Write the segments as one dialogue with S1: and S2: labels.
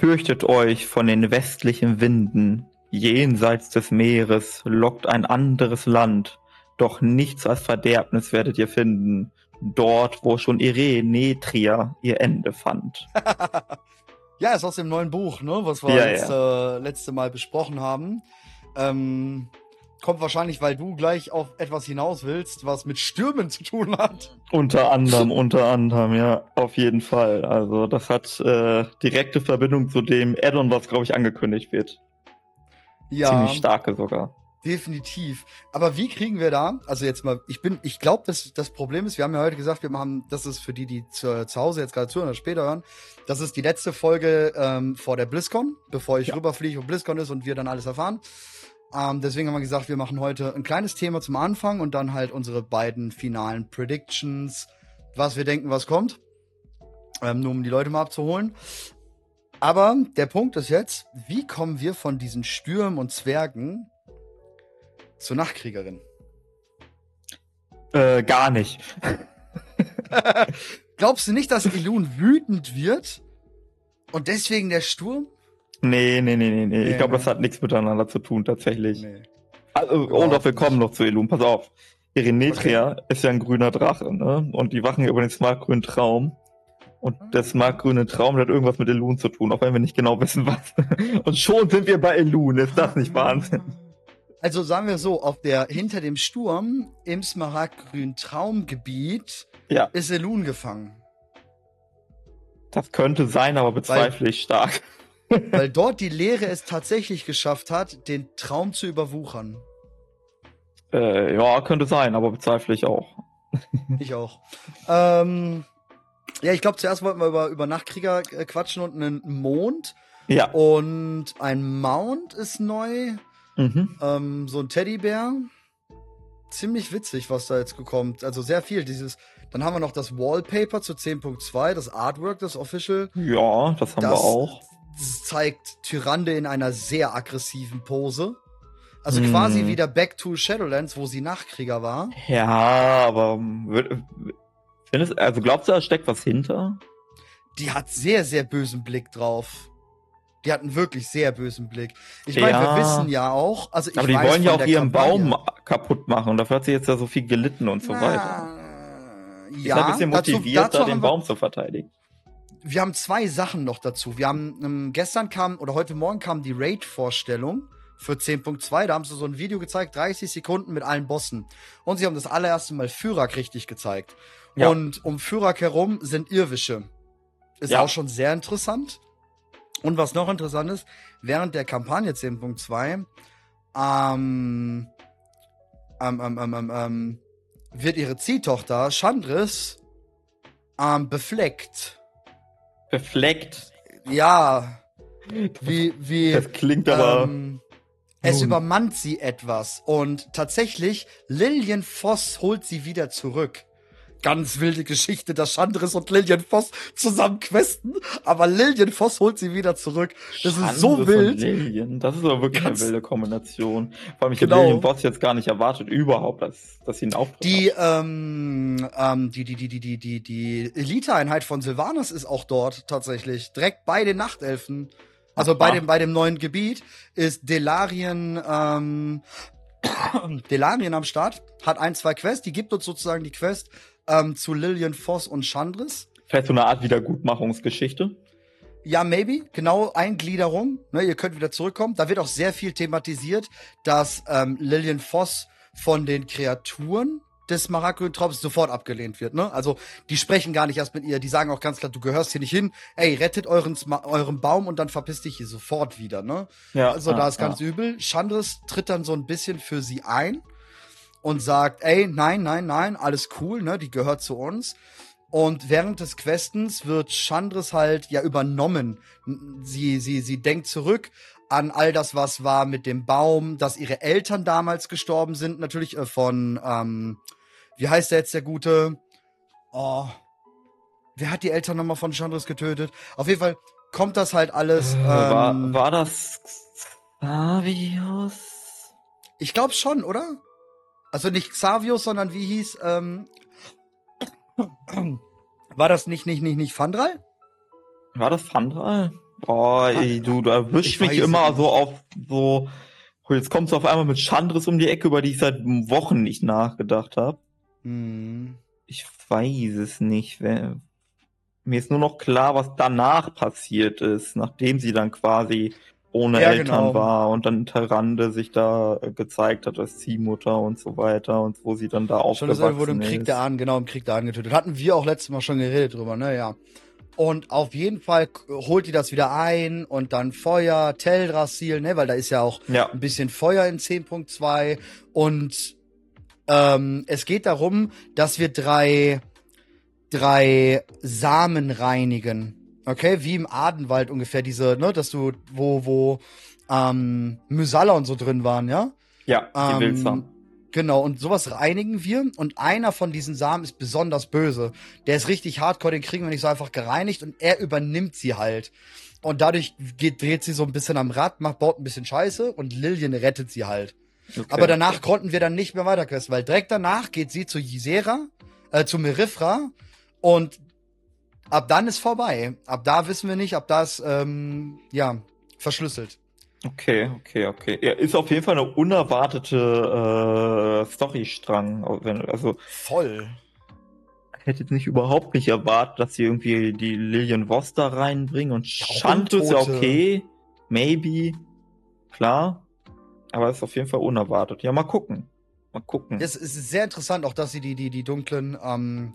S1: Fürchtet euch von den westlichen Winden, jenseits des Meeres lockt ein anderes Land, doch nichts als Verderbnis werdet ihr finden, dort, wo schon Irenetria ihr Ende fand.
S2: ja, ist aus dem neuen Buch, ne, was wir
S1: Ja,
S2: letzte, äh, letzte Mal besprochen haben. Ähm, kommt wahrscheinlich, weil du gleich auf etwas hinaus willst, was mit Stürmen zu tun hat.
S1: Unter anderem, unter anderem, ja, auf jeden Fall. Also das hat äh, direkte Verbindung zu dem Add-on, was, glaube ich, angekündigt wird.
S2: Ja,
S1: Ziemlich starke sogar.
S2: definitiv. Aber wie kriegen wir da, also jetzt mal, ich bin, ich glaube, das, das Problem ist, wir haben ja heute gesagt, wir machen, das ist für die, die zu, zu Hause jetzt gerade zuhören oder später hören, das ist die letzte Folge ähm, vor der BlizzCon, bevor ich
S1: Ja.
S2: rüberfliege und BlizzCon ist und wir dann alles erfahren. Ähm, deswegen haben wir gesagt, wir machen heute ein kleines Thema zum Anfang und dann halt unsere beiden finalen Predictions, was wir denken, was kommt. Ähm, nur um die Leute mal abzuholen. Aber der Punkt ist jetzt, wie kommen wir von diesen Stürmen und Zwergen zur Nachtkriegerin?
S1: Äh, gar nicht.
S2: Glaubst du nicht, dass Elun wütend wird und deswegen der Sturm?
S1: Nee, nee, nee, nee, nee. Ich glaube,
S2: ne?
S1: das hat nichts miteinander zu tun, tatsächlich.
S2: Nee.
S1: Also,
S2: Überhaupt
S1: und auch wir kommen noch zu Elun. Pass auf. Irenetria ist ja ein grüner Drache, ne? Und die wachen über den smartgrünen Traum. Und der smartgrüne Traum hat irgendwas mit Elun zu tun, auch wenn wir nicht genau wissen, was. Und schon sind wir bei Elun. Ist das nicht Wahnsinn?
S2: Also sagen wir so, auf der hinter dem Sturm im smaragdgrünen Traumgebiet
S1: Ja,
S2: ist Elun gefangen.
S1: das könnte sein, aber bezweifle ich stark.
S2: Weil dort die Leere es tatsächlich geschafft hat, den Traum zu überwuchern.
S1: Äh, ja, könnte sein, aber bezweifle ich auch.
S2: Ich auch. ähm, ja, ich glaube, zuerst wollten wir über, über Nachtkrieger äh, quatschen und einen Mond.
S1: Ja.
S2: Und ein Mount ist neu.
S1: Mhm.
S2: Ähm, so ein Teddybär. Ziemlich witzig, was da jetzt kommt. Also sehr viel. Dieses. Dann haben wir noch das Wallpaper zu 10.2, das Artwork, das Official.
S1: Ja, das haben wir
S2: Das-
S1: auch.
S2: Das zeigt Tyrande in einer sehr aggressiven Pose. Also
S1: Hm.
S2: quasi wieder Back to Shadowlands, wo sie Nachtkrieger war.
S1: Ja, aber würd- findest, also glaubst du, da steckt was hinter?
S2: Die hat sehr, sehr bösen Blick drauf. Die hat einen wirklich sehr bösen Blick. Ich meine,
S1: Ja.
S2: wir wissen ja auch, also ich
S1: aber die
S2: weiß
S1: wollen ja auch ihren
S2: Kampagne-
S1: Baum kaputt machen und dafür hat sie jetzt ja so viel gelitten und so weiter.
S2: Na,
S1: Sie
S2: Ja,
S1: ist ein bisschen
S2: dazu,
S1: motiviert,
S2: dazu
S1: da den Baum zu verteidigen.
S2: Wir haben zwei Sachen noch dazu. Wir haben ähm, gestern kam oder heute Morgen kam die Raid-Vorstellung für 10.2. Da haben sie so ein Video gezeigt, 30 Sekunden mit allen Bossen. Und sie haben das allererste Mal Fyrak richtig gezeigt.
S1: Ja.
S2: Und um Fyrak herum sind Irrwische. Ist
S1: Ja.
S2: auch schon sehr interessant. Und was noch interessant ist, während der Kampagne 10.2 ähm, ähm, ähm, ähm, ähm, ähm, wird ihre Ziehtochter Chandris ähm, befleckt.
S1: Befleckt.
S2: Ja, wie, wie,
S1: Das klingt aber.
S2: ähm, es übermannt sie etwas. Und tatsächlich, Lillian Voss holt sie wieder zurück. Ganz wilde Geschichte, dass Chandris und Lillian Voss zusammen questen, aber Lillian Voss holt sie wieder zurück. Das ist so wild.
S1: Und Lillian. Das ist aber wirklich
S2: Ganz-
S1: eine wilde Kombination. Vor allem, ich
S2: Genau.
S1: habe Lillian Boss jetzt gar nicht erwartet, überhaupt, dass, dass sie einen Auftritt
S2: Die, ähm, ähm, die, die, die, die, die, die, die Elite-Einheit von Sylvanas ist auch dort tatsächlich. Direkt bei den Nachtelfen. Also
S1: Ach,
S2: bei dem, bei dem neuen Gebiet ist Delarien, ähm, Delarien am Start, hat ein, zwei Quests, die gibt uns sozusagen die Quest ähm, zu Lillian Voss und Chandris.
S1: Vielleicht so eine Art Wiedergutmachungsgeschichte.
S2: Ja, maybe. Genau, Eingliederung. Ne, ihr könnt wieder zurückkommen. Da wird auch sehr viel thematisiert, dass ähm, Lillian Voss von den Kreaturen des Maraggrün Traums sofort abgelehnt wird. Ne? Also die sprechen gar nicht erst mit ihr. Die sagen auch ganz klar, du gehörst hier nicht hin. Ey, rettet euren, euren Baum und dann verpiss dich hier sofort wieder. Ne?
S1: Ja,
S2: Also
S1: ja,
S2: da ist ganz
S1: ja.
S2: übel. Chandris tritt dann so ein bisschen für sie ein und sagt, ey, nein, nein, nein, alles cool, ne, die gehört zu uns. Und während des Questens wird Chandris halt ja übernommen. Sie, sie, sie denkt zurück an all das, was war mit dem Baum, dass ihre Eltern damals gestorben sind, natürlich äh, von, ähm, wie heißt der jetzt der gute? Oh, wer hat die Eltern nochmal von Chandris getötet? Auf jeden Fall kommt das halt alles.
S1: Äh, war,
S2: ähm,
S1: war das Xavius?
S2: Ich glaube schon, oder? Also nicht Xavius, sondern wie hieß, ähm, war das nicht, nicht, nicht, nicht Fandral?
S1: War das Fandral? Boah, ey, du, du erwischst mich immer so auf so. Jetzt kommst du auf einmal mit Chandris um die Ecke, über die ich seit Wochen nicht nachgedacht habe.
S2: Hm.
S1: Ich weiß es nicht. Wer, mir ist nur noch klar, was danach passiert ist, nachdem sie dann quasi ohne
S2: Ja,
S1: Eltern
S2: genau.
S1: war und dann Terrande sich da äh, gezeigt hat als Ziehmutter und so weiter und wo sie dann da
S2: Schon das
S1: aufgewachsen
S2: wurde im Krieg der Ahnen, genau, im Krieg der Ahnen getötet. Hatten wir auch letztes Mal schon geredet drüber, ne, ja. Und auf jeden Fall holt die das wieder ein und dann Feuer, Teldrassil, ne, weil da ist ja auch
S1: Ja,
S2: ein bisschen Feuer in 10.2 und ähm, es geht darum, dass wir drei, drei Samen reinigen. Okay, wie im Adenwald ungefähr diese, ne, dass du, wo, wo ähm, Mysalla und so drin waren, ja?
S1: ja, die
S2: Ähm. Genau, und sowas reinigen wir. Und einer von diesen Samen ist besonders böse. Der ist richtig hardcore, den kriegen wir nicht so einfach gereinigt und er übernimmt sie halt. Und dadurch geht, dreht sie so ein bisschen am Rad, macht, baut ein bisschen Scheiße und Lillian rettet sie halt.
S1: Okay.
S2: Aber danach konnten wir dann nicht mehr weiterquesten, weil direkt danach geht sie zu Ysera, äh, zu Merifra und ab dann ist vorbei. Ab da wissen wir nicht, ab da ist, ähm, ja, verschlüsselt.
S1: Okay, okay, okay. Ja, ist auf jeden Fall eine unerwartete äh, Storystrang. Also
S2: Voll.
S1: ich hätte jetzt nicht überhaupt nicht erwartet, dass sie irgendwie die Lillian Voss da reinbringen und
S2: Ja,
S1: Schand ist ja okay, maybe, klar, aber ist auf jeden Fall unerwartet. Ja, mal gucken, mal gucken.
S2: Es es ist sehr interessant, auch dass sie die, die, die dunklen ähm,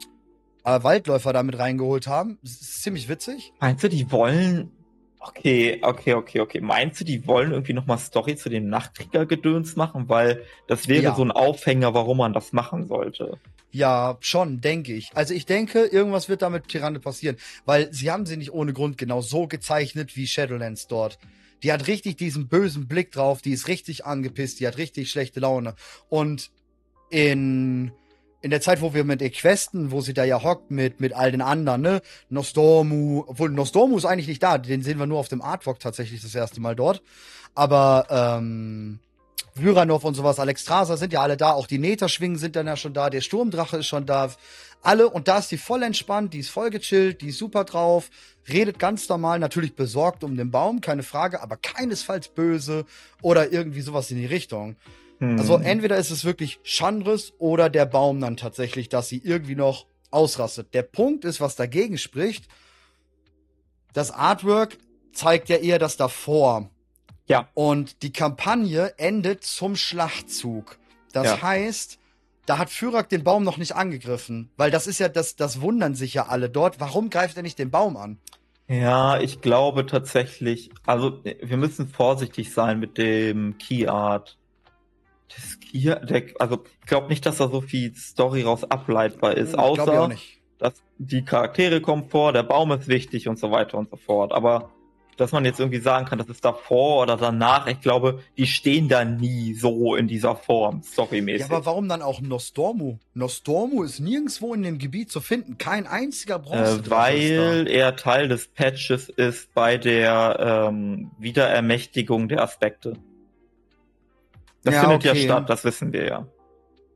S2: äh, Waldläufer da mit reingeholt haben. Es ist ziemlich witzig.
S1: Meinst du, die wollen? Okay, okay, okay, okay. Meinst du, die wollen irgendwie nochmal Story zu dem Nachtkrieger-Gedöns machen? Weil das wäre
S2: Ja.
S1: so ein Aufhänger, warum man das machen sollte.
S2: Ja, schon, denke ich. Also ich denke, irgendwas wird da mit Tyranne passieren, weil sie haben sie nicht ohne Grund genau so gezeichnet wie Shadowlands dort. Die hat richtig diesen bösen Blick drauf, die ist richtig angepisst, die hat richtig schlechte Laune. Und in, in der Zeit, wo wir mit ihr questen, wo sie da ja hockt mit, mit all den anderen, ne? Nostormu, obwohl Nostormu ist eigentlich nicht da, den sehen wir nur auf dem Artwork tatsächlich das erste Mal dort. Aber, ähm, Vyranov und sowas, Alexstrasza sind ja alle da, auch die Netherschwingen sind dann ja schon da, der Sturmdrache ist schon da, alle, und da ist die voll entspannt, die ist voll gechillt, die ist super drauf, redet ganz normal, natürlich besorgt um den Baum, keine Frage, aber keinesfalls böse oder irgendwie sowas in die Richtung.
S1: Hm.
S2: Also entweder ist es wirklich Chandris oder der Baum dann tatsächlich, dass sie irgendwie noch ausrastet. Der Punkt ist, was dagegen spricht, das Artwork zeigt ja eher das davor.
S1: Ja.
S2: Und die Kampagne endet zum Schlachtzug. Das
S1: Ja.
S2: heißt, da hat Fyrak den Baum noch nicht angegriffen. Weil das ist ja, das, das wundern sich ja alle dort. Warum greift er nicht den Baum an?
S1: Ja, ich glaube tatsächlich, also wir müssen vorsichtig sein mit dem Key Art. Key, der, also ich glaube nicht, dass da so viel Story raus ableitbar ist,
S2: Hm, ich
S1: außer dass die Charaktere kommen vor, der Baum ist wichtig und so weiter und so fort. Aber dass man jetzt irgendwie sagen kann, das ist davor oder danach, ich glaube, die stehen da nie so in dieser Form,
S2: Ja,
S1: storymäßig.
S2: aber warum dann auch Nostormu? Nostormu ist nirgendwo in dem Gebiet zu finden. Kein einziger Bronze.
S1: Äh, weil er Teil des Patches ist bei der ähm, Wiederermächtigung der Aspekte. Das
S2: Ja,
S1: findet ja
S2: okay.
S1: statt, das wissen wir ja.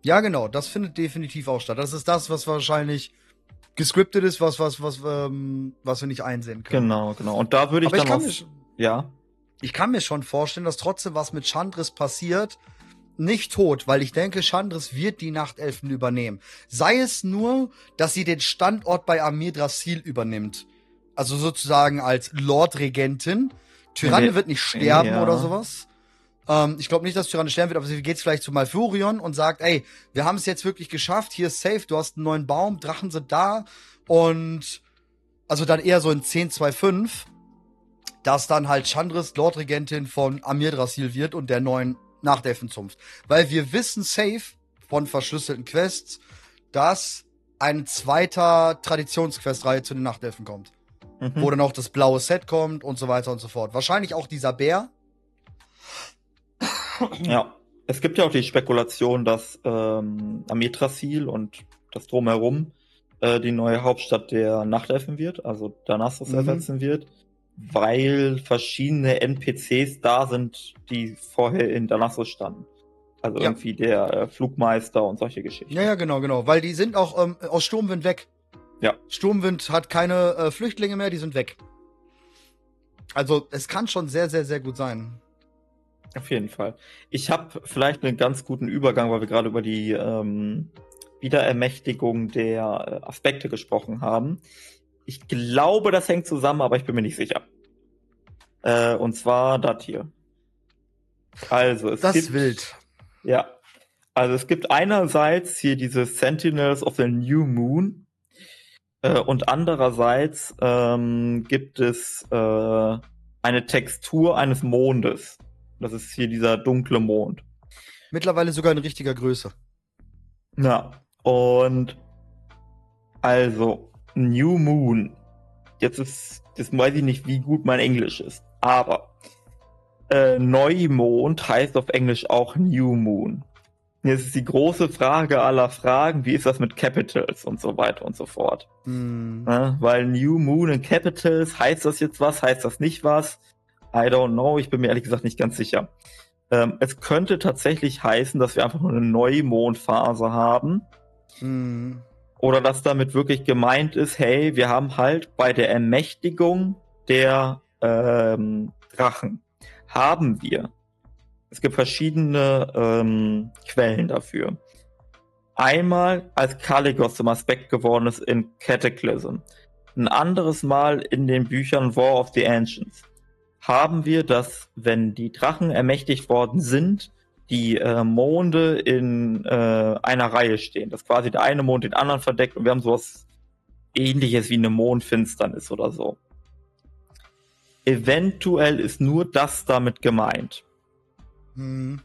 S2: Ja, genau, das findet definitiv auch statt. Das ist das, was wahrscheinlich gescriptet ist, was, was, was, ähm, was wir nicht einsehen können.
S1: Genau, genau. Und da würde ich
S2: Aber ich
S1: dann
S2: kann,
S1: auch.
S2: mir,
S1: Ja.
S2: ich kann mir schon vorstellen, dass trotzdem was mit Chandris passiert. Nicht tot, weil ich denke, Chandris wird die Nachtelfen übernehmen. Sei es nur, dass sie den Standort bei Amir Drasil übernimmt. Also sozusagen als Lordregentin. Tyranne
S1: Ja,
S2: wird nicht sterben
S1: ja.
S2: oder sowas. Ähm, ich glaube nicht, dass Tyranne sterben wird, aber sie geht vielleicht zu Malfurion und sagt, ey, wir haben es jetzt wirklich geschafft, hier ist safe, du hast einen neuen Baum, Drachen sind da und also dann eher so in 10-2-5, dass dann halt Chandris Lordregentin von Amir Drasil wird und der neuen Nachtelfenzunft. Weil wir wissen safe von verschlüsselten Quests, dass ein zweiter Traditionsquestreihe zu den Nachtelfen kommt.
S1: Mhm.
S2: Wo dann auch das blaue Set kommt und so weiter und so fort. Wahrscheinlich auch dieser Bär.
S1: Ja. Es gibt ja auch die Spekulation, dass ähm, Amitrasil und das drumherum äh, die neue Hauptstadt der Nachtelfen wird, also Danassus
S2: Mhm.
S1: ersetzen wird, weil verschiedene NPCs da sind, die vorher in Danassus standen. Also
S2: Ja.
S1: irgendwie der äh, Flugmeister und solche Geschichten.
S2: Ja, ja, genau, genau. Weil die sind auch ähm, aus Sturmwind weg.
S1: Ja.
S2: Sturmwind hat keine äh, Flüchtlinge mehr, die sind weg. Also es kann schon sehr, sehr, sehr gut sein.
S1: Auf jeden Fall. Ich habe vielleicht einen ganz guten Übergang, weil wir gerade über die ähm, Wiederermächtigung der äh, Aspekte gesprochen haben. Ich glaube, das hängt zusammen, aber ich bin mir nicht sicher. Äh, und zwar das hier. Also es
S2: Das
S1: gibt,
S2: ist wild.
S1: Ja. Also es gibt einerseits hier diese Sentinels of the New Moon äh, und andererseits ähm, gibt es äh, eine Textur eines Mondes. Das ist hier dieser dunkle Mond.
S2: Mittlerweile sogar in richtiger Größe.
S1: Ja. Und also New Moon. Jetzt ist, das weiß ich nicht, wie gut mein Englisch ist, aber äh, Neumond heißt auf Englisch auch New Moon. Jetzt ist die große Frage aller Fragen, wie ist das mit Capitals und so weiter und so fort.
S2: Hm.
S1: Ne? Weil New Moon in Capitals, heißt das jetzt was, heißt das nicht was? I don't know, ich bin mir ehrlich gesagt nicht ganz sicher. Ähm, es könnte tatsächlich heißen, dass wir einfach nur eine Neumondphase haben.
S2: Hm.
S1: Oder dass damit wirklich gemeint ist, hey, wir haben halt bei der Ermächtigung der ähm, Drachen, haben wir. Es gibt verschiedene ähm, Quellen dafür. Einmal, als Kaligos zum Aspekt geworden ist in Cataclysm. Ein anderes Mal in den Büchern War of the Ancients. Haben wir, dass, wenn die Drachen ermächtigt worden sind, die äh, Monde in äh, einer Reihe stehen. Dass quasi der eine Mond den anderen verdeckt und wir haben sowas ähnliches wie eine Mondfinsternis oder so. Eventuell ist nur das damit gemeint.
S2: Hm.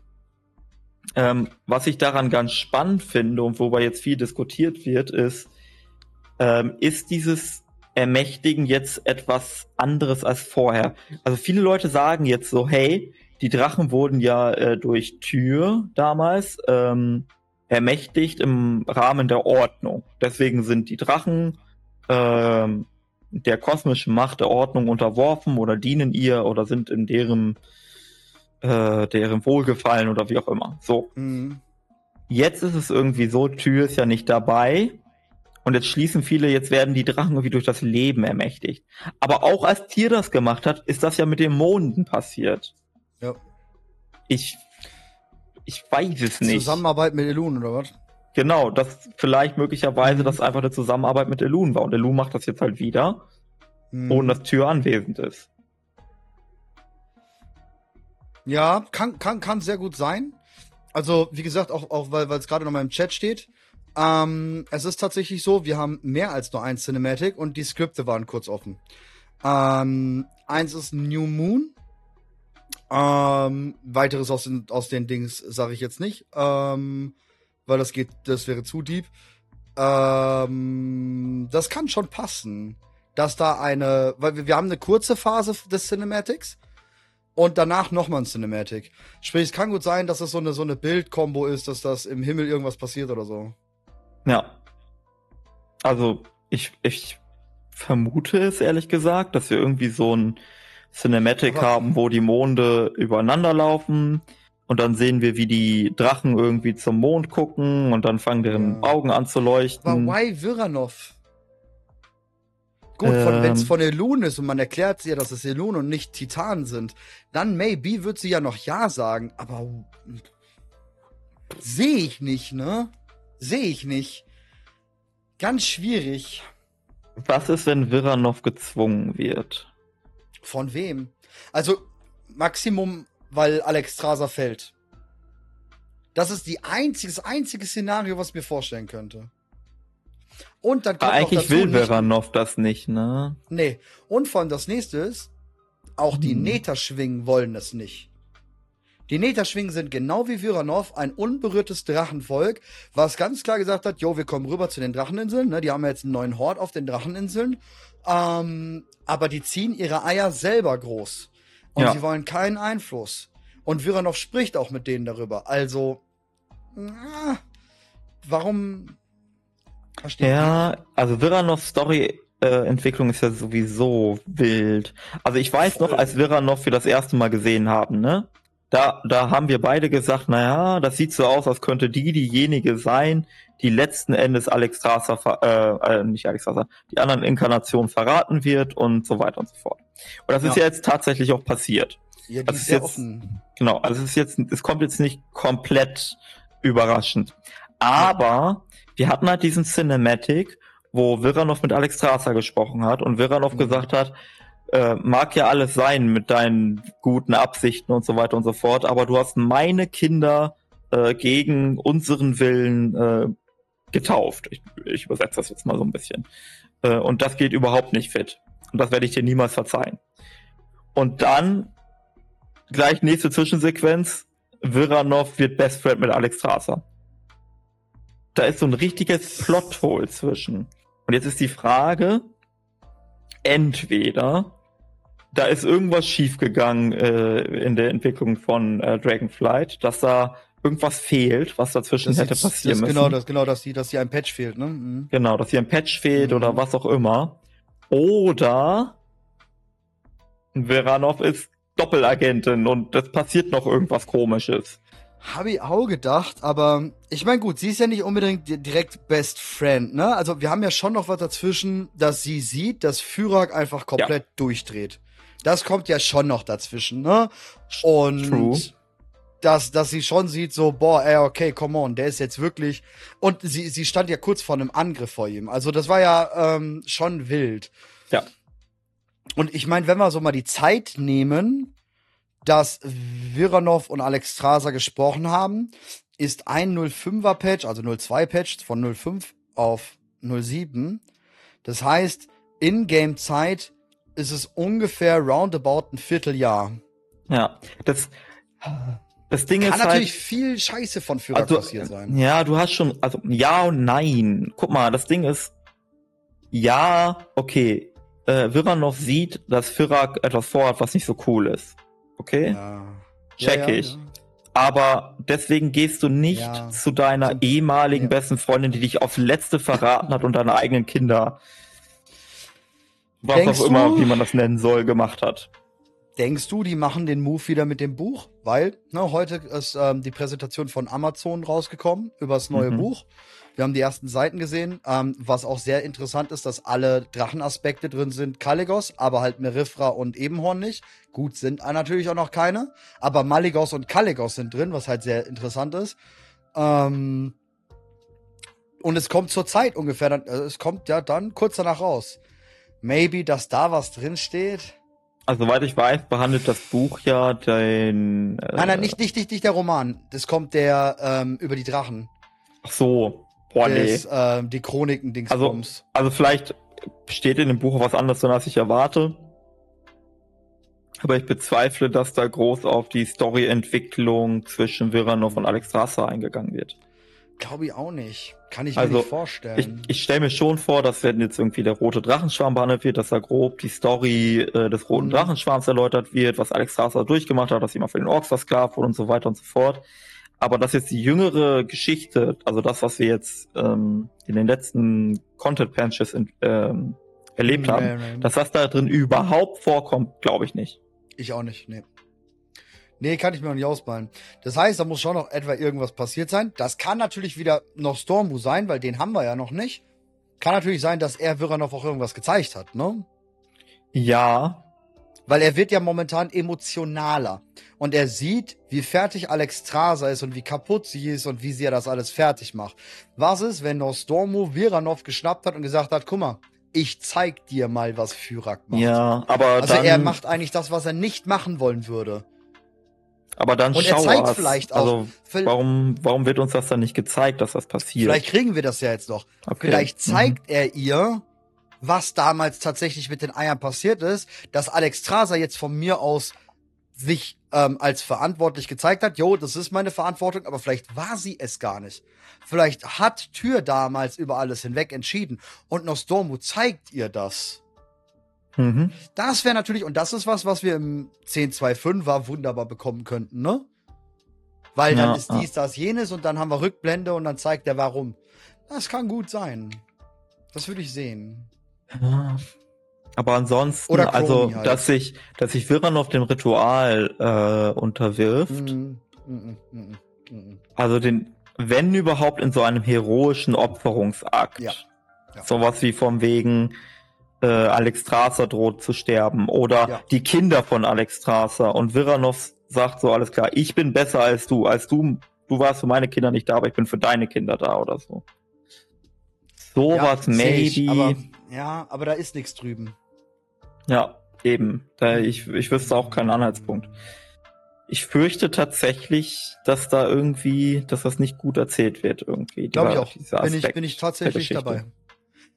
S1: Ähm, was ich daran ganz spannend finde und wobei jetzt viel diskutiert wird, ist, ähm, ist dieses Ermächtigen jetzt etwas anderes als vorher? Also viele Leute sagen jetzt so, hey, die Drachen wurden ja äh, durch Tür damals ähm, ermächtigt im Rahmen der Ordnung. Deswegen sind die Drachen ähm, der kosmischen Macht der Ordnung unterworfen oder dienen ihr oder sind in deren äh, deren Wohlgefallen oder wie auch immer. So,
S2: Hm.
S1: jetzt ist es irgendwie so, Tür ist ja nicht dabei. Und jetzt schließen viele, jetzt werden die Drachen irgendwie durch das Leben ermächtigt. Aber auch als Tier das gemacht hat, ist das ja mit den Monden passiert.
S2: Ja.
S1: Ich, ich weiß es nicht.
S2: Zusammenarbeit mit Elun oder was?
S1: Genau, das vielleicht möglicherweise,
S2: Mhm.
S1: dass einfach eine Zusammenarbeit mit Elun war. Und Elun macht das jetzt halt wieder,
S2: Hm.
S1: ohne dass Tür anwesend ist.
S2: Ja, kann, kann, kann sehr gut sein. Also, wie gesagt, auch, auch weil es gerade noch mal im Chat steht. Ähm, es ist tatsächlich so, wir haben mehr als nur ein Cinematic und die Skripte waren kurz offen. Ähm, eins ist New Moon. Ähm, weiteres aus den, aus den Dings sage ich jetzt nicht, ähm, weil das geht, das wäre zu deep. Ähm, das kann schon passen, dass da eine, weil wir, wir haben eine kurze Phase des Cinematics und danach nochmal ein Cinematic. Sprich, es kann gut sein, dass es so eine, so eine Bildkombo ist, dass das im Himmel irgendwas passiert oder so.
S1: Ja. Also, ich, ich vermute es ehrlich gesagt, dass wir irgendwie so ein Cinematic
S2: Aber-
S1: haben, wo die Monde übereinander laufen und dann sehen wir, wie die Drachen irgendwie zum Mond gucken und dann fangen deren
S2: Ja.
S1: Augen an zu
S2: Aber
S1: leuchten.
S2: why Viranov? Gut, von, wenn es
S1: Ähm.
S2: von Elun ist und man erklärt sie ja, dass es Elun und nicht Titanen sind, dann maybe wird sie ja noch Ja sagen, aber sehe ich nicht, ne? Sehe ich nicht. Ganz schwierig.
S1: Was ist, wenn Viranov gezwungen wird?
S2: Von wem? Also, Maximum, weil Alex Strasser fällt. Das ist die einzige, das einzige Szenario, was ich mir vorstellen könnte. Und dann kommt
S1: Aber
S2: noch
S1: eigentlich will Viranov das nicht, ne?
S2: Nee. Und vor allem das nächste ist, auch die
S1: Hm.
S2: Neterschwingen wollen es nicht. Die Neterschwingen sind genau wie Viranov ein unberührtes Drachenvolk, was ganz klar gesagt hat, jo, wir kommen rüber zu den Dracheninseln, ne? Die haben ja jetzt einen neuen Hort auf den Dracheninseln. Ähm, aber die ziehen ihre Eier selber groß. Und
S1: Ja.
S2: sie wollen keinen Einfluss. Und Viranov spricht auch mit denen darüber. Also, na, warum? Verstehe ich nicht.
S1: Ja, also Viranovs Story-Entwicklung ist ja sowieso wild. Also ich weiß noch, als wir das erste Mal gesehen haben, ne? Da, da haben wir beide gesagt, naja, das sieht so aus, als könnte die diejenige sein, die letzten Endes Alex Strasser, äh, äh, nicht Alex Strasser, die anderen Inkarnationen verraten wird und so weiter und so fort. Und das ja. ist ja jetzt tatsächlich auch passiert.
S2: Ja, die
S1: das
S2: ist sehr
S1: jetzt,
S2: offen.
S1: Genau, also es ist jetzt, es kommt jetzt nicht komplett überraschend. Aber wir hatten halt diesen Cinematic, wo Viranov mit Alex Strasser gesprochen hat und Viranov mhm. gesagt hat, äh, mag ja alles sein mit deinen guten Absichten und so weiter und so fort, aber du hast meine Kinder äh, gegen unseren Willen äh, getauft. Ich, ich übersetze das jetzt mal so ein bisschen. Äh, und das geht überhaupt nicht fit. Und das werde ich dir niemals verzeihen. Und dann gleich nächste Zwischensequenz. Viranov wird Best Friend mit Alex Strasser. Da ist so ein richtiges Plothole zwischen. Und jetzt ist die Frage, entweder da ist irgendwas schiefgegangen äh, in der Entwicklung von äh, Dragonflight, dass da irgendwas fehlt, was dazwischen das hätte passieren
S2: das
S1: müssen.
S2: Genau, das, genau, dass die, dass hier ein Patch fehlt, ne? Mhm.
S1: Genau, dass hier ein Patch fehlt mhm. oder was auch immer. Oder Veranov ist Doppelagentin und es passiert noch irgendwas komisches.
S2: Habe ich auch gedacht, aber ich meine, gut, sie ist ja nicht unbedingt direkt Best Friend, ne? Also wir haben ja schon noch was dazwischen, dass sie sieht, dass Fyrak einfach komplett ja. durchdreht. Das kommt ja schon noch dazwischen, ne? Und True. Dass, dass sie schon sieht, so, boah, ey, okay, come on, der ist jetzt wirklich. Und sie, sie stand ja kurz vor einem Angriff vor ihm. Also das war ja ähm, schon wild.
S1: Ja.
S2: Und ich meine, wenn wir so mal die Zeit nehmen, dass Viranov und Alex Strasser gesprochen haben, ist ein 05er Patch, also 02 Patch von 05 auf 07. Das heißt, in-game-Zeit ist es ungefähr roundabout ein Vierteljahr.
S1: Ja, das, das Ding
S2: Kann
S1: ist
S2: natürlich
S1: halt,
S2: viel Scheiße von Führer
S1: also,
S2: passiert sein.
S1: Ja, du hast schon, also ja und nein. Guck mal, das Ding ist, ja, okay, äh, Viranov sieht, dass Firak etwas vorhat, was nicht so cool ist. Okay? Ja. Check ja, ja, ich. Aber deswegen gehst du nicht zu deiner ehemaligen besten Freundin, die dich aufs Letzte verraten hat und deine eigenen Kinder, was Denkst auch immer, du? wie man das nennen soll, gemacht hat.
S2: Denkst du, die machen den Move wieder mit dem Buch? Weil, ne, heute ist ähm, die Präsentation von Amazon rausgekommen über das neue mhm. Buch. Wir haben die ersten Seiten gesehen, ähm, was auch sehr interessant ist, dass alle Drachenaspekte drin sind. Kaligos, aber halt Merifra und Ebenhorn nicht. Gut, sind natürlich auch noch keine. Aber Maligos und Kaligos sind drin, was halt sehr interessant ist. Ähm, und es kommt zur Zeit ungefähr, dann, also es kommt ja dann kurz danach raus. Maybe, dass da was drin steht.
S1: Also, soweit ich weiß, behandelt das Buch ja den.
S2: Äh nein, nein, nicht, nicht, nicht, nicht der Roman. Das kommt der ähm, über die Drachen.
S1: Ach so. Boah,
S2: des, nee. ähm, die Chroniken
S1: Dingsbums. Also, also vielleicht steht in dem Buch was anderes drin, als ich erwarte. Aber ich bezweifle, dass da groß auf die Storyentwicklung zwischen Viranov und Alex Strasser eingegangen wird.
S2: Glaube ich auch nicht. Kann ich
S1: also,
S2: mir nicht vorstellen.
S1: Ich, ich stelle mir schon vor, dass wenn jetzt irgendwie der rote Drachenschwarm behandelt wird, dass da grob die Story äh, des roten mhm. Drachenschwarms erläutert wird, was Alex Strasser durchgemacht hat, dass ihm für den Orks versklavt wurde und so weiter und so fort. Aber dass jetzt die jüngere Geschichte, also das, was wir jetzt ähm, in den letzten Content-Patches ähm, erlebt haben, nee, nee. dass das da drin überhaupt vorkommt, glaube ich nicht.
S2: Ich auch nicht, nee. Nee, kann ich mir noch nicht ausmalen. Das heißt, da muss schon noch etwa irgendwas passiert sein. Das kann natürlich wieder noch Stormwu sein, weil den haben wir ja noch nicht. Kann natürlich sein, dass er Viranov auch irgendwas gezeigt hat, ne?
S1: Ja,
S2: weil er wird ja momentan emotionaler. Und er sieht, wie fertig Alex Strasa ist und wie kaputt sie ist und wie sie ja das alles fertig macht. Was ist, wenn Nostormo Viranov geschnappt hat und gesagt hat, guck mal, ich zeig dir mal, was Fyrak macht.
S1: Ja, aber
S2: Also
S1: dann,
S2: er macht eigentlich das, was er nicht machen wollen würde.
S1: Aber dann
S2: und er zeigt vielleicht auch.
S1: Also, warum, warum wird uns das dann nicht gezeigt, dass das passiert?
S2: Vielleicht kriegen wir das ja jetzt noch. Okay. Vielleicht zeigt mhm. er ihr, was damals tatsächlich mit den Eiern passiert ist, dass Alex Traser jetzt von mir aus sich ähm, als verantwortlich gezeigt hat, jo, das ist meine Verantwortung, aber vielleicht war sie es gar nicht. Vielleicht hat Tür damals über alles hinweg entschieden und Nostormu zeigt ihr das. Mhm. Das wäre natürlich, und das ist was, was wir im 10.2.5 wunderbar bekommen könnten, ne? Weil dann ja, ist dies, das, jenes und dann haben wir Rückblende und dann zeigt er warum. Das kann gut sein. Das würde ich sehen.
S1: Aber ansonsten,
S2: Oder Chromie
S1: also,
S2: halt.
S1: dass sich, dass sich Viranov dem Ritual äh, unterwirft,
S2: Mhm. Mhm. Mhm. Mhm.
S1: also den, wenn überhaupt in so einem heroischen Opferungsakt.
S2: Ja. Ja.
S1: Sowas wie vom wegen äh, Alex Strasser droht zu sterben oder
S2: Ja.
S1: die Kinder von Alex Strasser und Viranov sagt so alles klar, ich bin besser als du, als du, du warst für meine Kinder nicht da, aber ich bin für deine Kinder da oder so. Sowas
S2: Ja, ich,
S1: maybe.
S2: aber, ja, aber da ist nichts drüben.
S1: Ja, eben. Da ich, ich wüsste auch keinen Anhaltspunkt. Ich fürchte tatsächlich, dass da irgendwie, dass das nicht gut erzählt wird irgendwie.
S2: Glaube ich auch. Bin ich, bin ich tatsächlich dabei.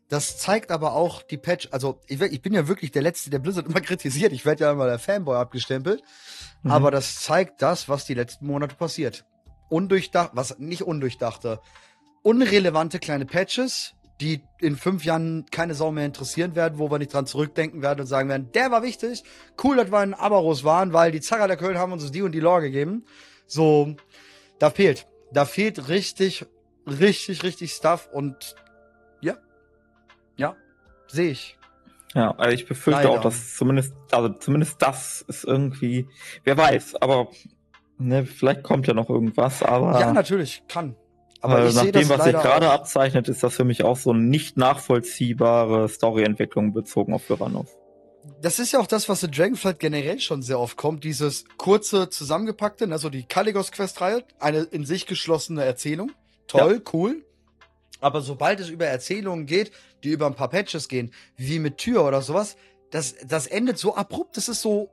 S2: Das zeigt aber auch die Patch, also ich, ich bin ja wirklich der Letzte, der Blizzard immer kritisiert. Ich werde ja immer der Fanboy abgestempelt.
S1: Mhm.
S2: Aber das zeigt das, was die letzten Monate passiert. Undurchdacht, was nicht undurchdachte, unrelevante kleine Patches, die in fünf Jahren keine Sau mehr interessieren werden, wo wir nicht dran zurückdenken werden und sagen werden, der war wichtig, cool, dass wir in Abaros waren, weil die Zacher der Köln haben uns die und die Lore gegeben. So, da fehlt. Da fehlt richtig, richtig, richtig Stuff und ja, ja, sehe ich.
S1: Ja, also ich befürchte
S2: Leider.
S1: auch, dass zumindest, also zumindest das ist irgendwie, wer weiß, aber ne, vielleicht kommt ja noch irgendwas, aber
S2: Ja, natürlich, kann. Aber
S1: äh, nach dem, was sich gerade abzeichnet, ist das für mich auch so nicht nachvollziehbare Storyentwicklung bezogen auf Viranov.
S2: Das ist ja auch das, was in Dragonflight generell schon sehr oft kommt, dieses kurze, zusammengepackte, also die Caligos-Quest-Reihe, eine in sich geschlossene Erzählung. Toll, cool. Aber sobald es über Erzählungen geht, die über ein paar Patches gehen, wie mit Tür oder sowas, das, das endet so abrupt, das ist so,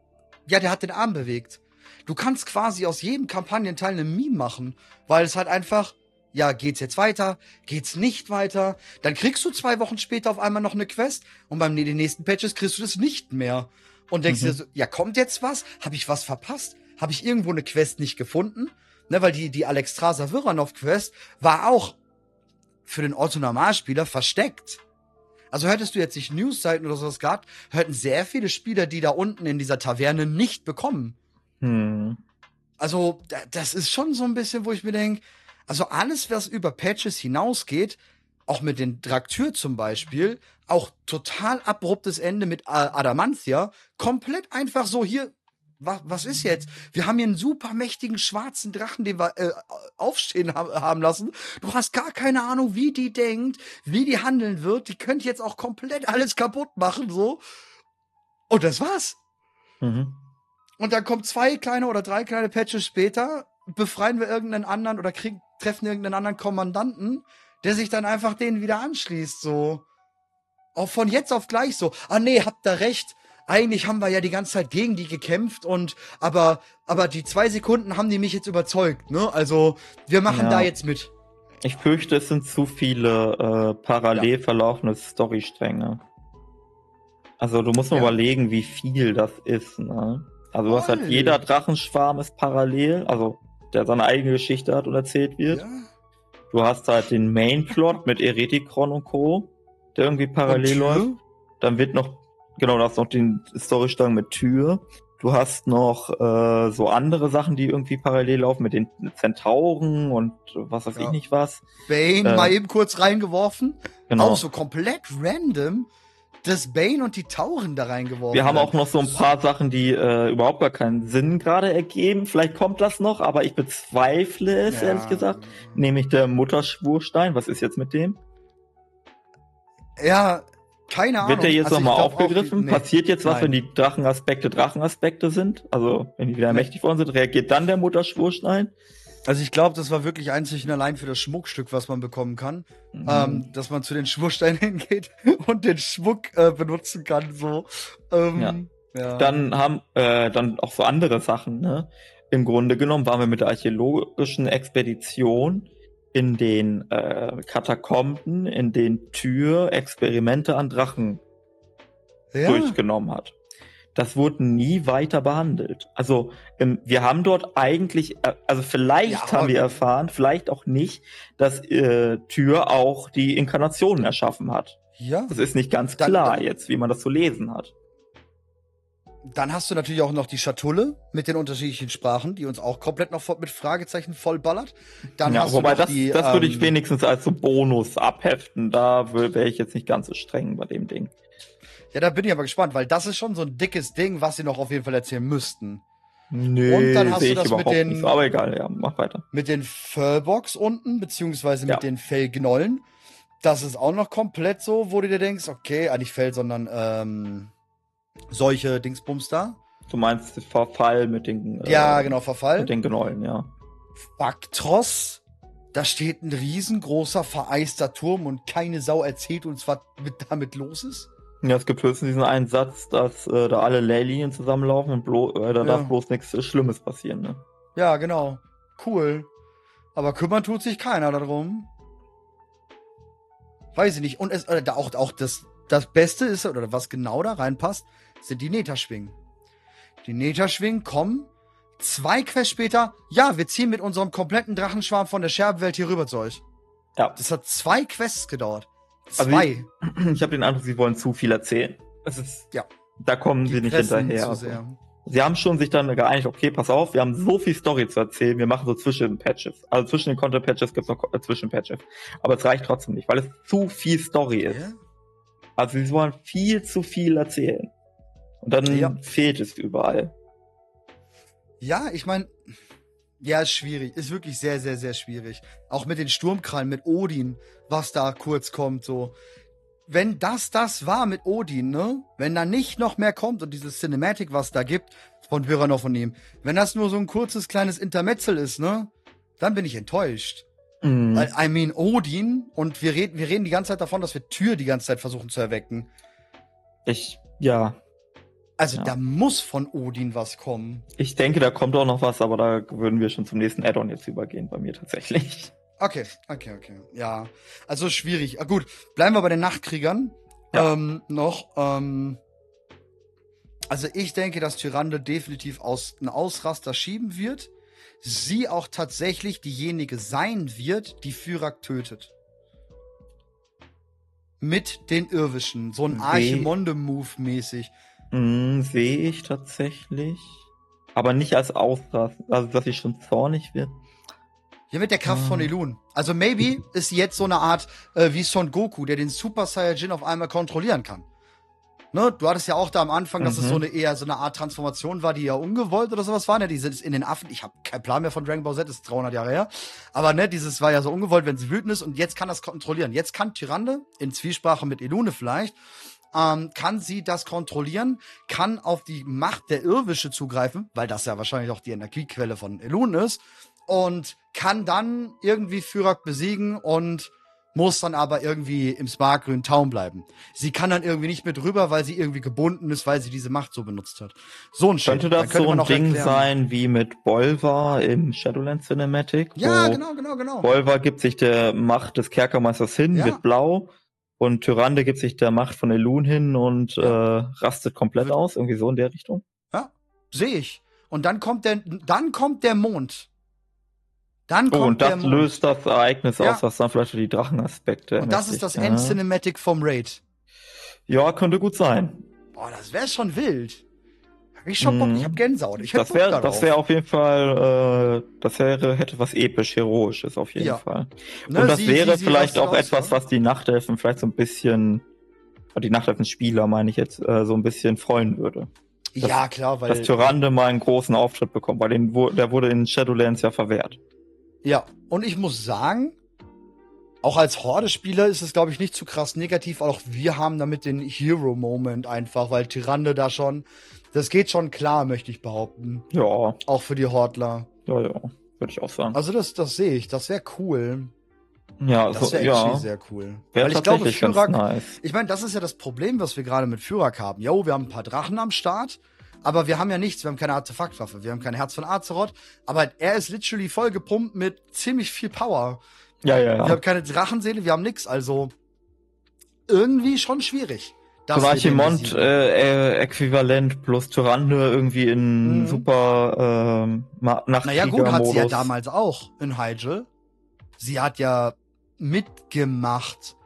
S2: ja, der hat den Arm bewegt. Du kannst quasi aus jedem Kampagnenteil eine Meme machen, weil es halt einfach, ja, geht's jetzt weiter, geht's nicht weiter, dann kriegst du zwei Wochen später auf einmal noch eine Quest und beim den nächsten Patches kriegst du das nicht mehr. Und denkst
S1: Mhm.
S2: dir so, ja, kommt jetzt was? Habe ich was verpasst? Habe ich irgendwo eine Quest nicht gefunden? Ne, weil die, die Alexstrasza Viranov Quest war auch für den Otto-Normalspieler versteckt. Also hättest du jetzt nicht Newsseiten oder sowas gehabt, hätten sehr viele Spieler, die da unten in dieser Taverne nicht bekommen.
S1: Hm.
S2: Also, da- das ist schon so ein bisschen, wo ich mir denke, also alles, was über Patches hinausgeht, auch mit den Draktür zum Beispiel, auch total abruptes Ende mit Adamantia, komplett einfach so hier, wa was ist jetzt? Wir haben hier einen super mächtigen schwarzen Drachen, den wir äh, aufstehen ha haben lassen. Du hast gar keine Ahnung, wie die denkt, wie die handeln wird. Die könnte jetzt auch komplett alles kaputt machen, so. Und das war's.
S1: Mhm.
S2: Und dann kommt zwei kleine oder drei kleine Patches später, befreien wir irgendeinen anderen oder kriegen, treffen irgendeinen anderen Kommandanten, der sich dann einfach denen wieder anschließt, so. Auch von jetzt auf gleich so. Ah nee, habt ihr recht. Eigentlich haben wir ja die ganze Zeit gegen die gekämpft und aber aber die zwei Sekunden haben die mich jetzt überzeugt, ne? Also wir machen
S1: Ja.
S2: da jetzt mit.
S1: Ich fürchte, es sind zu viele äh, parallel verlaufende Storystränge. Also du musst mal
S2: Ja.
S1: überlegen, wie viel das ist. Ne? Also du hast halt
S2: Voll.
S1: jeder Drachenschwarm ist parallel, also der seine eigene Geschichte hat und erzählt wird.
S2: Ja.
S1: Du hast halt den Mainplot mit Eretikron und Co., der irgendwie parallel läuft. Dann wird noch, genau, du hast noch den Storystrang mit Tür. Du hast noch äh, so andere Sachen, die irgendwie parallel laufen mit den Zentauren und was weiß
S2: Ja.
S1: ich nicht was.
S2: Bane
S1: Äh,
S2: mal eben kurz reingeworfen.
S1: Genau.
S2: Auch so komplett random, dass Bane und die Tauren da reingeworfen
S1: Wir haben auch noch so ein paar Sachen, die äh, überhaupt gar keinen Sinn gerade ergeben. Vielleicht kommt das noch, aber ich bezweifle es,
S2: Ja.
S1: ehrlich gesagt. Nämlich der Mutterschwurstein. Was ist jetzt mit dem?
S2: Ja, keine Ahnung.
S1: Wird der jetzt
S2: Also
S1: nochmal aufgegriffen?
S2: die- nee.
S1: Passiert jetzt was,
S2: Nein.
S1: wenn die Drachenaspekte Drachenaspekte sind? Also, wenn die wieder mächtig worden sind, reagiert dann der Mutterschwurstein?
S2: Also ich glaube, das war wirklich einzig und allein für das Schmuckstück, was man bekommen kann.
S1: Mhm.
S2: Ähm, dass man zu den Schwursteinen hingeht und den Schmuck äh, benutzen kann. So. Ähm,
S1: Ja.
S2: ja.
S1: Dann haben äh, dann auch so andere Sachen. Ne? Im Grunde genommen waren wir mit der archäologischen Expedition in den äh, Katakomben, in den Tür Experimente an Drachen
S2: ja.
S1: durchgenommen hat. Das wurde nie weiter behandelt. Also ähm, wir haben dort eigentlich, äh, also vielleicht
S2: Ja,
S1: haben wir erfahren, vielleicht auch nicht, dass äh, Tür auch die Inkarnationen erschaffen hat.
S2: ja.
S1: Das ist nicht ganz
S2: Dann-
S1: klar
S2: dann-
S1: jetzt, wie man das zu lesen hat.
S2: Dann hast du natürlich auch noch die Schatulle mit den unterschiedlichen Sprachen, die uns auch komplett noch mit Fragezeichen vollballert. Dann
S1: ja,
S2: hast
S1: wobei
S2: du
S1: das,
S2: die,
S1: das würde ich
S2: ähm,
S1: wenigstens als so Bonus abheften. Da wäre ich jetzt nicht ganz so streng bei dem Ding.
S2: Ja, da bin ich aber gespannt, weil das ist schon so ein dickes Ding, was sie noch auf jeden Fall erzählen müssten.
S1: Nö,
S2: Und dann hast
S1: sehe
S2: du
S1: ich
S2: das mit den-
S1: nicht. Aber egal, ja, mach weiter.
S2: Mit den Furbox unten, beziehungsweise mit
S1: Ja.
S2: den Fellgnollen. Das ist auch noch komplett so, wo du dir denkst, okay, ah, nicht Fell, sondern ähm, solche Dingsbums da.
S1: Du meinst Verfall mit den, äh,
S2: Ja, genau, Verfall.
S1: mit den Gnollen, ja.
S2: Baktros. Da steht ein riesengroßer, vereister Turm und keine Sau erzählt uns, was mit, damit los ist.
S1: Ja, es gibt höchstens diesen einen Satz, dass äh, da alle Leylinien zusammenlaufen und blo äh, da
S2: Ja.
S1: darf bloß nichts Schlimmes passieren, ne?
S2: Ja, genau. Cool. Aber kümmern tut sich keiner darum. Weiß ich nicht. Und es, äh, da auch, auch das, das Beste ist, oder was genau da reinpasst, sind die Neta-Schwingen. Die Neta-Schwingen kommen zwei Quests später. Ja, wir ziehen mit unserem kompletten Drachenschwarm von der Scherbenwelt hier rüber zu euch.
S1: Ja.
S2: Das hat zwei Quests gedauert.
S1: Also
S2: Zwei.
S1: Ich habe den Eindruck, sie wollen zu viel erzählen. Es ist,
S2: Ja.
S1: Da kommen sie nicht hinterher.
S2: zu
S1: also.
S2: sehr.
S1: Sie haben schon sich dann geeinigt, okay, pass auf, wir haben so viel Story zu erzählen, wir machen so Zwischenpatches. Also zwischen den Content-Patches gibt es noch äh, Zwischenpatches. Aber es reicht trotzdem nicht, weil es zu viel Story ist.
S2: Ja?
S1: Also sie wollen viel zu viel erzählen. Und dann
S2: Ja.
S1: fehlt es überall.
S2: Ja, ich meine, ja, ist schwierig. Ist wirklich sehr, sehr, sehr schwierig. Auch mit den Sturmkrallen, mit Odin, was da kurz kommt, so. Wenn das das war mit Odin, ne? Wenn da nicht noch mehr kommt und dieses Cinematic, was da gibt, von Byranov von ihm, wenn das nur so ein kurzes kleines Intermezzel ist, ne? Dann bin ich enttäuscht.
S1: Mhm.
S2: Weil, I mean, Odin, und wir reden, wir reden die ganze Zeit davon, dass wir Tür die ganze Zeit versuchen zu erwecken.
S1: Ich, ja,
S2: Also,
S1: Ja.
S2: da muss von Odin was kommen.
S1: ich denke, da kommt auch noch was, aber da würden wir schon zum nächsten Add-on jetzt übergehen bei mir tatsächlich.
S2: Okay, okay, okay. Ja, also schwierig. Ah, gut, bleiben wir bei den Nachtkriegern
S1: Ja.
S2: ähm, noch. Ähm, also ich denke, dass Tyrande definitiv aus, einen Ausraster schieben wird. Sie auch tatsächlich diejenige sein wird, die Fyrak tötet. Mit den Irwischen. So ein Archimonde-Move mäßig.
S1: Mhm, Sehe ich tatsächlich. Aber nicht als Ausrast, also dass sie schon zornig wird.
S2: Ja, mit der Kraft von Elun. Also maybe ist sie jetzt so eine Art äh, wie Son Goku, der den Super Saiyajin auf einmal kontrollieren kann. Ne, du hattest ja auch da am Anfang, dass es
S1: Mhm.
S2: so eine eher so eine Art Transformation war, die ja ungewollt oder sowas war. Ne, die sind in den Affen. Ich habe keinen Plan mehr von Dragon Ball Z, das ist 300 Jahre her. Aber ne, dieses war ja so ungewollt, wenn sie wütend ist und jetzt kann das kontrollieren. Jetzt kann Tyrande in Zwiesprache mit Elune vielleicht ähm, kann sie das kontrollieren, kann auf die Macht der Irrwische zugreifen, weil das ja wahrscheinlich auch die Energiequelle von Elun ist, und kann dann irgendwie Fyrak besiegen und muss dann aber irgendwie im sparkgrünen Taum bleiben. Sie kann dann irgendwie nicht mit rüber, weil sie irgendwie gebunden ist, weil sie diese Macht so benutzt hat. So ein Shit.
S1: Könnte das
S2: könnte
S1: so ein Ding
S2: erklären.
S1: sein wie mit Bolvar im Shadowlands Cinematic?
S2: Ja,
S1: wo
S2: genau, genau, genau.
S1: Bolvar gibt sich der Macht des Kerkermeisters hin,
S2: Ja.
S1: wird blau. Und Tyrande gibt sich der Macht von Elun hin und äh, rastet komplett aus. Irgendwie so in der Richtung.
S2: Sehe ich. Und dann kommt der, dann kommt der Mond. Dann kommt
S1: Oh, und das löst das Ereignis
S2: Ja.
S1: aus, was dann vielleicht für die Drachenaspekte
S2: Und das ist das
S1: ja.
S2: End-Cinematic vom Raid.
S1: Ja, könnte gut sein.
S2: Boah, das wäre schon wild. Ich schon Bock,
S1: Mhm.
S2: ich hab Gänsehaut. Ich
S1: Das wäre das wär auf jeden Fall, äh, das wäre, hätte was episch, heroisches auf jeden
S2: Ja.
S1: Fall.
S2: Ne,
S1: und das
S2: sie-
S1: wäre
S2: sie-
S1: vielleicht auch
S2: aus,
S1: etwas,
S2: ne?
S1: was die Nachtelfen vielleicht so ein bisschen, die Nachtelfen-Spieler meine ich jetzt, äh, so ein bisschen freuen würde. das-
S2: Ja, klar, weil.
S1: Dass Tyrande mal einen großen Auftritt bekommt, weil den, der wurde in Shadowlands ja verwehrt.
S2: Ja, und ich muss sagen, auch als Horde-Spieler ist es, glaube ich, nicht zu krass negativ. Auch wir haben damit den Hero-Moment einfach, weil Tyrande da schon. Das geht schon klar, möchte ich behaupten.
S1: Ja,
S2: Auch für die Hordler.
S1: ja, ja, würde ich auch sagen.
S2: Also, das, das sehe ich. Das wäre cool.
S1: ja,
S2: Das wäre
S1: ja,
S2: actually sehr cool.
S1: wäre
S2: Weil ich glaube, Fyrak,
S1: nice.
S2: Ich meine, das ist ja das Problem, was wir gerade mit Fyrak haben. Jo, wir haben ein paar Drachen am Start, aber wir haben ja nichts. Wir haben keine Artefaktwaffe, wir haben kein Herz von Azeroth. Aber er ist literally voll gepumpt mit ziemlich viel Power.
S1: Ja, ja,
S2: Wir
S1: ja.
S2: haben keine Drachenseele, wir haben nix. Also irgendwie schon schwierig.
S1: Archimond
S2: besiegen.
S1: äh, äh, äquivalent plus Tyrande irgendwie in
S2: Mhm.
S1: super ähm,
S2: Naja, gut, hat sie ja damals auch in Hyjal. Sie hat ja mitgemacht,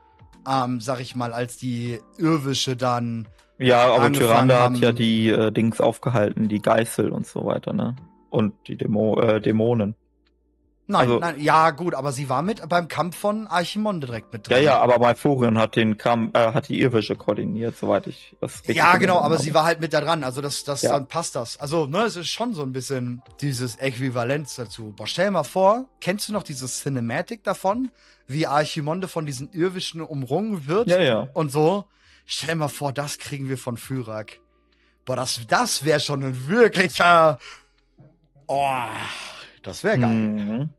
S2: ähm, sag ich mal, als die Irwische dann
S1: Ja, aber Tyrande hat ja die äh, Dings aufgehalten, die Geißel und so weiter, ne? Und die Dämo äh, Dämonen.
S2: Nein,
S1: Also-
S2: nein, ja, gut, aber sie war mit beim Kampf von Archimonde direkt mit
S1: Ja,
S2: drin.
S1: ja, aber Malfurion hat den Kampf, äh, hat die Irrwische koordiniert, soweit ich das richtig
S2: Ja, genau, aber sie war halt mit da dran, also das, das
S1: Ja.
S2: dann passt das. Also, ne, es ist schon so ein bisschen dieses Äquivalenz dazu. Boah, stell dir mal vor, kennst du noch dieses Cinematic davon, wie Archimonde von diesen Irrwischen umrungen wird
S1: Ja, ja.
S2: und so? Stell dir mal vor, das kriegen wir von Fyrak. Boah, das, das wäre schon ein wirklicher. Oh, das wäre geil.
S1: Mhm.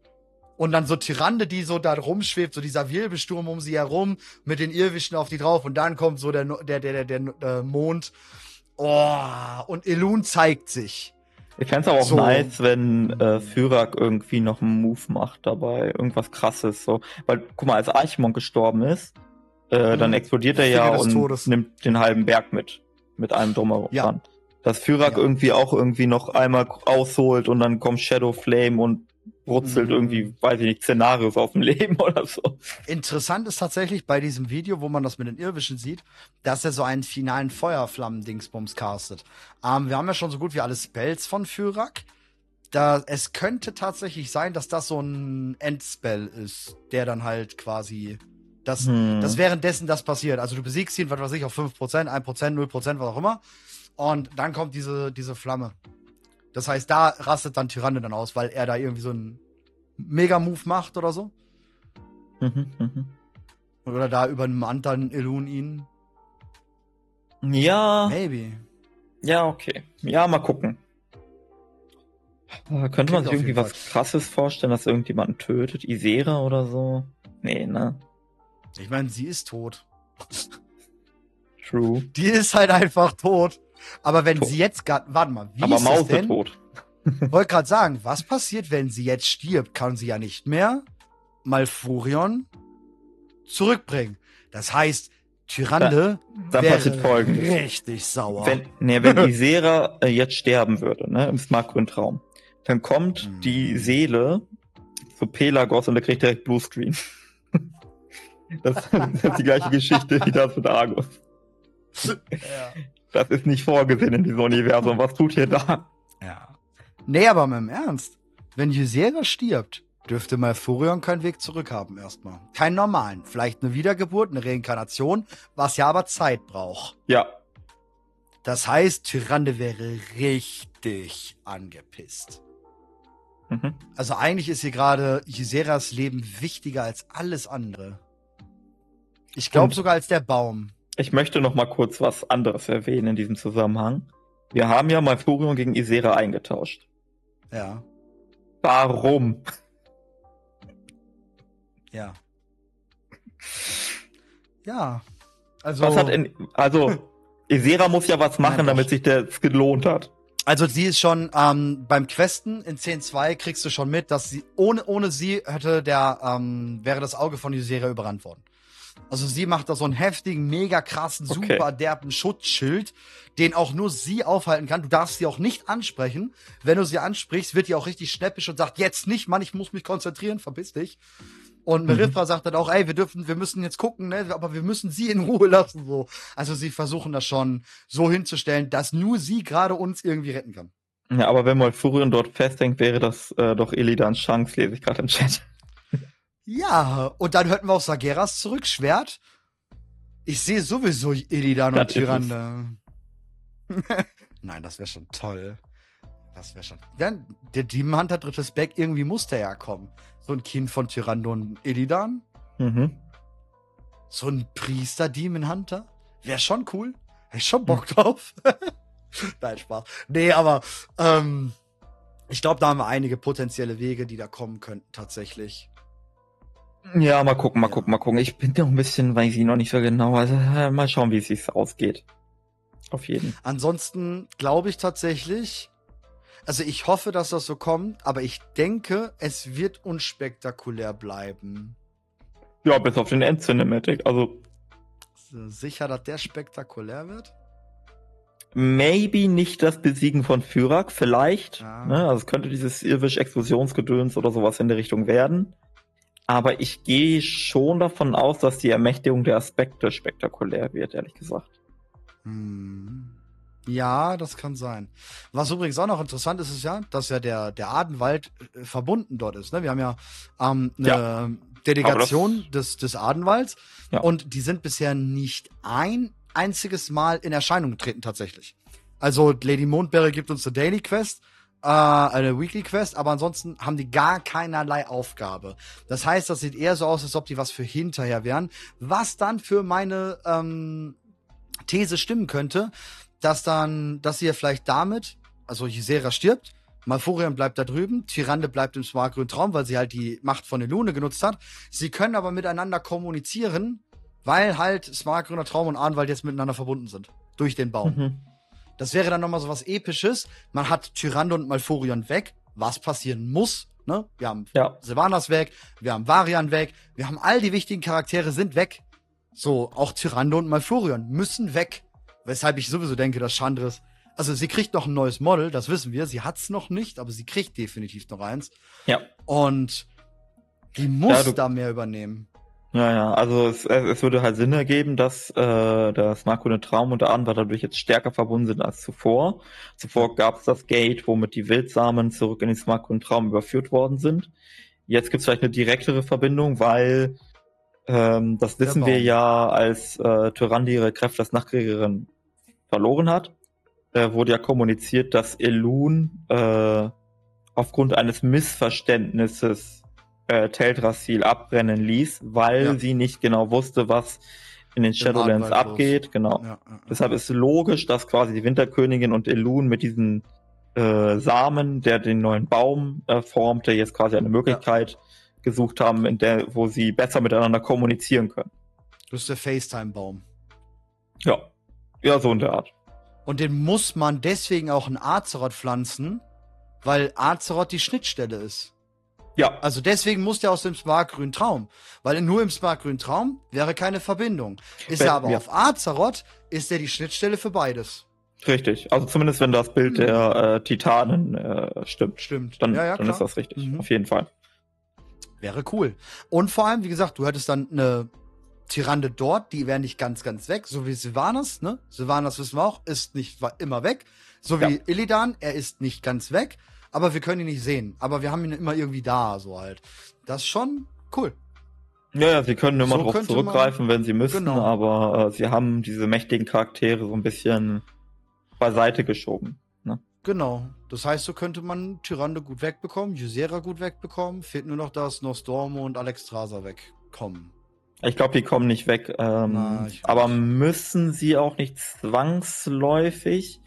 S2: Und dann so Tyrande, die so da rumschwebt, so dieser Wirbelsturm um sie herum, mit den Irrwischen auf die drauf und dann kommt so der, der, der, der, der, äh, Mond. Oh, und Elun zeigt sich.
S1: Ich fänd's aber auch
S2: So.
S1: nice, wenn äh, Fyrak irgendwie noch einen Move macht dabei. Irgendwas krasses. So. Weil, guck mal, als Archimon gestorben ist, äh, dann
S2: Mhm.
S1: explodiert er ja und
S2: Todes.
S1: nimmt den halben Berg mit. Mit einem drumherum.
S2: Ja.
S1: Dass Fyrak
S2: Ja.
S1: irgendwie auch irgendwie noch einmal ausholt und dann kommt Shadow Flame und brutzelt
S2: Mhm.
S1: irgendwie, weiß ich nicht, Szenarios auf dem Leben oder so.
S2: Interessant ist tatsächlich bei diesem Video, wo man das mit den Irrwischen sieht, dass er so einen finalen Feuerflammen-Dingsbums castet. Ähm, wir haben ja schon so gut wie alle Spells von Fyrak. Da, es könnte tatsächlich sein, dass das so ein Endspell ist, der dann halt quasi das,
S1: Hm.
S2: das währenddessen das passiert. Also du besiegst ihn, was weiß ich, auf 5%, 1%, 0%, was auch immer. Und dann kommt diese, diese Flamme. Das heißt, da rastet dann Tyrande dann aus, weil er da irgendwie so einen Mega-Move macht oder so.
S1: Mhm, mhm.
S2: Oder da über einen anderen Elun ihn.
S1: Ja,
S2: Maybe.
S1: ja, okay. Ja, mal gucken. Äh, Könnte man sich irgendwie was
S2: Fall.
S1: krasses vorstellen, dass irgendjemanden tötet? Isera oder so? Nee, ne?
S2: Ich meine, sie ist tot.
S1: True.
S2: Die ist halt einfach tot. Aber wenn
S1: Tot.
S2: sie jetzt gerade. Warte mal, wie
S1: Aber
S2: ist das
S1: Mause
S2: denn?
S1: tot.
S2: Wollte gerade sagen, was passiert, wenn sie jetzt stirbt? Kann sie ja nicht mehr Malfurion zurückbringen. Das heißt, Tyrande
S1: Dann
S2: wäre
S1: passiert folgendes.
S2: richtig sauer.
S1: Wenn, nee, wenn Isera äh, jetzt sterben würde, ne, im Smartgrün-Traum, dann kommt
S2: Mhm.
S1: die Seele zu Pelagos und er kriegt direkt Bluescreen. Das, das ist die gleiche Geschichte wie das mit Argus.
S2: ja.
S1: Das ist nicht vorgesehen in diesem Universum. Was tut ihr da?
S2: ja. Nee, aber mal im Ernst. Wenn Ysera stirbt, dürfte Malfurion keinen Weg zurück haben erstmal. Keinen normalen. Vielleicht eine Wiedergeburt, eine Reinkarnation, was ja aber Zeit braucht.
S1: Ja,
S2: Das heißt, Tyrande wäre richtig angepisst.
S1: Mhm.
S2: Also eigentlich ist hier gerade Yseras Leben wichtiger als alles andere. Ich glaube sogar als der Baum.
S1: Ich möchte noch mal kurz was anderes erwähnen in diesem Zusammenhang. Wir haben ja Malfurion gegen Isera eingetauscht.
S2: Ja,
S1: Warum?
S2: ja. Ja. Also,
S1: Was hat in, also, Isera muss ja was machen,
S2: Nein,
S1: damit sich das gelohnt hat.
S2: also sie ist schon ähm, beim Questen in 10.2 kriegst du schon mit, dass sie ohne ohne sie hätte der ähm, wäre das Auge von Ysera überrannt worden. Also sie macht da so einen heftigen, mega krassen,
S1: Okay.
S2: super derben Schutzschild, den auch nur sie aufhalten kann. Du darfst sie auch nicht ansprechen. Wenn du sie ansprichst, wird die auch richtig schnäppisch und sagt, jetzt nicht, Mann, ich muss mich konzentrieren, verpiss dich. Und
S1: Mhm.
S2: Merithra sagt dann auch, ey, wir dürfen, wir müssen jetzt gucken, ne, aber wir müssen sie in Ruhe lassen, so. Also sie versuchen das schon so hinzustellen, dass nur sie gerade uns irgendwie retten kann.
S1: Ja, aber wenn Malfurion dort festhängt, wäre das äh, doch Illidans Chance, lese ich gerade im Chat.
S2: Ja, und dann hörten wir auch Sageras zurück, Schwert. Ich sehe sowieso Illidan
S1: Das
S2: und. Tyrande. Nein, das wäre schon toll. Das wäre schon. Ja, der Demon Hunter drittes Back, irgendwie muss der ja kommen. So ein Kind von Tyrande und Illidan.
S1: Mhm.
S2: So ein Priester Demon Hunter. Wäre schon cool. Hätte ich schon Bock drauf. Nein, Spaß. Nee, aber ähm, ich glaube, da haben wir einige potenzielle Wege, die da kommen könnten, tatsächlich.
S1: Ja, mal gucken, mal
S2: Ja.
S1: gucken, mal gucken. Ich bin noch ein bisschen, weiß ich noch nicht so genau. Also äh, mal schauen, wie es sich ausgeht. Auf jeden.
S2: Ansonsten glaube ich tatsächlich, also ich hoffe, dass das so kommt, aber ich denke, es wird unspektakulär bleiben.
S1: Ja, bis auf den End-Cinematic. Also
S2: Sicher, dass der spektakulär wird?
S1: maybe nicht das Besiegen von Fyrak, vielleicht.
S2: Ja.
S1: Ne? Also es könnte dieses Irwisch-Explosionsgedöns oder sowas in der Richtung werden. Aber ich gehe schon davon aus, dass die Ermächtigung der Aspekte spektakulär wird, ehrlich gesagt.
S2: Hm. Ja, das kann sein. Was übrigens auch noch interessant ist, ist ja, dass ja der, der Adenwald äh, verbunden dort ist. Ne? Wir haben ja ähm, eine
S1: Ja.
S2: Delegation des, des Adenwalds
S1: Ja.
S2: und die sind bisher nicht ein einziges Mal in Erscheinung getreten tatsächlich. Also Lady Mondberry gibt uns eine Daily Quest, äh, eine Weekly Quest, aber ansonsten haben die gar keinerlei Aufgabe. Das heißt, das sieht eher so aus, als ob die was für hinterher wären, was dann für meine ähm, These stimmen könnte, dass dann, dass sie ja vielleicht damit, also Ysera stirbt, Malfurion bleibt da drüben, Tyrande bleibt im smartgrünen Traum, weil sie halt die Macht von Elune genutzt hat. Sie können aber miteinander kommunizieren, weil halt smartgrüner Traum und Ahnwald jetzt miteinander verbunden sind. Durch den Baum.
S1: Mhm.
S2: Das wäre dann nochmal so was Episches. Man hat Tyrande und Malfurion weg, was passieren muss. Ne? Wir haben
S1: Ja.
S2: Sylvanas weg, wir haben Varian weg, wir haben all die wichtigen Charaktere sind weg. So, auch Tyrande und Malfurion müssen weg. Weshalb ich sowieso denke, dass Chandris. Also, sie kriegt noch ein neues Model, das wissen wir. Sie hat's noch nicht, aber sie kriegt definitiv noch eins.
S1: Ja.
S2: Und die muss
S1: Ja,
S2: da mehr übernehmen.
S1: Ja, ja, also es, es würde halt Sinn ergeben, dass äh, das Markgrüne Traum und der Ahnwald dadurch jetzt stärker verbunden sind als zuvor. Zuvor gab es das Gate, womit die Wildsamen zurück in den Smartgrünen Traum überführt worden sind. Jetzt gibt es vielleicht eine direktere Verbindung, weil ähm, das wissen wir ja, als äh, Tyrande ihre Kräfte als Nachtkriegerin verloren hat, äh, wurde ja kommuniziert, dass Elun äh, aufgrund eines Missverständnisses äh, Teldrassil abbrennen ließ, weil
S2: Ja.
S1: sie nicht genau wusste, was in den Shadowlands
S2: los.
S1: abgeht. Genau.
S2: Ja, ja.
S1: Deshalb ist logisch, dass quasi die Winterkönigin und Elun mit diesen äh, Samen, der den neuen Baum äh, formte, jetzt quasi eine Möglichkeit gesucht haben, in der, wo sie besser miteinander kommunizieren können.
S2: Das ist der FaceTime-Baum.
S1: Ja. Ja, so in der Art.
S2: Und den muss man deswegen auch in Azeroth pflanzen, weil Azeroth die Schnittstelle ist.
S1: Ja,
S2: Also deswegen muss der aus dem Smartgrünen Traum. Weil nur im Smartgrünen Traum wäre keine Verbindung. Ist
S1: Wenn-
S2: er aber
S1: ja.
S2: auf Azeroth, ist er die Schnittstelle für beides.
S1: richtig. Also zumindest wenn das Bild
S2: Mhm.
S1: der äh, Titanen äh, stimmt.
S2: Stimmt.
S1: Dann,
S2: ja, ja,
S1: dann
S2: klar.
S1: ist das richtig.
S2: Mhm.
S1: Auf jeden Fall.
S2: Wäre cool. Und vor allem, wie gesagt, du hättest dann eine Tyrande dort, die wäre nicht ganz, ganz weg, so wie Sylvanas, ne? Sylvanas wissen wir auch, ist nicht war immer weg. So wie
S1: Ja.
S2: Illidan, er ist nicht ganz weg, aber wir können ihn nicht sehen. Aber wir haben ihn immer irgendwie da, so halt. Das ist schon cool.
S1: Ja, ja, sie können immer
S2: So
S1: drauf zurückgreifen, wenn sie müssen,
S2: Genau.
S1: aber äh, sie haben diese mächtigen Charaktere so ein bisschen beiseite geschoben. Ne?
S2: Genau. Das heißt, so könnte man Tyrande gut wegbekommen, Ysera gut wegbekommen. Fehlt nur noch, dass Nostormo und Alexstrasza wegkommen.
S1: Ich glaube, die kommen nicht weg. Ähm,
S2: Na,
S1: aber müssen sie auch nicht zwangsläufig?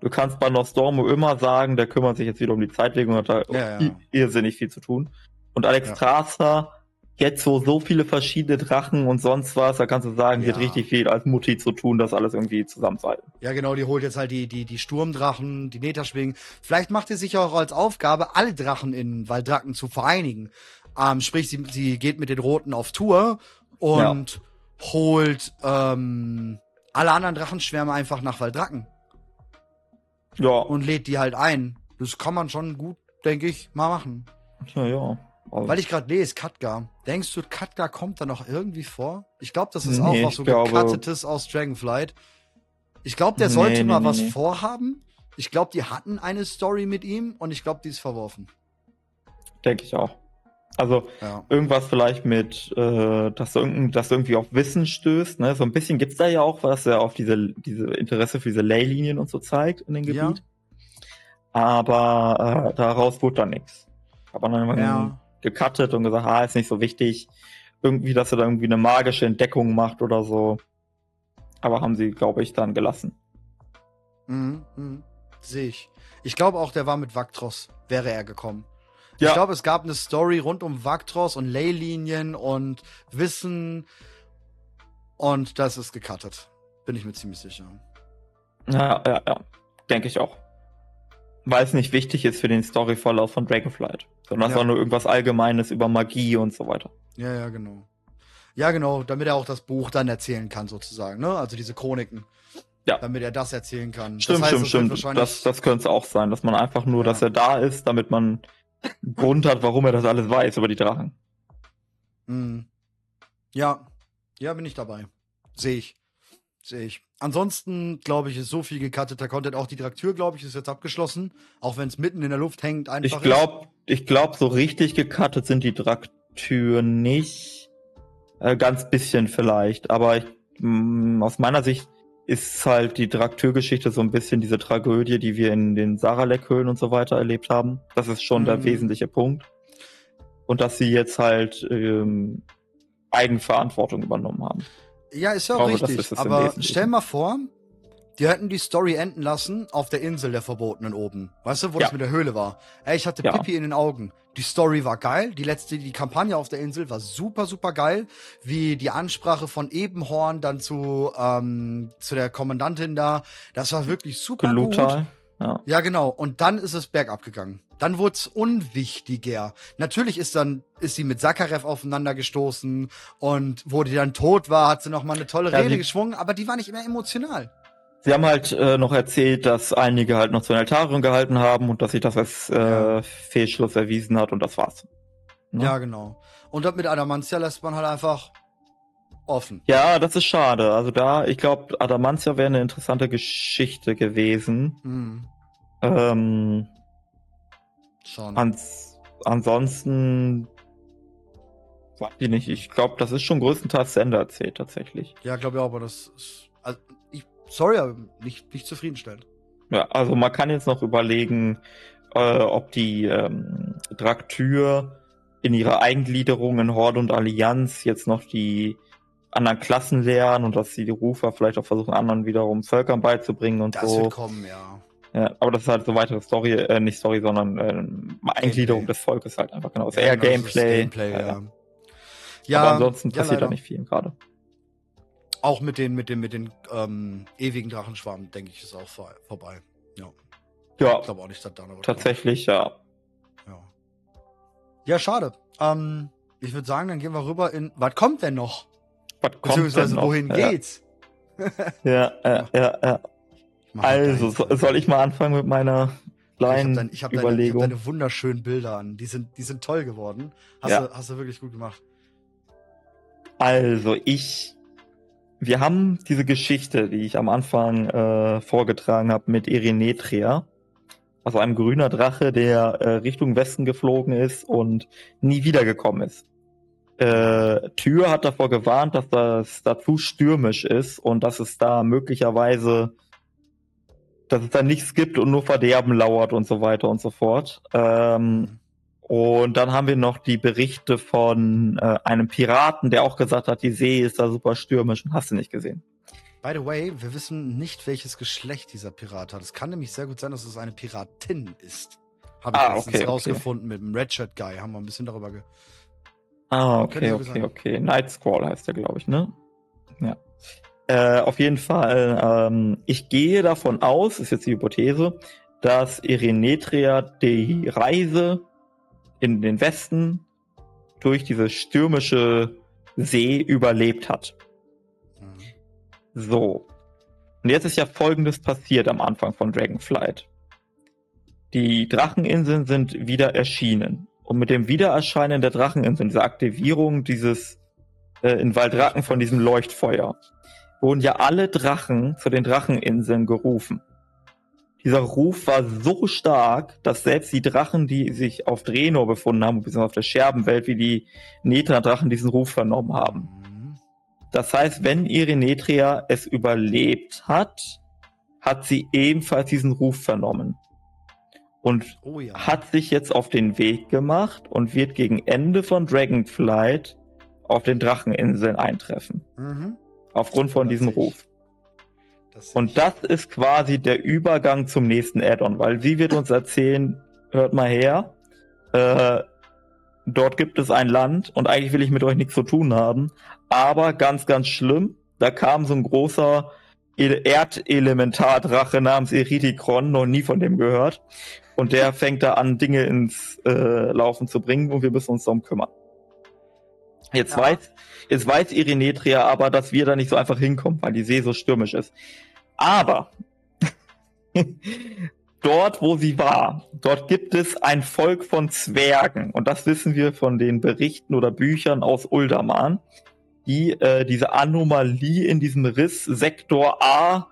S1: Du kannst bei Nostormo immer sagen, der kümmert sich jetzt wieder um die Zeitlegung und hat da
S2: Ja, ja.
S1: irrsinnig viel zu tun. Und Alex
S2: Ja.
S1: Strasser, jetzt so, so viele verschiedene Drachen und sonst was, da kannst du sagen, die hat
S2: Ja.
S1: richtig viel als Mutti zu tun, das alles irgendwie zusammenzuhalten.
S2: Ja, genau, die holt jetzt halt die, die, die Sturmdrachen, die Netaschwingen. Vielleicht macht sie sich auch als Aufgabe, alle Drachen in Waldracken zu vereinigen. Ähm, sprich, sie, sie geht mit den Roten auf Tour und holt ähm, alle anderen Drachenschwärme einfach nach Waldracken
S1: Ja,
S2: und lädt die halt ein. Das kann man schon gut, denke ich, mal machen.
S1: ja, ja. Also,
S2: Weil ich gerade lese, Katka. Denkst du, Katka kommt da noch irgendwie vor? Ich glaube, das ist
S1: Nee,
S2: auch was
S1: ich
S2: so
S1: glaube-
S2: gecuttetes aus Dragonflight. Ich glaube, der sollte
S1: nee,
S2: mal
S1: nee,
S2: was
S1: nee.
S2: vorhaben. Ich glaube, die hatten eine Story mit ihm und ich glaube, die ist verworfen.
S1: denke ich auch. Also,
S2: Ja.
S1: irgendwas vielleicht mit, äh, dass du, irgend, dass du irgendwie auf Wissen stößt. Ne? So ein bisschen gibt's da ja auch, was er auf diese, diese Interesse für diese Leylinien und so zeigt in dem
S2: Ja.
S1: Gebiet. Aber äh, daraus wurde dann nichts. Aber dann irgendwann
S2: Ja.
S1: gecuttet und gesagt, ah, ist nicht so wichtig. Irgendwie, dass er da irgendwie eine magische Entdeckung macht oder so. Aber haben sie, glaube ich, dann gelassen.
S2: Mhm, mhm. Sehe ich. Ich glaube auch, der war mit Vaktros, wäre er gekommen.
S1: Ja.
S2: Ich glaube, es gab eine Story rund um Vaktros und Leylinien und Wissen und das ist gecuttet. Bin ich mir ziemlich sicher.
S1: Ja, ja, ja. Denke ich auch. Weil es nicht wichtig ist für den Storyverlauf von Dragonflight. Sondern es
S2: Ja.
S1: war nur irgendwas Allgemeines über Magie und so weiter.
S2: Ja, ja, genau. Ja, genau, damit er auch das Buch dann erzählen kann, sozusagen, ne? Also diese Chroniken.
S1: Ja.
S2: Damit er das erzählen kann.
S1: Stimmt,
S2: das heißt,
S1: stimmt, stimmt. Das, das könnte es auch sein, dass man einfach nur,
S2: Ja.
S1: dass er da ist, damit man Grund hat, warum er das alles weiß über die Drachen.
S2: Mhm. Ja. Ja, bin ich dabei. Sehe ich. sehe ich. Ansonsten, glaube ich, ist so viel gecutteter Content. Auch die Traktür, glaube ich, ist jetzt abgeschlossen. Auch wenn es mitten in der Luft hängt, einfach
S1: Ich glaube, ich glaube, so richtig gecuttet sind die Traktür nicht. Äh, ganz bisschen vielleicht. Aber ich, mh, aus meiner Sicht ist halt die Traktürgeschichte so ein bisschen diese Tragödie, die wir in den Saralek-Höhlen und so weiter erlebt haben. Das ist schon der
S2: Mhm.
S1: wesentliche Punkt. Und dass sie jetzt halt ähm, Eigenverantwortung übernommen haben.
S2: Ja, ist ja auch
S1: glaube,
S2: richtig. Aber stell mal vor, die hätten die Story enden lassen auf der Insel der Verbotenen oben. Weißt du, wo
S1: Ja.
S2: das mit der Höhle war? Ey, ich hatte
S1: Ja.
S2: Pipi in den Augen. Die Story war geil. Die letzte, die Kampagne auf der Insel war super, super geil. Wie die Ansprache von Ebenhorn dann zu, ähm, zu der Kommandantin da. Das war wirklich super gut.
S1: Gelutal. Ja.
S2: Ja, genau. Und dann ist es bergab gegangen. Dann wurde es unwichtiger. Natürlich ist dann, ist sie mit Sakarev aufeinander gestoßen und wo die dann tot war, hat sie noch mal eine tolle
S1: Ja,
S2: Rede geschwungen, aber die war nicht mehr emotional.
S1: Sie haben halt äh, noch erzählt, dass einige halt noch zu einer Altarium gehalten haben und dass sich das als äh. Fehlschluss erwiesen hat und das war's. Ne?
S2: Ja, genau. Und das mit Adamantia lässt man halt einfach offen.
S1: Ja, das ist schade. Also da, ich glaube, Adamantia wäre eine interessante Geschichte gewesen.
S2: Mhm.
S1: Ähm,
S2: Schon.
S1: ans, ansonsten weiß ich nicht. Ich glaube, das ist schon größtenteils zu Ende erzählt tatsächlich.
S2: Ja, glaube ich auch, aber das ist. Sorry, aber nicht, nicht zufriedenstellend.
S1: Ja, also man kann jetzt noch überlegen, äh, ob die ähm, Draktür in ihrer Eingliederung in Horde und Allianz jetzt noch die anderen Klassen lernen und dass sie die Rufer vielleicht auch versuchen, anderen wiederum Völkern beizubringen und
S2: Das
S1: so.
S2: wird kommen, ja.
S1: Ja, aber das ist halt so weitere Story, äh, nicht Story, sondern ähm, Eingliederung
S2: Gameplay.
S1: des Volkes halt einfach genau.
S2: Ja
S1: eher
S2: genau, das ist
S1: Gameplay.
S2: Gameplay, ja.
S1: ja. Aber ansonsten passiert da nicht viel gerade.
S2: Auch mit den, mit den, mit den ähm, ewigen Drachenschwarm, denke ich, ist auch vor, vorbei. Ja.
S1: Ja,
S2: Ich glaube auch nicht, dass da noch
S1: tatsächlich, ja.
S2: Ja, ja schade. Ähm, ich würde sagen, dann gehen wir rüber in. Was kommt denn noch?
S1: Was kommt
S2: Beziehungsweise
S1: denn noch?
S2: wohin
S1: ja,
S2: geht's?
S1: Ja, ja, ja, ja.
S2: Mal
S1: Also, so, soll ich mal anfangen mit meiner
S2: ich habe
S1: kleinen
S2: dein, ich hab deine, ich hab
S1: Überlegung?
S2: deine wunderschönen Bilder an. Die sind, die sind toll geworden. Hast,
S1: Ja.
S2: du, hast du wirklich gut gemacht.
S1: Also, ich. Wir haben diese Geschichte, die ich am Anfang äh, vorgetragen habe, mit Irenetria. Also einem grüner Drache, der äh, Richtung Westen geflogen ist und nie wiedergekommen ist. Äh, Tür hat davor gewarnt, dass das da zu stürmisch ist und dass es da möglicherweise, dass es da nichts gibt und nur Verderben lauert und so weiter und so fort. Ähm, und dann haben wir noch die Berichte von äh, einem Piraten, der auch gesagt hat, die See ist da super stürmisch und hast du nicht gesehen.
S2: By the way, wir wissen nicht, welches Geschlecht dieser Pirat hat. Es kann nämlich sehr gut sein, dass es eine Piratin ist. Habe ich
S1: Ah,
S2: letztens
S1: okay, okay.
S2: rausgefunden mit dem Redshirt Guy. Haben wir ein bisschen darüber ge
S1: Ah, okay, okay,
S2: sein.
S1: okay. Night Squall heißt der, glaube ich, ne? Ja. Äh, auf jeden Fall, ähm, ich gehe davon aus, ist jetzt die Hypothese, dass Irenetria die Reise in den Westen durch diese stürmische See überlebt hat. So. Und jetzt ist ja Folgendes passiert am Anfang von Dragonflight. Die Dracheninseln sind wieder erschienen. Und mit dem Wiedererscheinen der Dracheninseln, dieser Aktivierung dieses äh, in Waldracken von diesem Leuchtfeuer, wurden ja alle Drachen zu den Dracheninseln gerufen. Dieser Ruf war so stark, dass selbst die Drachen, die sich auf Drenor befunden haben, beziehungsweise auf der Scherbenwelt, wie die Netra-Drachen, diesen Ruf vernommen haben.
S2: Mhm.
S1: Das heißt, wenn Irenetria es überlebt hat, hat sie ebenfalls diesen Ruf vernommen und
S2: Oh ja.
S1: hat sich jetzt auf den Weg gemacht und wird gegen Ende von Dragonflight auf den Dracheninseln eintreffen.
S2: Mhm.
S1: Aufgrund von diesem. Ruf. Und das ist quasi der Übergang zum nächsten Add-on, weil sie wird uns erzählen, hört mal her, äh, dort gibt es ein Land und eigentlich will ich mit euch nichts zu tun haben, aber ganz, ganz schlimm, da kam so ein großer Erdelementardrache namens Eridikron, noch nie von dem gehört, und der fängt da an, Dinge ins äh, Laufen zu bringen und wir müssen uns darum kümmern. Jetzt
S2: Ja.
S1: weiß, jetzt weiß Irenetria aber, dass wir da nicht so einfach hinkommen, weil die See so stürmisch ist. Aber dort, wo sie war, dort gibt es ein Volk von Zwergen. Und das wissen wir von den Berichten oder Büchern aus Uldaman. die äh, diese Anomalie in diesem Riss Sektor A,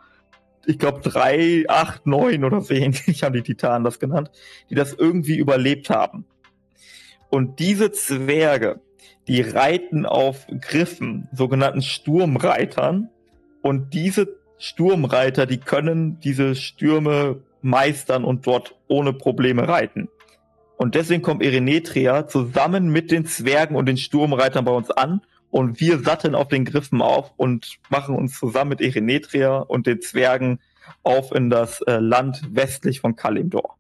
S1: ich glaube 3, 8, 9 oder so ähnlich haben die Titanen das genannt, die das irgendwie überlebt haben. Und diese Zwerge, die reiten auf Griffen, sogenannten Sturmreitern. Und diese Sturmreiter, die können diese Stürme meistern und dort ohne Probleme reiten. Und deswegen kommt Erenetria zusammen mit den Zwergen und den Sturmreitern bei uns an und wir satteln auf den Griffen auf und machen uns zusammen mit Erenetria und den Zwergen auf in das äh, Land westlich von Kalimdor.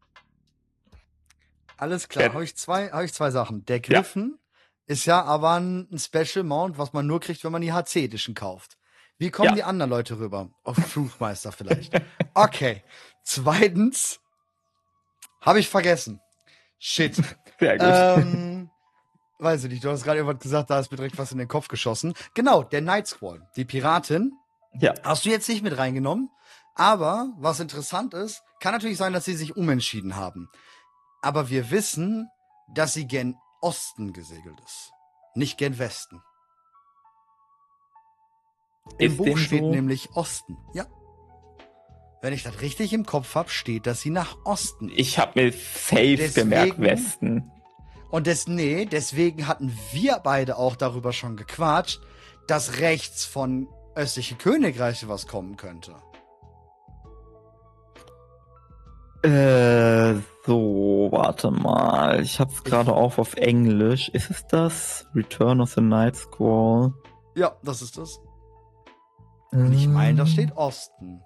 S2: Alles klar, habe ich, zwei, hab ich zwei Sachen. Der Griffen ja. ist ja aber ein, Special Mount, was man nur kriegt, wenn man die HC Edition kauft. Wie kommen ja. die anderen Leute rüber? Auf Fluchmeister vielleicht. Okay. Zweitens habe ich vergessen. Shit.
S1: Sehr gut.
S2: Ähm, weiß ich nicht, du hast gerade irgendwas gesagt, da ist mir direkt was in den Kopf geschossen. Genau, der Night Squall, die Piratin.
S1: Ja.
S2: Hast du jetzt nicht mit reingenommen. Aber was interessant ist, kann natürlich sein, dass sie sich umentschieden haben. Aber wir wissen, dass sie gen Osten gesegelt ist, nicht gen Westen. Im ist Buch steht so? nämlich Osten. Ja. Wenn ich das richtig im Kopf habe, steht, dass sie nach Osten
S1: ist. Ich habe mir safe deswegen, gemerkt, Westen.
S2: Und des, nee, deswegen hatten wir beide auch darüber schon gequatscht, dass rechts von östliche Königreiche was kommen könnte.
S1: Äh, so, warte mal. Ich hab's gerade auch auf Englisch. Ist es das? Return of the Night Squall?
S2: Ja, das ist das. Und ich meine, da steht Osten.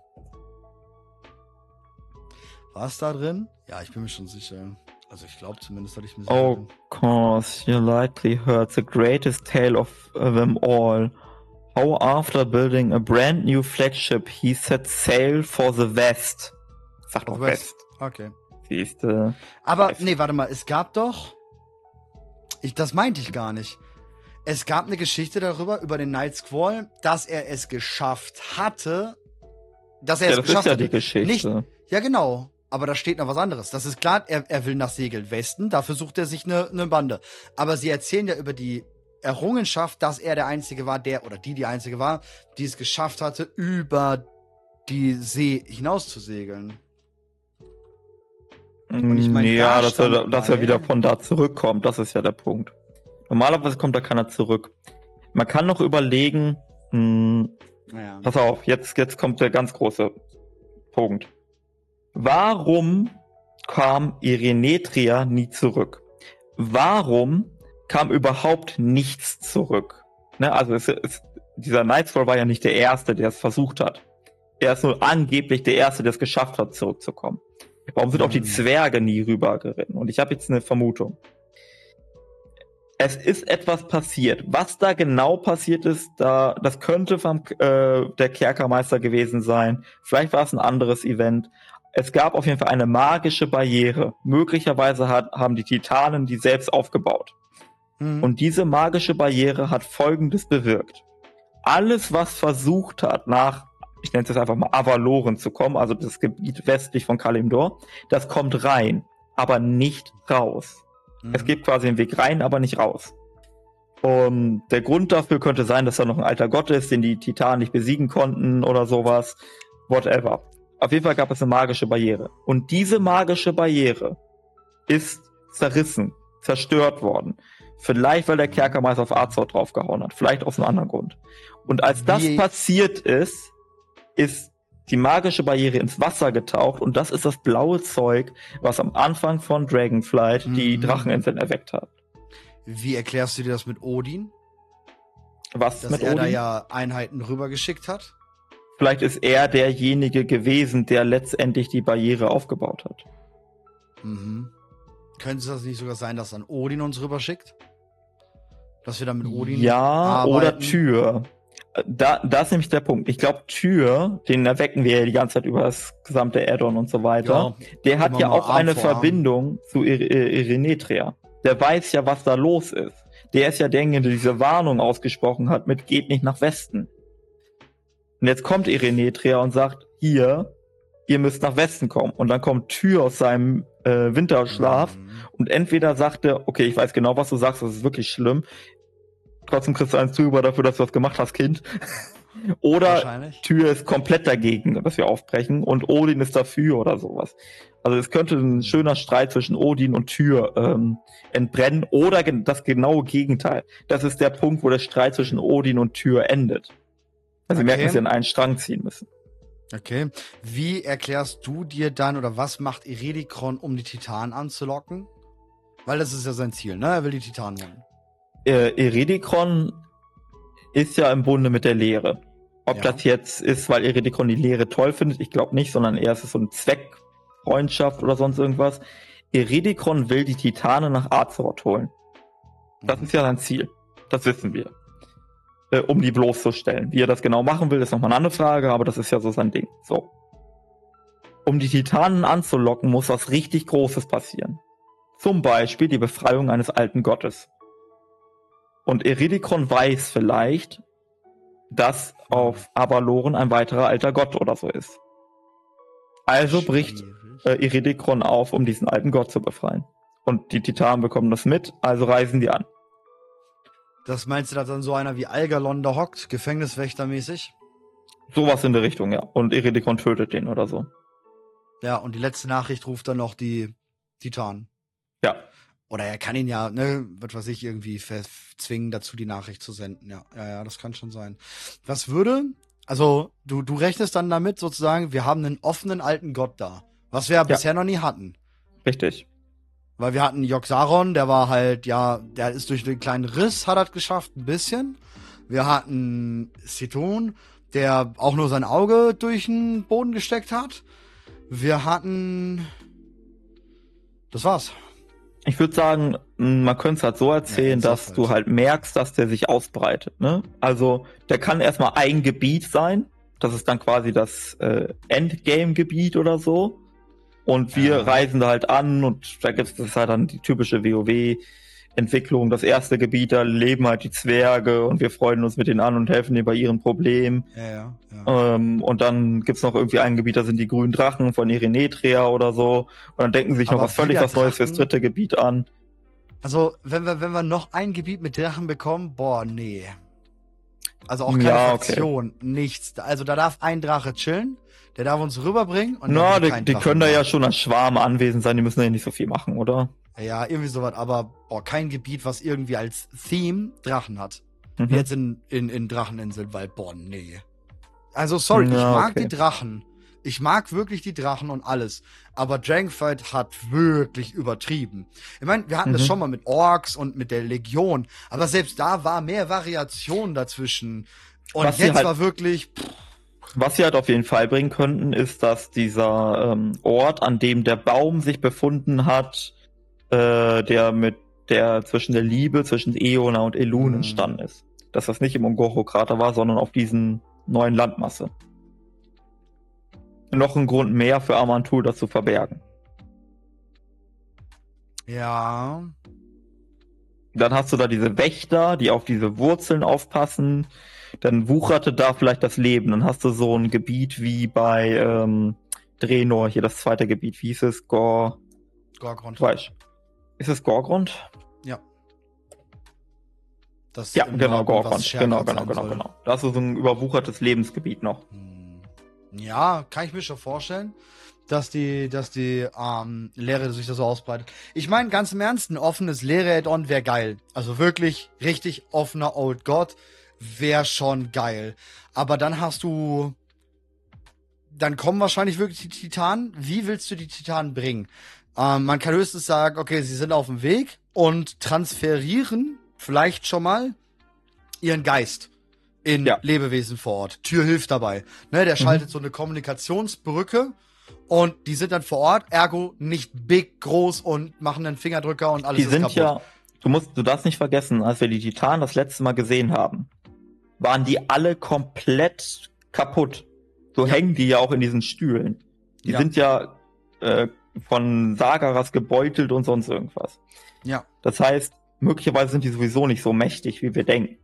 S2: War es da drin? Ja, ich bin mir schon sicher. Also ich glaube zumindest, dass ich mir
S1: sicher Of course, you likely heard the greatest tale of them all. How after building a brand new flagship, he set sail for the west. Sag doch west. west.
S2: Okay.
S1: Siehste.
S2: Aber, West. nee, warte mal, es gab doch. Ich, das meinte ich gar nicht. Es gab eine Geschichte darüber, über den Night Squall, dass er es geschafft hatte. Dass er
S1: ja,
S2: es
S1: das
S2: geschafft
S1: ist ja
S2: hatte.
S1: die Geschichte.
S2: Nicht, ja, genau. Aber da steht noch was anderes. Das ist klar, er, er will nach Segel Westen, dafür sucht er sich eine, eine Bande. Aber sie erzählen ja über die Errungenschaft, dass er der Einzige war, der, oder die die Einzige war, die es geschafft hatte, über die See hinaus zu segeln.
S1: Und ich meine, ja, da dass, er, dass er wieder von da zurückkommt, das ist ja der Punkt. Normalerweise kommt da keiner zurück. Man kann noch überlegen, mh, hm, ja. pass auf, jetzt, jetzt kommt der ganz große Punkt. Warum kam Irenetria nie zurück? Warum kam überhaupt nichts zurück? Ne, also es, es, dieser Nightfall war ja nicht der Erste, der es versucht hat. Er ist nur angeblich der Erste, der es geschafft hat, zurückzukommen. Warum sind auch die hm. Zwerge nie rübergeritten? Und ich habe jetzt eine Vermutung. Es ist etwas passiert. Was da genau passiert ist, da das könnte vom, äh, der Kerkermeister gewesen sein. Vielleicht war es ein anderes Event. Es gab auf jeden Fall eine magische Barriere. Möglicherweise hat, haben die Titanen die selbst aufgebaut. Mhm. Und diese magische Barriere hat Folgendes bewirkt. Alles, was versucht hat, nach ich nenne es jetzt einfach mal Avaloren zu kommen, also das Gebiet westlich von Kalimdor, das kommt rein, aber nicht raus. Mhm. Es gibt quasi einen Weg rein, aber nicht raus. Und der Grund dafür könnte sein, dass da noch ein alter Gott ist, den die Titanen nicht besiegen konnten oder sowas. Whatever. Auf jeden Fall gab es eine magische Barriere. Und diese magische Barriere ist zerrissen, zerstört worden. Vielleicht, weil der Kerkermeister auf Arzort draufgehauen hat. Vielleicht aus einem anderen Grund. Und als das Wie? passiert ist, ist die magische Barriere ins Wasser getaucht und das ist das blaue Zeug, was am Anfang von Dragonflight mhm. die Dracheninseln erweckt hat.
S2: Wie erklärst du dir das mit Odin?
S1: Was
S2: Dass
S1: mit
S2: er
S1: Odin?
S2: da ja Einheiten rübergeschickt hat?
S1: Vielleicht ist er derjenige gewesen, der letztendlich die Barriere aufgebaut hat.
S2: Mhm. Könnte es das nicht sogar sein, dass dann Odin uns rüberschickt? Dass wir dann mit Odin
S1: Ja, arbeiten? oder Tür da, da ist nämlich der Punkt. Ich glaube, Tür, den erwecken wir ja die ganze Zeit über das gesamte Addon und so weiter. Ja, der hat ja auch eine Verbindung zu Irenetria. Der weiß ja, was da los ist. Der ist ja derjenige, der diese Warnung ausgesprochen hat mit geht nicht nach Westen. Und jetzt kommt Irenetria und sagt, hier, ihr müsst nach Westen kommen. Und dann kommt Tür aus seinem äh, Winterschlaf mhm. und entweder sagt er, okay, ich weiß genau, was du sagst, das ist wirklich schlimm trotzdem kriegst du eins drüber dafür, dass du was gemacht hast, Kind. Oder. Tür ist komplett dagegen, dass wir aufbrechen und Odin ist dafür oder sowas. Also es könnte ein schöner Streit zwischen Odin und Tür ähm, entbrennen oder das genaue Gegenteil. Das ist der Punkt, wo der Streit zwischen Odin und Tür endet. Also wir
S2: Okay.
S1: merken, dass wir in einen Strang ziehen müssen.
S2: Okay. Wie erklärst du dir dann oder was macht Iredikron, um die Titanen anzulocken? Weil das ist ja sein Ziel, ne? Er will die Titanen holen.
S1: Äh, Eredikron ist ja im Bunde mit der Lehre. Ob
S2: Ja.
S1: das jetzt ist, weil Eredikron die Lehre toll findet, ich glaube nicht, sondern eher ist es so ein Zweck, Freundschaft oder sonst irgendwas. Eredikron will die Titanen nach Azeroth holen. Das
S2: Mhm.
S1: ist ja sein Ziel. Das wissen wir. Äh, um die bloßzustellen. Wie er das genau machen will, ist nochmal eine andere Frage, aber das ist ja so sein Ding. So. Um die Titanen anzulocken, muss was richtig Großes passieren. Zum Beispiel die Befreiung eines alten Gottes. Und Eridikron weiß vielleicht, dass auf Avaloren ein weiterer alter Gott oder so ist. Also bricht äh, Iridikron auf, um diesen alten Gott zu befreien. Und die Titanen bekommen das mit, also reisen die an.
S2: Das meinst du, dass dann so einer wie Algalon da hockt, Gefängniswächtermäßig?
S1: Sowas in der Richtung, ja. Und Iridikron tötet den oder so.
S2: Ja, und die letzte Nachricht ruft dann noch die Titanen.
S1: Ja.
S2: Oder er kann ihn ja, ne, was weiß ich, irgendwie zwingen, dazu die Nachricht zu senden. Ja, ja, ja, das kann schon sein. Was würde, also du, du rechnest dann damit sozusagen, wir haben einen offenen alten Gott da. Was wir ja. bisher noch nie hatten.
S1: Richtig.
S2: Weil wir hatten Joxaron, der war halt, ja, der ist durch den kleinen Riss, hat er geschafft, ein bisschen. Wir hatten Siton, der auch nur sein Auge durch den Boden gesteckt hat. Wir hatten. Das war's.
S1: Ich würde sagen, man könnte es halt so erzählen,
S2: Ja,
S1: dass du halt merkst, dass der sich ausbreitet. Ne? Also der kann erstmal ein Gebiet sein. Das ist dann quasi das äh, Endgame-Gebiet oder so. Und wir
S2: Ja.
S1: reisen da halt an und da gibt es halt dann die typische WoW-Entwicklung. Das erste Gebiet, da leben halt die Zwerge und wir freuen uns mit denen an und helfen denen bei ihren Problemen.
S2: Ja, ja, ja.
S1: Ähm, und dann gibt's noch irgendwie ein Gebiet, da sind die grünen Drachen von Irenetria oder so. Und dann denken sie sich noch
S2: Aber
S1: was völlig was Neues fürs dritte Gebiet an.
S2: Also, wenn wir, wenn wir noch ein Gebiet mit Drachen bekommen, boah, nee. Also auch keine
S1: Ja, okay.
S2: Nichts. Also da darf ein Drache chillen, der darf uns rüberbringen. Und
S1: Na, die, die können da ja schon als Schwarm anwesend sein, die müssen ja nicht so viel machen, oder?
S2: Ja, irgendwie sowas, aber boah, kein Gebiet, was irgendwie als Theme Drachen hat.
S1: Mhm.
S2: Jetzt in, in, in Dracheninseln, weil, boah, nee. Also, sorry, ich
S1: Ja,
S2: mag
S1: okay.
S2: die Drachen. Ich mag wirklich die Drachen und alles. Aber Dragonfight hat wirklich übertrieben. Ich meine, wir hatten das
S1: Mhm.
S2: schon mal mit Orks und mit der Legion. Aber selbst da war mehr Variation dazwischen. Und
S1: Was
S2: jetzt
S1: halt-
S2: war wirklich, pff,
S1: Was sie halt auf jeden Fall bringen könnten, ist, dass dieser ähm, Ort, an dem der Baum sich befunden hat, äh, der mit der zwischen der Liebe zwischen Eona und Elun
S2: Mhm.
S1: entstanden ist. Dass das nicht im Ungoro-Krater war, sondern auf diesen neuen Landmasse. Noch ein Grund mehr für Amantul, das zu verbergen.
S2: ja.
S1: Dann hast du da diese Wächter, die auf diese Wurzeln aufpassen. Dann wucherte da vielleicht das Leben. Dann hast du so ein Gebiet wie bei ähm, Drenor, hier das zweite Gebiet. Wie hieß es? Gor.
S2: Gorgrond.
S1: Weiß. Ist es Gorgrund?
S2: Das
S1: Ja, genau, Gorgrund. Genau, genau, genau,
S2: soll.
S1: genau. Da hast du so ein überwuchertes Lebensgebiet noch.
S2: Hm. Ja, kann ich mir schon vorstellen, dass die, dass die ähm, Lehre sich da so ausbreitet. Ich meine, ganz im Ernst, ein offenes Lehre-Add-on wäre geil. Also wirklich richtig offener Old God wäre schon geil. Aber dann hast du. Dann kommen wahrscheinlich wirklich die Titanen. Wie willst du die Titanen bringen? Ähm, man kann höchstens sagen, okay, sie sind auf dem Weg und transferieren vielleicht schon mal ihren Geist in
S1: Ja.
S2: Lebewesen vor Ort. Tür hilft dabei. Ne, der schaltet so eine Kommunikationsbrücke und die sind dann vor Ort, ergo nicht big, groß und machen einen Fingerdrücker und alles
S1: die
S2: ist
S1: sind
S2: kaputt.
S1: ja, du musst, du darfst nicht vergessen, als wir die Titanen das letzte Mal gesehen haben, waren die alle komplett kaputt. So
S2: Ja.
S1: hängen die ja auch in diesen Stühlen. Die
S2: Ja.
S1: sind ja äh, von Sagaras gebeutelt und sonst irgendwas.
S2: Ja.
S1: Das heißt, möglicherweise sind die sowieso nicht so mächtig, wie wir denken.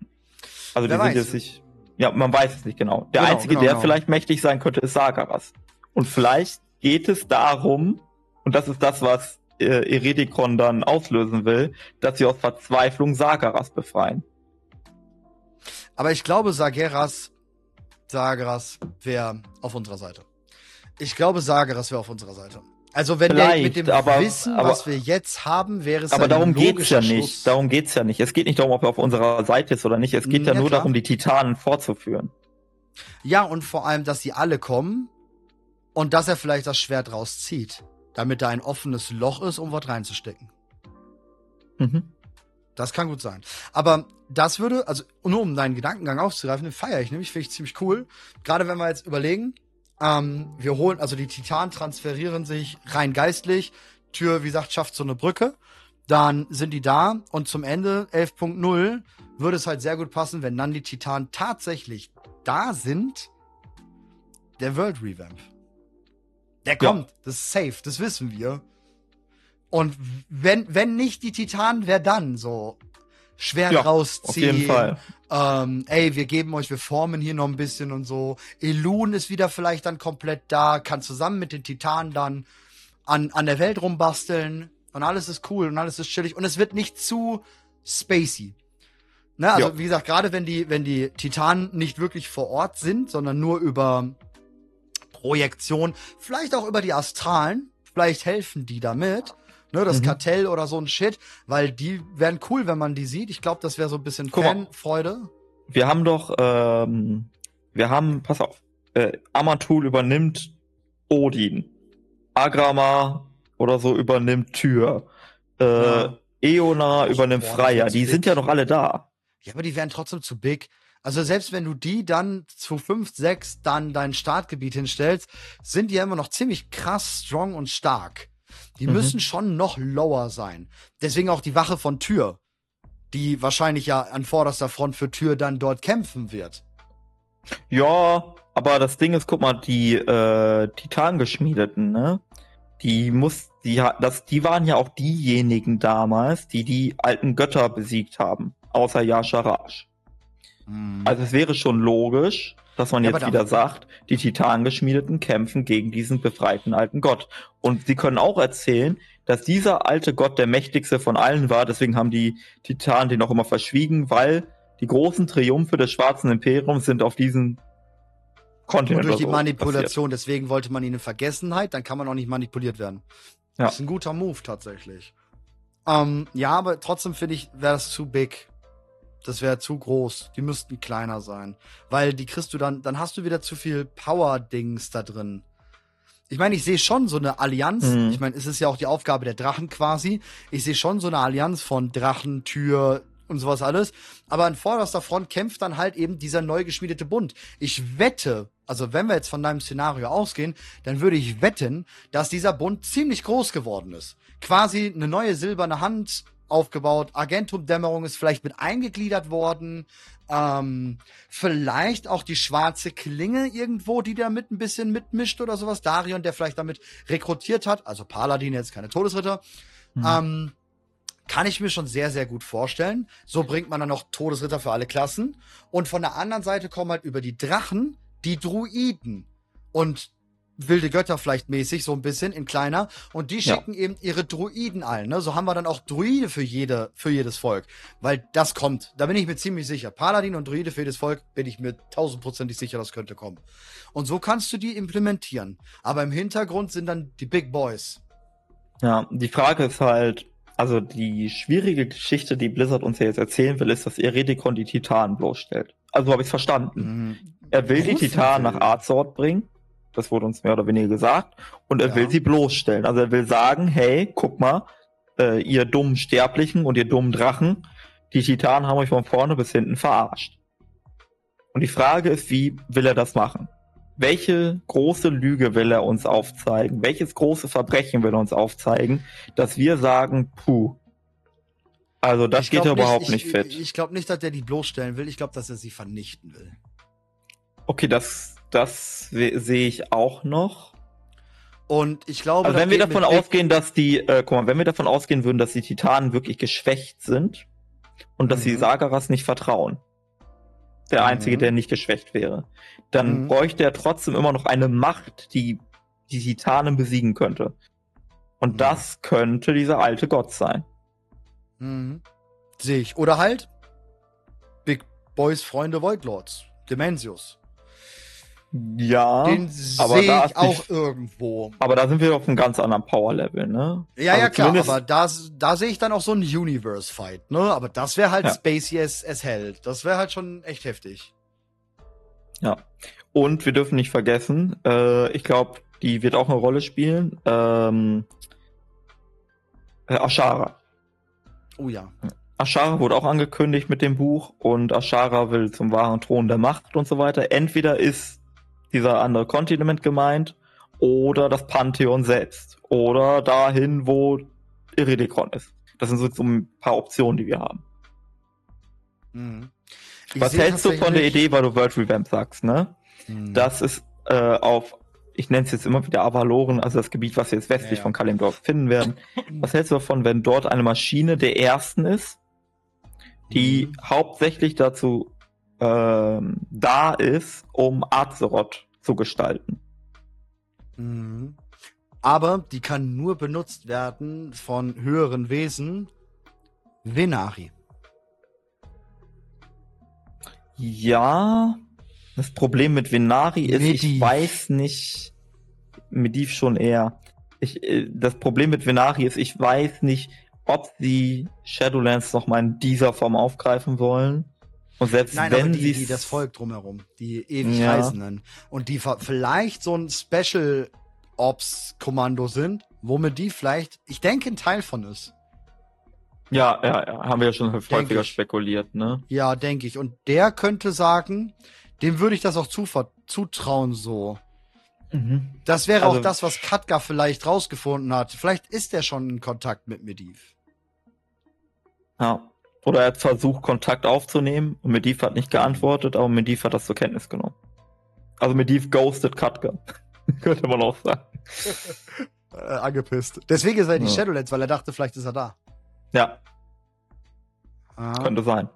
S1: Also
S2: Wer
S1: die sind jetzt nicht. Ja, man weiß es nicht genau. Der
S2: Genau,
S1: einzige,
S2: genau,
S1: der
S2: genau.
S1: vielleicht mächtig sein könnte, ist Sagaras. Und vielleicht geht es darum, und das ist das, was äh, Eredikon dann auslösen will, dass sie aus Verzweiflung Sagaras befreien.
S2: Aber ich glaube, Sageras, Sageras wäre auf unserer Seite. Ich glaube, Sageras wäre auf unserer Seite. Also wenn der mit dem
S1: aber,
S2: Wissen,
S1: aber,
S2: was wir jetzt haben, wäre es
S1: Aber darum geht's ja
S2: Schluss.
S1: nicht. Darum geht's ja nicht. Es geht nicht darum, ob er auf unserer Seite ist oder nicht. Es geht ja,
S2: Ja,
S1: nur
S2: klar.
S1: darum, die Titanen fortzuführen.
S2: Ja, und vor allem, dass sie alle kommen und dass er vielleicht das Schwert rauszieht, damit da ein offenes Loch ist, um was reinzustecken.
S1: Mhm.
S2: Das kann gut sein. Aber das würde, also nur um deinen Gedankengang aufzugreifen, den feiere ich nämlich, finde ich ziemlich cool. Gerade wenn wir jetzt überlegen, ähm, wir holen, also die Titanen transferieren sich rein geistlich. Tür, wie gesagt, schafft so eine Brücke. Dann sind die da und zum Ende 11.0 würde es halt sehr gut passen, wenn dann die Titanen tatsächlich da sind. Der World Revamp. Der
S1: Ja.
S2: kommt, das ist safe, das wissen wir. Und wenn, wenn nicht die Titanen, wer dann so? Schwert
S1: Ja,
S2: rausziehen.
S1: Auf jeden Fall.
S2: Ähm, ey, wir geben euch, wir formen hier noch ein bisschen und so. Elun ist wieder vielleicht dann komplett da, kann zusammen mit den Titanen dann an, an der Welt rumbasteln und alles ist cool und alles ist chillig und es wird nicht zu spacey. Ne, also
S1: Ja.
S2: wie gesagt, gerade wenn die, wenn die Titanen nicht wirklich vor Ort sind, sondern nur über Projektion, vielleicht auch über die Astralen, vielleicht helfen die damit. Ne, das
S1: Mhm.
S2: Kartell oder so ein Shit, weil die wären cool, wenn man die sieht. Ich glaube, das wäre so ein bisschen
S1: Guck mal.
S2: Fanfreude.
S1: Wir haben doch, ähm, wir haben, pass auf, äh, Amatul übernimmt Odin. Agrama oder so übernimmt Tür. Äh,
S2: Ja.
S1: Eona übernimmt Freier.
S2: wird's
S1: Die sind ja noch alle da.
S2: Ja, aber die wären trotzdem zu big. Also selbst wenn du die dann zu 5, 6 dann dein Startgebiet hinstellst, sind die ja immer noch ziemlich krass, strong und stark. Die
S1: Mhm.
S2: müssen schon noch lower sein. Deswegen auch die Wache von Tür, die wahrscheinlich ja an vorderster Front für Tür dann dort kämpfen wird.
S1: Ja, aber das Ding ist, guck mal, die äh, Titangeschmiedeten, ne? Die muss, die das, die waren ja auch diejenigen damals, die die alten Götter besiegt haben, außer Yasharash. Also es wäre schon logisch, dass man
S2: Ja,
S1: jetzt wieder sagt, die Titangeschmiedeten kämpfen gegen diesen befreiten alten Gott. Und sie können auch erzählen, dass dieser alte Gott der mächtigste von allen war. Deswegen haben die Titanen den auch immer verschwiegen, weil die großen Triumphe des Schwarzen Imperiums sind auf diesen
S2: Und
S1: Kontinent
S2: durch die
S1: so
S2: Manipulation, deswegen wollte man ihn in Vergessenheit, dann kann man auch nicht manipuliert werden.
S1: Ja.
S2: Das ist ein guter Move tatsächlich. Ähm, ja, aber trotzdem finde ich, wäre das zu big. Das wäre zu groß. Die müssten kleiner sein. Weil die kriegst du dann, dann hast du wieder zu viel Power-Dings da drin. Ich meine, ich sehe schon so eine Allianz.
S1: Mhm.
S2: Ich meine, es ist ja auch die Aufgabe der Drachen quasi. Ich sehe schon so eine Allianz von Drachen, Tür und sowas alles. Aber an vorderster Front kämpft dann halt eben dieser neu geschmiedete Bund. Ich wette, also wenn wir jetzt von deinem Szenario ausgehen, dann würde ich wetten, dass dieser Bund ziemlich groß geworden ist. Quasi eine neue silberne Hand aufgebaut. Agentum-Dämmerung ist vielleicht mit eingegliedert worden. Ähm, vielleicht auch die schwarze Klinge irgendwo, die da mit ein bisschen mitmischt oder sowas. Darion, der vielleicht damit rekrutiert hat. Also Paladin, jetzt keine Todesritter.
S1: Mhm.
S2: Ähm, kann ich mir schon sehr, sehr gut vorstellen. So bringt man dann noch Todesritter für alle Klassen. Und von der anderen Seite kommen halt über die Drachen die Druiden. Und wilde Götter vielleicht mäßig, so ein bisschen in kleiner. Und die
S1: Ja.
S2: schicken eben ihre Druiden ein. Ne? So haben wir dann auch Druide für, jede, für jedes Volk. Weil das kommt. Da bin ich mir ziemlich sicher. Paladin und Druide für jedes Volk bin ich mir tausendprozentig sicher, das könnte kommen. Und so kannst du die implementieren. Aber im Hintergrund sind dann die Big Boys.
S1: Ja, die Frage ist halt, also die schwierige Geschichte, die Blizzard uns ja jetzt erzählen will, ist, dass Eredikon die Titanen bloßstellt. Also habe ich verstanden.
S2: Mhm.
S1: Er will die
S2: Großen
S1: Titanen nach Arzort bringen. Das wurde uns mehr oder weniger gesagt. Und er
S2: Ja.
S1: will sie bloßstellen. Also er will sagen, hey, guck mal, äh, ihr dummen Sterblichen und ihr dummen Drachen, die Titanen haben euch von vorne bis hinten verarscht. Und die Frage ist, wie will er das machen? Welche große Lüge will er uns aufzeigen? Welches große Verbrechen will er uns aufzeigen, dass wir sagen, puh. Also das
S2: Ich
S1: geht
S2: glaub
S1: ja überhaupt
S2: ich,
S1: nicht fit.
S2: Ich, ich glaube nicht, dass er die bloßstellen will. Ich glaube, dass er sie vernichten will.
S1: Okay, das, das se- sehe ich auch noch.
S2: Und ich glaube,
S1: Also wenn wir davon ausgehen, dass die, äh, guck mal, wenn wir davon ausgehen würden, dass die Titanen wirklich geschwächt sind und dass sie
S2: Mhm.
S1: Sagaras nicht vertrauen, der
S2: Mhm.
S1: einzige, der nicht geschwächt wäre, dann
S2: Mhm.
S1: bräuchte er trotzdem immer noch eine Macht, die die Titanen besiegen könnte. Und
S2: Mhm.
S1: das könnte dieser alte Gott sein.
S2: Mhm. Sehe ich. Oder halt Big Boys Freunde Voidlords. Demensius.
S1: Ja,
S2: Den
S1: aber
S2: sehe
S1: da
S2: ich auch
S1: nicht-
S2: irgendwo.
S1: aber da sind wir auf einem ganz anderen Power-Level, ne?
S2: Ja,
S1: Also
S2: ja, klar, aber da, da sehe ich dann auch so einen Universe-Fight, ne? Aber das wäre halt
S1: Ja.
S2: Spacey as, as hell. Das wäre halt schon echt heftig.
S1: Ja. Und wir dürfen nicht vergessen, äh, ich glaube, die wird auch eine Rolle spielen. Ähm, äh, Ashara.
S2: Oh ja.
S1: Ashara wurde auch angekündigt mit dem Buch und Ashara will zum wahren Thron der Macht und so weiter. Entweder ist dieser andere Kontinent gemeint oder das Pantheon selbst oder dahin, wo Iridikon ist. Das sind so, so ein paar Optionen, die wir haben.
S2: Mhm.
S1: Was hältst du von der Idee, weil du World Revamp sagst, ne?
S2: Mhm.
S1: Das ist äh, auf, ich nenne es jetzt immer wieder Avaloren, also das Gebiet, was wir jetzt westlich
S2: Ja, ja.
S1: von Kalimdor finden werden. Was hältst du davon, wenn dort eine Maschine der ersten ist, die
S2: Mhm.
S1: hauptsächlich dazu ähm, da ist, um Azeroth zu gestalten?
S2: Mhm. Aber die kann nur benutzt werden von höheren Wesen. Venari.
S1: Ja, das Problem mit Venari ist, ich
S2: Medivh.
S1: weiß nicht, Mediv schon eher. Ich, äh, das Problem mit Venari ist, ich weiß nicht, ob sie Shadowlands noch mal in dieser Form aufgreifen wollen. Und selbst
S2: Nein,
S1: wenn
S2: aber die, die das Volk drumherum, die ewig
S1: Ja.
S2: Reisenden. Und die vielleicht so ein Special Ops Kommando sind, womit die vielleicht, ich denke, ein Teil von ist.
S1: Ja, ja, ja, haben wir ja schon häufiger
S2: ich.
S1: spekuliert, ne?
S2: Ja, denke ich. Und der könnte sagen, dem würde ich das auch zutrauen so. Das wäre
S1: Also-
S2: auch das, was Katka vielleicht rausgefunden hat. Vielleicht ist er schon in Kontakt mit Mediv.
S1: Ja. Oder er hat versucht, Kontakt aufzunehmen und Mediv hat nicht geantwortet, aber Mediv hat das zur Kenntnis genommen. Also Mediv ghosted Katka. Könnte man auch sagen.
S2: Äh, angepisst. Deswegen ist er in die
S1: Ja.
S2: Shadowlands, weil er dachte, vielleicht ist er da.
S1: Ja,
S2: Ah.
S1: könnte sein.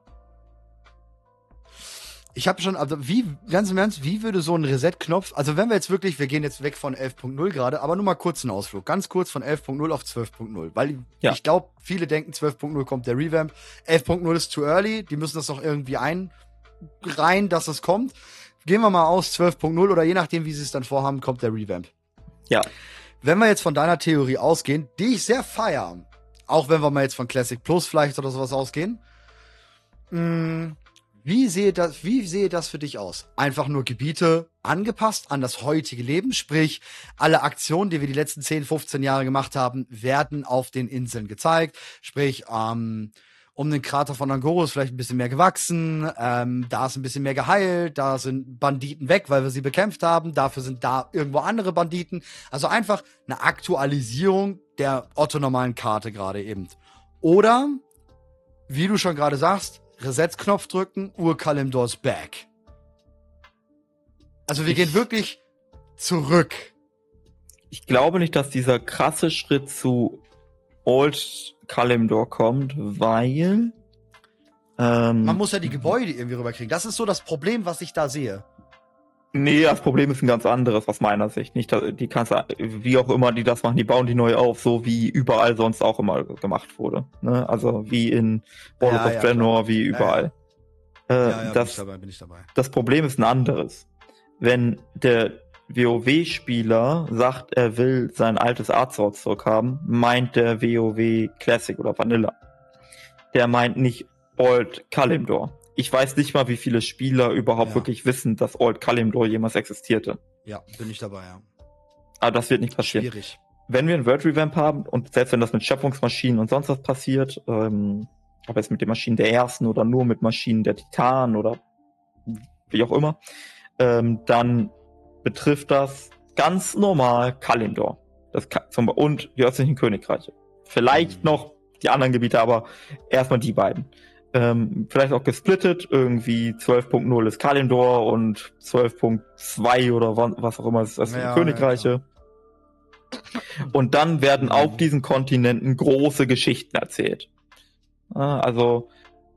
S2: Ich habe schon, also wie, ganz im Ernst, wie würde so ein Reset-Knopf, also wenn wir jetzt wirklich, wir gehen jetzt weg von 11.0 gerade, aber nur mal kurz einen Ausflug, ganz kurz von 11.0 auf 12.0, weil
S1: Ja.
S2: ich glaube, viele denken 12.0 kommt der Revamp, 11.0 ist too early, die müssen das noch irgendwie einreihen, dass es kommt. Gehen wir mal aus 12.0 oder je nachdem, wie sie es dann vorhaben, kommt der Revamp.
S1: Ja.
S2: Wenn wir jetzt von deiner Theorie ausgehen, die ich sehr feier, auch wenn wir mal jetzt von Classic Plus vielleicht oder sowas ausgehen, mh, wie sehe das, wie sehe das für dich aus? Einfach nur Gebiete angepasst an das heutige Leben, sprich, alle Aktionen, die wir die letzten 10, 15 Jahre gemacht haben, werden auf den Inseln gezeigt. Sprich, ähm, um den Krater von Angoro ist vielleicht ein bisschen mehr gewachsen, ähm, da ist ein bisschen mehr geheilt, da sind Banditen weg, weil wir sie bekämpft haben, dafür sind da irgendwo andere Banditen. Also einfach eine Aktualisierung der orthonormalen Karte gerade eben. Oder, wie du schon gerade sagst, Resetz-Knopf drücken, Ur-Kalimdor's back. Also wir
S1: Ich-
S2: gehen wirklich zurück.
S1: Ich glaube nicht, dass dieser krasse Schritt zu Old Kalimdor kommt, weil ähm,
S2: Man muss ja die Gebäude irgendwie rüberkriegen. Das ist so das Problem, was ich da sehe.
S1: Nee, das Problem ist ein ganz anderes aus meiner Sicht. Nicht, dass- die kannst wie auch immer die das machen, die bauen die neu auf, so wie überall sonst auch immer gemacht wurde. Ne? Also wie in World
S2: Ja,
S1: of
S2: ja,
S1: Draenor, wie
S2: Ja,
S1: überall. Äh,
S2: bin ich
S1: das,
S2: dabei, bin ich dabei.
S1: das Problem ist ein anderes. Wenn der WoW-Spieler sagt, er will sein altes Azeroth zurückhaben, meint der WoW Classic oder Vanilla. Der meint nicht Old Kalimdor. Ich weiß nicht mal, wie viele Spieler überhaupt
S2: Ja.
S1: wirklich wissen, dass Old Kalimdor jemals existierte.
S2: Ja, bin ich dabei, ja.
S1: Aber das wird nicht passieren.
S2: Schwierig.
S1: Wenn wir ein Word Revamp haben und selbst wenn das mit Schöpfungsmaschinen und sonst was passiert, ähm, ob jetzt mit den Maschinen der ersten oder nur mit Maschinen der Titan oder wie auch immer, ähm, dann betrifft das ganz normal Kalindor. Das Ka- zum, und die östlichen Königreiche. Vielleicht
S2: Mhm.
S1: noch die anderen Gebiete, aber erstmal die beiden. Ähm, vielleicht auch gesplittet, irgendwie 12.0 ist Kalindor und 12.2 oder wa- was auch immer ist das
S2: Ja,
S1: Königreiche. und dann werden auf diesen Kontinenten große Geschichten erzählt. Ah, Also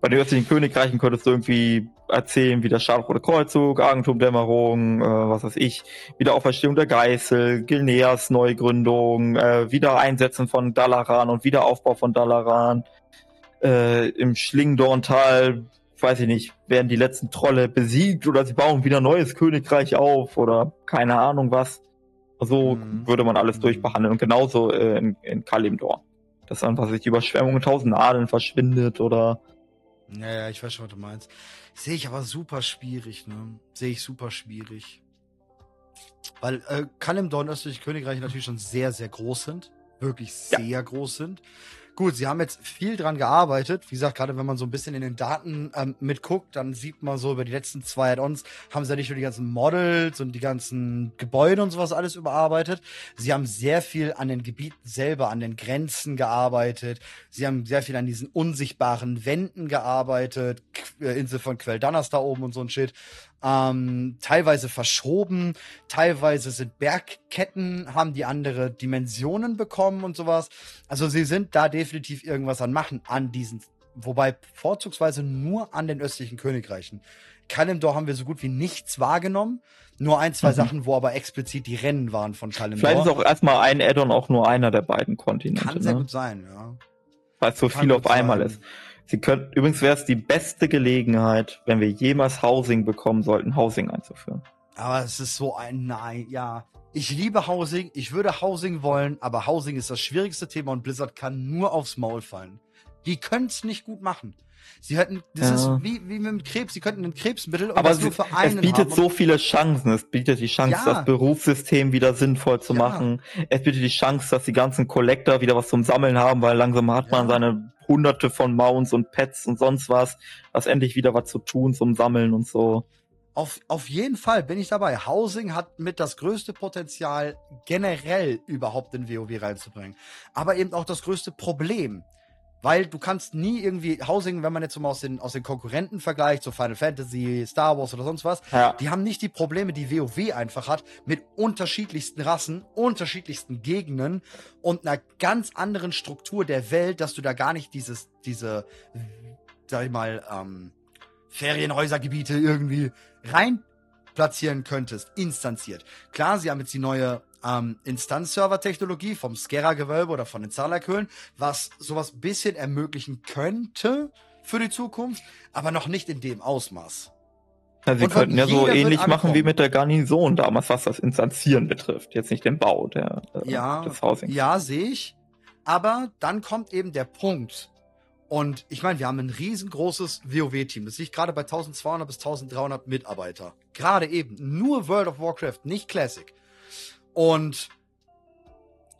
S1: bei den östlichen Königreichen könntest du irgendwie erzählen, wie der Scharlachrote Kreuzzug, Agentumdämmerung, äh, was weiß ich, Wiederauferstehung der Geißel, Gilneas Neugründung, äh, Wiedereinsetzen von Dalaran und Wiederaufbau von Dalaran, äh, im Schlingdorntal weiß ich nicht, werden die letzten Trolle besiegt oder sie bauen wieder ein neues Königreich auf oder keine Ahnung was. So
S2: Mhm.
S1: würde man alles
S2: Mhm.
S1: durchbehandeln. Und genauso äh, in, in Kalimdor. Dass einfach sich die Überschwemmung in tausend Adeln verschwindet oder
S2: Ja, ja, ich weiß schon, was du meinst. Sehe ich aber super schwierig, ne? Sehe ich super schwierig. Weil äh, Kalimdor und Östliche Königreich natürlich schon sehr, sehr groß sind. Wirklich
S1: Ja.
S2: sehr groß sind. Gut, sie haben jetzt viel dran gearbeitet. Wie gesagt, gerade wenn man so ein bisschen in den Daten ähm, mitguckt, dann sieht man so über die letzten zwei Add-ons, haben sie ja nicht nur die ganzen Models und die ganzen Gebäude und sowas alles überarbeitet. Sie haben sehr viel an den Gebieten selber, an den Grenzen gearbeitet. Sie haben sehr viel an diesen unsichtbaren Wänden gearbeitet. Äh, Insel von Queldanas da oben und so ein Shit. Ähm, teilweise verschoben, teilweise sind Bergketten, haben die andere Dimensionen bekommen und sowas. Also sie sind da definitiv irgendwas an machen an diesen, wobei vorzugsweise nur an den östlichen Königreichen. Kalimdor haben wir so gut wie nichts wahrgenommen. Nur ein, zwei
S1: Mhm.
S2: Sachen, wo aber explizit die Rennen waren von Kalimdor.
S1: vielleicht ist auch erstmal ein Addon auch nur einer der beiden Kontinente.
S2: Kann sehr
S1: ne?
S2: gut sein, ja.
S1: Weil es so
S2: Kann
S1: viel auf
S2: gut
S1: einmal
S2: sein.
S1: ist. Sie könnten, übrigens wäre es die beste Gelegenheit, wenn wir jemals Housing bekommen sollten, Housing einzuführen.
S2: Aber es ist so ein Nein, ja. Ich liebe Housing, ich würde Housing wollen, aber Housing ist das schwierigste Thema und Blizzard kann nur aufs Maul fallen. Die können es nicht gut machen. Sie hätten, das
S1: Ja.
S2: ist wie, wie mit dem Krebs, sie könnten ein Krebsmittel und
S1: Aber
S2: das nur für
S1: es
S2: einen
S1: bietet
S2: haben.
S1: so viele Chancen. Es bietet die Chance,
S2: Ja.
S1: das Berufssystem wieder sinnvoll zu
S2: Ja.
S1: machen. Es bietet die Chance, dass die ganzen Collector wieder was zum Sammeln haben, weil langsam hat man seine hunderte von Mounts und Pets und sonst was. Was endlich wieder was zu tun zum Sammeln und so.
S2: Auf, auf jeden Fall bin ich dabei. Housing hat mit das größte Potenzial, generell überhaupt in WoW reinzubringen. Aber eben auch das größte Problem. Weil du kannst nie irgendwie Housing, wenn man jetzt mal aus den, aus den Konkurrenten vergleicht, so Final Fantasy, Star Wars oder sonst was,
S1: Ja.
S2: die haben nicht die Probleme, die WoW einfach hat, mit unterschiedlichsten Rassen, unterschiedlichsten Gegenden und einer ganz anderen Struktur der Welt, dass du da gar nicht dieses, diese, sag ich mal, ähm, Ferienhäusergebiete irgendwie rein platzieren könntest, instanziert. Klar, sie haben jetzt die neue ähm, Instanzserver-Technologie vom Skera-Gewölbe oder von den Zalakhöhlen, was sowas bisschen ermöglichen könnte für die Zukunft, aber noch nicht in dem Ausmaß.
S1: Ja, sie könnten ja so ähnlich machen wie mit der Garnison damals, was das Instanzieren betrifft. Jetzt nicht den Bau der, äh,
S2: Ja,
S1: des Housings.
S2: ja, sehe ich. Aber dann kommt eben der Punkt. Und ich meine, wir haben ein riesengroßes WoW-Team. Das liegt gerade bei 1200 bis 1300 Mitarbeiter. Gerade eben. Nur World of Warcraft, nicht Classic. Und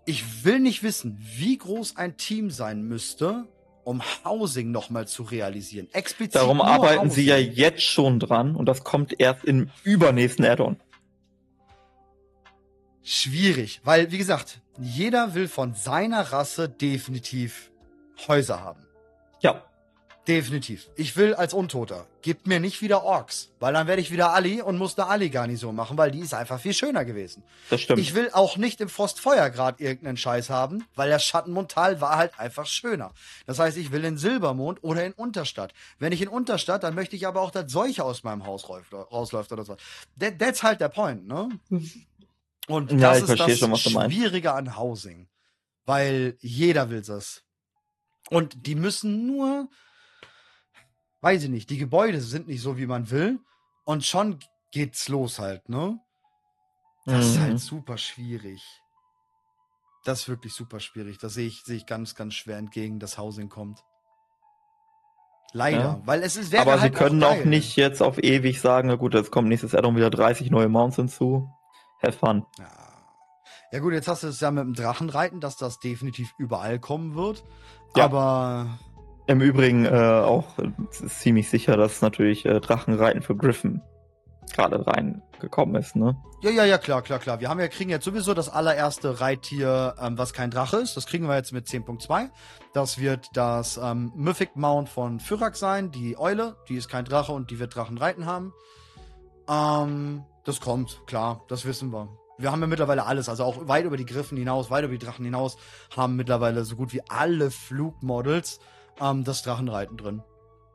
S2: ich will nicht wissen, wie groß ein Team sein müsste, um Housing nochmal zu realisieren. Explizit
S1: Darum arbeiten sie ja
S2: Housing.
S1: jetzt schon dran und das kommt erst im übernächsten Add-on.
S2: Schwierig, weil, wie gesagt, jeder will von seiner Rasse definitiv Häuser haben.
S1: Ja,
S2: Definitiv. Ich will als Untoter. Gebt mir nicht wieder Orks, weil dann werde ich wieder Ali und muss eine Ali-Garnison machen, weil die ist einfach viel schöner gewesen.
S1: das stimmt.
S2: Ich will auch nicht im Frostfeuergrad irgendeinen Scheiß haben, weil der Schattenmondtal war halt einfach schöner. Das heißt, ich will in Silbermond oder in Unterstadt. Wenn ich in Unterstadt, dann möchte ich aber auch, dass Seuche aus meinem Haus rausläuft oder so. That, that's halt der Point, ne? Und
S1: Ja,
S2: das
S1: ich
S2: ist
S1: verstehe
S2: das
S1: schon, was du meinst.
S2: Schwierige an Housing. Weil jeder will das. Und die müssen nur, weiß ich nicht, die Gebäude sind nicht so, wie man will. Und schon geht's los halt, ne? Das ist
S1: Mhm.
S2: halt super schwierig. Das ist wirklich super schwierig. Das sehe ich, sehe ich ganz, ganz schwer entgegen, dass Housing kommt. Leider,
S1: Ja.
S2: weil es ist
S1: Aber
S2: halt
S1: sie können
S2: auch,
S1: auch nicht jetzt auf ewig sagen, na gut, jetzt kommt nächstes Addon wieder 30 neue Mounts hinzu. Have fun.
S2: Ja. ja gut, jetzt hast du es ja mit dem Drachenreiten, dass das definitiv überall kommen wird.
S1: Ja.
S2: Aber
S1: Im Übrigen äh, auch ziemlich sicher, dass natürlich äh, Drachenreiten für Griffin gerade reingekommen ist, ne?
S2: ja, ja, ja, klar, klar, klar. Wir haben ja kriegen jetzt sowieso das allererste Reittier, ähm, was kein Drache ist. Das kriegen wir jetzt mit 10.2. Das wird das ähm, Mythic Mount von Fyrak sein, die Eule. Die ist kein Drache und die wird Drachenreiten haben. Ähm, das kommt, klar, das wissen wir. Wir haben ja mittlerweile alles, also auch weit über die Griffen hinaus, weit über die Drachen hinaus, haben mittlerweile so gut wie alle Flugmodels ähm, das Drachenreiten drin.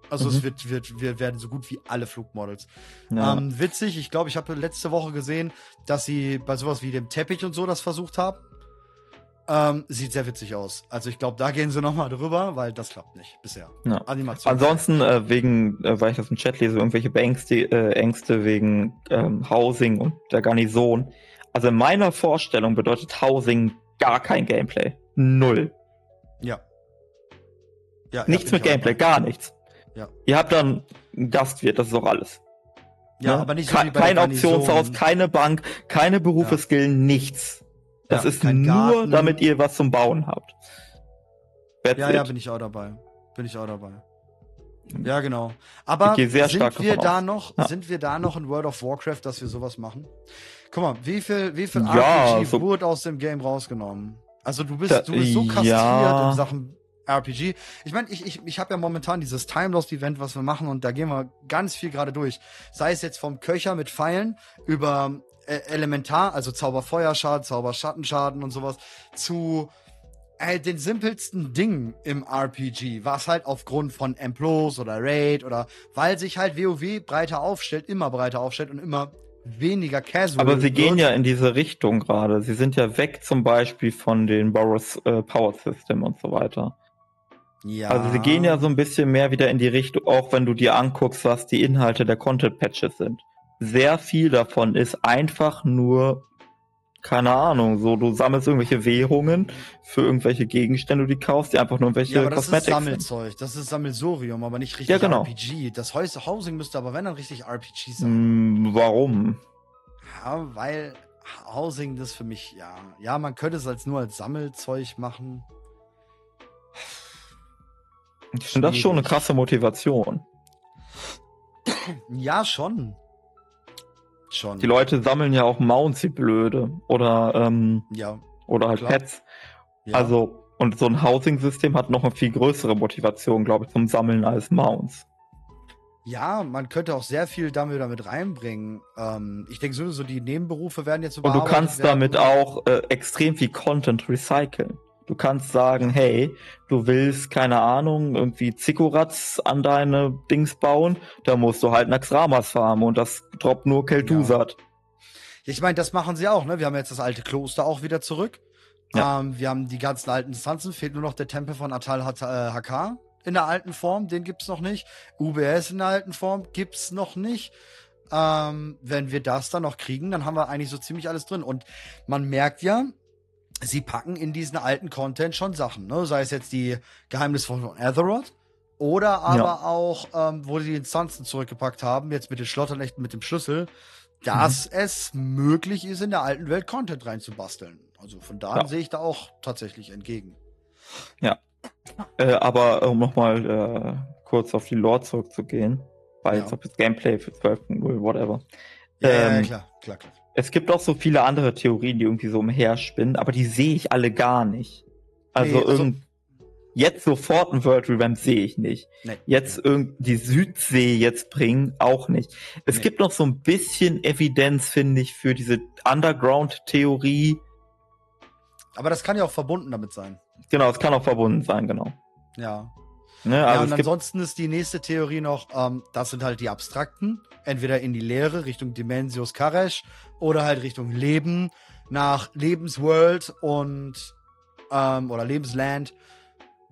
S2: Also es
S1: Mhm.
S2: wird, wird, wir werden so gut wie alle Flugmodels.
S1: Ja.
S2: Ähm, witzig, ich glaube, ich habe letzte Woche gesehen, dass sie bei sowas wie dem Teppich und so das versucht haben. Ähm, sieht sehr witzig aus. Also ich glaube, da gehen sie nochmal drüber, weil das klappt nicht bisher.
S1: Ja.
S2: Animation.
S1: Ansonsten, äh, wegen, äh, weil ich das im Chat lese, irgendwelche Beängste, äh, Ängste wegen ähm, Housing und der Garnison. Also in meiner Vorstellung bedeutet Housing gar kein Gameplay. Null.
S2: ja. ja.
S1: Nichts
S2: ja,
S1: mit Gameplay, gar nichts.
S2: Ja.
S1: Ihr habt dann einen Gastwirt, das ist auch alles.
S2: Ja,
S1: Ne?
S2: aber nicht so
S1: Ke kein Auktionshaus, keine Bank, keine Berufe
S2: Ja.
S1: nichts. Das
S2: Ja,
S1: ist nur,
S2: Garten.
S1: damit ihr was zum Bauen habt. That's
S2: Ja, ja,
S1: it.
S2: bin ich auch dabei. Bin ich auch dabei. Ja, genau. Aber sind wir da noch,
S1: Ja.
S2: sind wir da noch in World of Warcraft, dass wir sowas machen? Guck mal, wie viel, wie viel
S1: Ja,
S2: RPG
S1: so-
S2: wurde aus dem Game rausgenommen? Also du bist,
S1: Da-
S2: du bist so kastriert
S1: ja.
S2: in Sachen RPG. Ich meine, ich, ich, ich habe ja momentan dieses Time Lost Event, was wir machen, und da gehen wir ganz viel gerade durch. Sei es jetzt vom Köcher mit Pfeilen über äh, Elementar, also Zauberfeuerschaden, Zauberschattenschaden und sowas, zu äh, den simpelsten Dingen im RPG, was halt aufgrund von Emplos oder Raid oder weil sich halt WoW breiter aufstellt, immer breiter aufstellt und immer weniger casual.
S1: Aber sie gehen ja in diese Richtung gerade. Sie sind ja weg zum Beispiel von den Boros äh, Power System und so weiter.
S2: ja.
S1: Also sie gehen ja so ein bisschen mehr wieder in die Richtung, auch wenn du dir anguckst, was die Inhalte der Content Patches sind. Sehr viel davon ist einfach nur, keine Ahnung, so du sammelst irgendwelche Währungen für irgendwelche Gegenstände, die du kaufst, die einfach nur irgendwelche
S2: Ja, aber das ist
S1: Cosmetics sind.
S2: Sammelzeug, das ist Sammelsorium, aber nicht richtig
S1: Ja, genau.
S2: RPG. Das Housing müsste aber wenn dann richtig RPG sein.
S1: Hm, warum?
S2: Ja, weil Housing das für mich, ja, ja, man könnte es als nur als Sammelzeug machen.
S1: Ich finde das schon eine krasse Motivation.
S2: Ja, schon. Schon.
S1: Die Leute sammeln ja auch Mounts, die blöde. Oder, ähm,
S2: ja,
S1: oder halt
S2: Klar.
S1: Pets.
S2: ja.
S1: Also, und so ein Housing-System hat noch eine viel größere Motivation, glaube ich, zum Sammeln als Mounts.
S2: Ja, man könnte auch sehr viel damit, damit reinbringen. Ähm, ich denke sowieso, die Nebenberufe werden jetzt
S1: Und du kannst damit auch äh, extrem viel Content recyceln. Du kannst sagen, hey, du willst, keine Ahnung, irgendwie Zikoratz an deine Dings bauen, da musst du halt Naxramas farmen und das droppt nur Kel'Thuzad.
S2: Ich meine, das machen sie auch, ne? Wir haben jetzt das alte Kloster auch wieder zurück.
S1: Ja.
S2: Ähm, wir haben die ganzen alten Instanzen, fehlt nur noch der Tempel von Atal äh, Hakar in der alten Form, den gibt's noch nicht. UBS in der alten Form gibt's noch nicht. Ähm, wenn wir das dann noch kriegen, dann haben wir eigentlich so ziemlich alles drin. Und man merkt ja, sie packen in diesen alten Content schon Sachen, ne? Sei es jetzt die Geheimnisse von Azeroth oder aber
S1: Ja.
S2: auch, ähm, wo sie die Instanzen zurückgepackt haben, jetzt mit den Schlotternächten, mit dem Schlüssel, dass es möglich ist, in der alten Welt Content reinzubasteln. Also von da an
S1: Ja.
S2: sehe ich da auch tatsächlich entgegen.
S1: Äh, aber um nochmal äh, kurz auf die Lore zurückzugehen, weil
S2: Ja.
S1: jetzt ob das Gameplay für 12.0, whatever.
S2: Ja, ja,
S1: Ähm,
S2: klar, klar, klar.
S1: Es gibt auch so viele andere Theorien, die irgendwie so umherspinnen, aber die sehe ich alle gar nicht. Also,
S2: Nee, also-
S1: jetzt sofort ein World Revamp sehe ich nicht.
S2: Nee.
S1: Jetzt die Südsee jetzt bringen, auch nicht. Es
S2: Nee.
S1: gibt noch so ein bisschen Evidenz, finde ich, für diese Underground-Theorie.
S2: Aber das kann ja auch verbunden damit sein.
S1: Genau, es kann auch verbunden sein, genau.
S2: Ja.
S1: Ne,
S2: ja,
S1: also
S2: und
S1: es gibt,
S2: ansonsten ist die nächste Theorie noch, ähm, das sind halt die Abstrakten, entweder in die Leere Richtung Dimensios Karesh oder halt Richtung Leben nach Lebensworld und ähm, oder Lebensland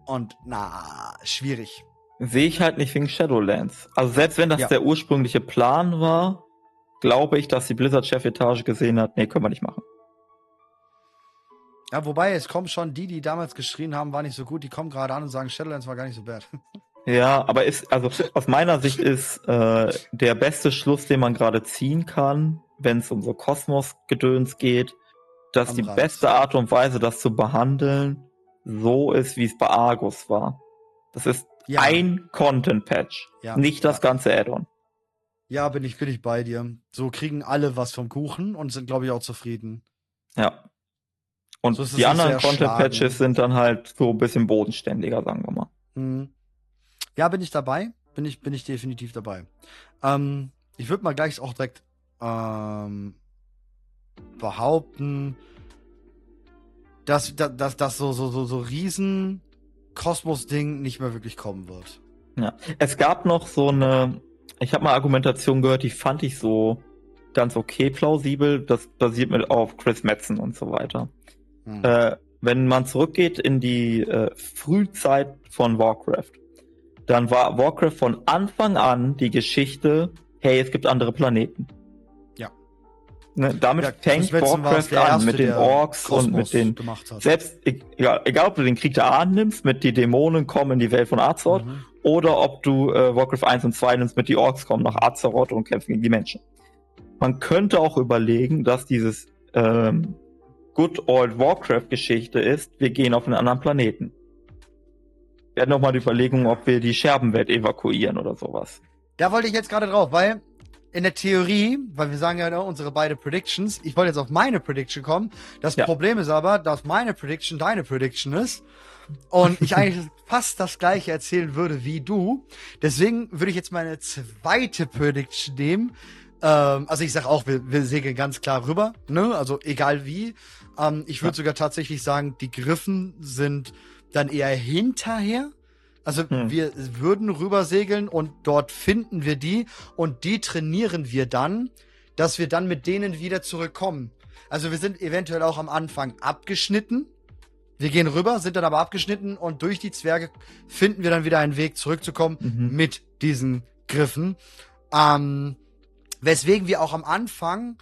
S2: und na schwierig.
S1: sehe ich halt nicht wegen Shadowlands. Also selbst wenn das
S2: Ja.
S1: der ursprüngliche Plan war, glaube ich, dass die Blizzard-Chefetage gesehen hat, nee, können wir nicht machen.
S2: Ja, wobei es kommen schon die, die damals geschrien haben, war nicht so gut, die kommen gerade an und sagen, Shadowlands war gar nicht so bad.
S1: Ja, aber ist, also aus meiner Sicht ist äh, der beste Schluss, den man gerade ziehen kann, wenn es um so Kosmos-Gedöns geht, dass
S2: Am
S1: die
S2: Rand.
S1: beste Art und Weise, das zu behandeln, so ist, wie es bei Argus war. Das ist
S2: Ja.
S1: ein Content-Patch,
S2: Ja.
S1: nicht das
S2: Ja.
S1: ganze Add-on.
S2: Ja, bin ich, bin ich bei dir. So kriegen alle was vom Kuchen und sind, glaube ich, auch zufrieden.
S1: Ja. Und
S2: So
S1: die anderen Content-Patches sind dann halt so ein bisschen bodenständiger, sagen wir mal.
S2: Mhm. Ja, bin ich dabei. Bin ich, bin ich definitiv dabei. Ähm, ich würde mal gleich auch direkt ähm, behaupten, dass, dass, dass, so, so, so, so riesen Kosmos-Ding nicht mehr wirklich kommen wird.
S1: Es gab noch so eine, ich habe mal Argumentation gehört, die fand ich so ganz okay plausibel. Das basiert mit auf Chris Metzen und so weiter.
S2: Hm.
S1: Äh, wenn man zurückgeht in die äh, Frühzeit von Warcraft, dann war Warcraft von Anfang an die Geschichte, hey, es gibt andere Planeten. Ne, damit
S2: Ja,
S1: fängt Warcraft an, mit den Orks und mit den selbst, egal, egal ob du den Krieg der Ahnen nimmst, mit die Dämonen kommen in die Welt von Azeroth,
S2: Mhm.
S1: oder ob du äh, Warcraft 1 und 2 nimmst, mit die Orks kommen nach Azeroth und kämpfen gegen die Menschen. Man könnte auch überlegen, dass dieses ähm, Good Old Warcraft-Geschichte ist, wir gehen auf einen anderen Planeten. Wir hatten noch mal die Überlegung, ob wir die Scherbenwelt evakuieren oder sowas.
S2: Da wollte ich jetzt gerade drauf, weil in der Theorie, weil wir sagen ja unsere beide Predictions, ich wollte jetzt auf meine Prediction kommen. Das
S1: Ja.
S2: Problem ist aber, dass meine Prediction deine Prediction ist und ich eigentlich fast das gleiche erzählen würde wie du. Deswegen würde ich jetzt meine zweite Prediction nehmen. Ähm, also ich sag auch, wir, wir segeln ganz klar rüber, ne? Also egal wie. Ähm, ich würde
S1: Ja.
S2: sogar tatsächlich sagen, die Griffen sind dann eher hinterher. Also
S1: Hm.
S2: wir würden rüber segeln und dort finden wir die und die trainieren wir dann, dass wir dann mit denen wieder zurückkommen. Also wir sind eventuell auch am Anfang abgeschnitten. Wir gehen rüber, sind dann aber abgeschnitten und durch die Zwerge finden wir dann wieder einen Weg zurückzukommen
S1: Mhm.
S2: mit diesen Griffen. Ähm, weswegen wir auch am Anfang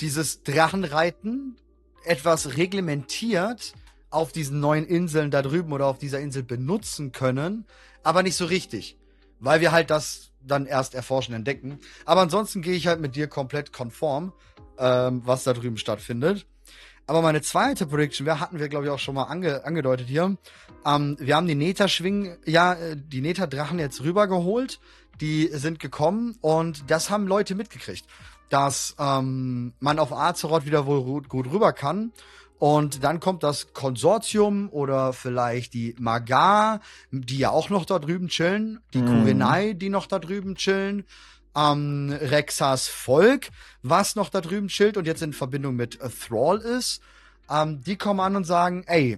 S2: dieses Drachenreiten etwas reglementiert auf diesen neuen Inseln da drüben oder auf dieser Insel benutzen können, aber nicht so richtig, weil wir halt das dann erst erforschen, entdecken. Aber ansonsten gehe ich halt mit dir komplett konform, ähm, was da drüben stattfindet. Aber meine zweite Prediction, wir hatten wir glaube ich auch schon mal ange angedeutet hier. Ähm, wir haben die Neta-Schwingen, ja, äh, die Neta-Drachen jetzt rübergeholt. Die sind gekommen und das haben Leute mitgekriegt, dass ähm, man auf Azeroth wieder wohl gut rüber kann. Und dann kommt das Konsortium oder vielleicht die Magar, die ja auch noch da drüben chillen, die
S1: Mhm.
S2: Kurenai, die noch da drüben chillen, ähm, Rexas Volk, was noch da drüben chillt und jetzt in Verbindung mit Thrall ist. Ähm, die kommen an und sagen, ey,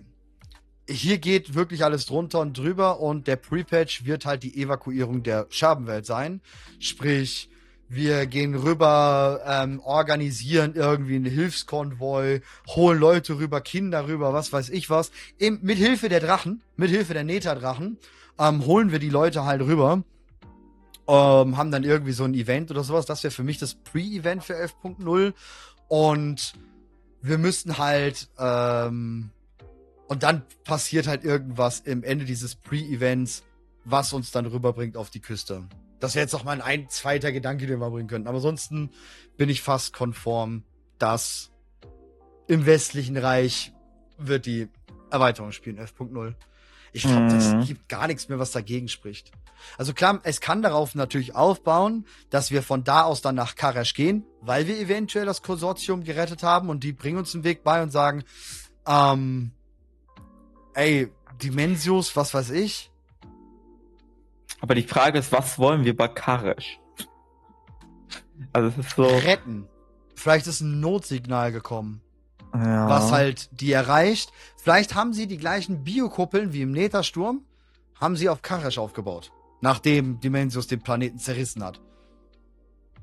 S2: hier geht wirklich alles drunter und drüber und der Pre-Patch wird halt die Evakuierung der Scherbenwelt sein. Sprich, wir gehen rüber, ähm, organisieren irgendwie einen Hilfskonvoi, holen Leute rüber, Kinder rüber, was weiß ich was. Eben mit Hilfe der Drachen, mit Hilfe der Neta-Drachen, ähm, holen wir die Leute halt rüber. Ähm, haben dann irgendwie so ein Event oder sowas. Das wäre für mich das Pre-Event für 11.0. Und wir müssten halt, ähm, und dann passiert halt irgendwas im Ende dieses Pre-Events, was uns dann rüberbringt auf die Küste. Das wäre jetzt noch mal ein, ein zweiter Gedanke, den wir bringen könnten. Aber ansonsten bin ich fast konform, dass im westlichen Reich wird die Erweiterung spielen, 11.0. Ich glaube,
S1: Mhm.
S2: das gibt gar nichts mehr, was dagegen spricht. Also klar, es kann darauf natürlich aufbauen, dass wir von da aus dann nach Karash gehen, weil wir eventuell das Konsortium gerettet haben und die bringen uns einen Weg bei und sagen, ähm, ey, Dimensios, was weiß ich.
S1: Aber die Frage ist, was wollen wir bei Karesh? Also es ist so.
S2: retten. Vielleicht ist ein Notsignal gekommen,
S1: Ja.
S2: was halt die erreicht. Vielleicht haben sie die gleichen Biokuppeln wie im Nethersturm, haben sie auf Karash aufgebaut. Nachdem Dimensius den Planeten zerrissen hat.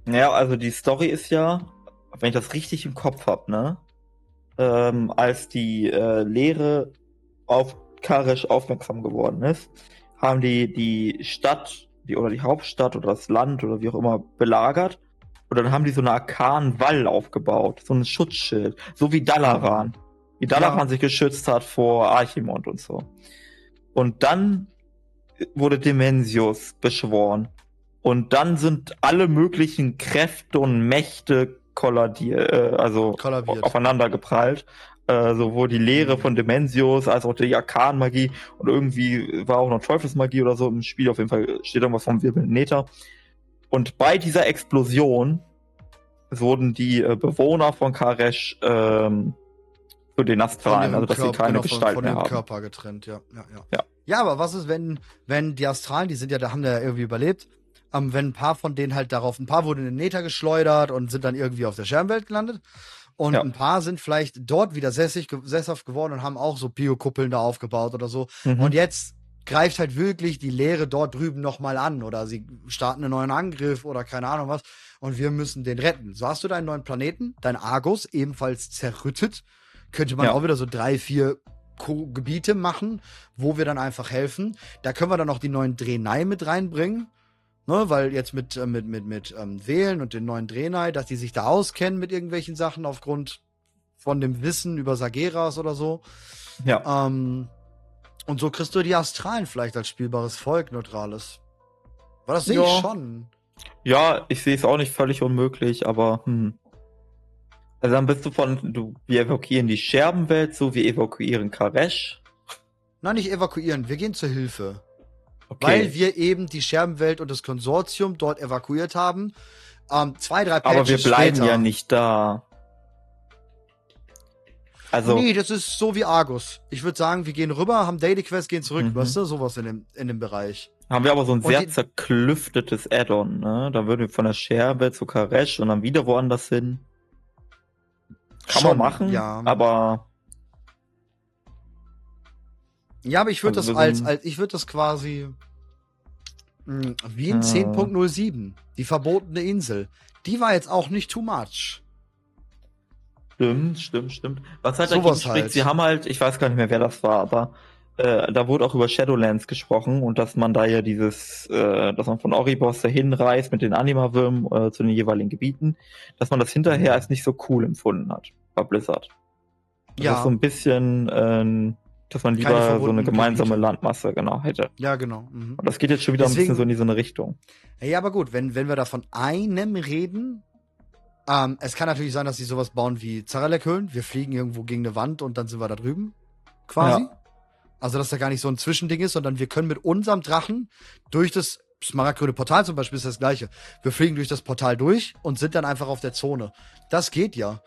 S1: Ja, also die Story ist ja, wenn ich das richtig im Kopf hab, ne? Ähm, als die äh, Lehre auf Karesh aufmerksam geworden ist, haben die die Stadt, die oder die Hauptstadt oder das Land oder wie auch immer belagert. Und dann haben die so einen arkanen Wall aufgebaut, so ein Schutzschild, so wie Dalaran. Wie Dalaran
S2: Ja.
S1: sich geschützt hat vor Archimond und so. Und dann wurde Dimensius beschworen. Und dann sind alle möglichen Kräfte und Mächte kolladiert, äh, also aufeinander geprallt. Äh, sowohl die Lehre von Dimensius als auch die Arkanmagie und irgendwie war auch noch Teufelsmagie oder so im Spiel. Auf jeden Fall steht irgendwas vom wirbelnden Nether. Und bei dieser Explosion wurden die äh, Bewohner von Karesh ähm, zu den Astralen, also dass sie
S2: Körper-
S1: keine
S2: genau, von-
S1: Gestalt
S2: von
S1: mehr
S2: dem
S1: haben.
S2: Körper getrennt, ja, ja, ja.
S1: Ja.
S2: Ja, aber was ist, wenn, wenn die Astralen, die sind ja, da haben ja irgendwie überlebt, ähm, wenn ein paar von denen halt darauf, ein paar wurden in den Nether geschleudert und sind dann irgendwie auf der Scherbenwelt gelandet. Und
S1: Ja.
S2: ein paar sind vielleicht dort wieder sessig, sesshaft geworden und haben auch so Biokuppeln da aufgebaut oder so.
S1: Mhm.
S2: Und jetzt greift halt wirklich die Lehre dort drüben nochmal an oder sie starten einen neuen Angriff oder keine Ahnung was und wir müssen den retten. So hast du deinen neuen Planeten, dein Argus, ebenfalls zerrüttet, könnte man
S1: Ja.
S2: auch wieder so drei, vier Ko Gebiete machen, wo wir dann einfach helfen. Da können wir dann auch die neuen Drenai mit reinbringen. Ne, weil jetzt mit, äh, mit, mit, mit ähm, Wählen und den neuen Drenai, dass die sich da auskennen mit irgendwelchen Sachen aufgrund von dem Wissen über Sageras oder so.
S1: Ja.
S2: Ähm, und so kriegst du die Astralen vielleicht als spielbares Volk, neutrales. Weil das sehe ich
S1: Ja.
S2: schon.
S1: Ja, ich sehe es auch nicht völlig unmöglich, aber hm. Also dann bist du von, du, wir evakuieren die Scherbenwelt, so wir evakuieren Karesh.
S2: Nein, nicht evakuieren, wir gehen zur Hilfe.
S1: Okay.
S2: Weil wir eben die Scherbenwelt und das Konsortium dort evakuiert haben. Ähm, zwei, drei Patches
S1: aber wir bleiben
S2: später.
S1: ja nicht da. Also,
S2: Nee, das ist so wie Argus. Ich würde sagen, wir gehen rüber, haben Daily Quest, gehen zurück,
S1: Mhm.
S2: weißt du? Sowas in dem, in dem Bereich.
S1: haben wir aber so ein
S2: und
S1: sehr zerklüftetes Add-on, ne? Da würden wir von der Scherbenwelt zu Karesh und dann wieder woanders hin. Kann
S2: Schon,
S1: man machen,
S2: ja.
S1: aber
S2: Ja, aber ich würde
S1: Also
S2: das als, als, ich würde das quasi mh, wie in
S1: Ja.
S2: 10.07, die verbotene Insel. Die war jetzt auch nicht too much.
S1: Stimmt, stimmt, stimmt. Was halt
S2: Sowas
S1: dagegen spricht,
S2: halt.
S1: sie haben halt, ich weiß gar nicht mehr, wer das war, aber äh, da wurde auch über Shadowlands gesprochen und dass man da ja dieses, äh, dass man von Oribos dahin reist mit den Anima-Würmen äh, zu den jeweiligen Gebieten, dass man das hinterher als nicht so cool empfunden hat bei Blizzard. Das
S2: Ja.
S1: ist so ein bisschen, äh, dass man lieber so eine gemeinsame
S2: Gebiete.
S1: Landmasse genau hätte.
S2: Ja, genau. Mhm.
S1: Und das geht jetzt schon wieder ein
S2: Deswegen-
S1: bisschen so in diese Richtung.
S2: Ja, aber gut, wenn, wenn wir da von einem reden, ähm, es kann natürlich sein, dass sie sowas bauen wie Zarelek-Höhlen. Wir fliegen irgendwo gegen eine Wand und dann sind wir da drüben. Quasi.
S1: Ja.
S2: Also, dass da gar nicht so ein Zwischending ist, sondern wir können mit unserem Drachen durch das Smaragdgrüne Portal zum Beispiel ist das gleiche. Wir fliegen durch das Portal durch und sind dann einfach auf der Zone. Das geht ja.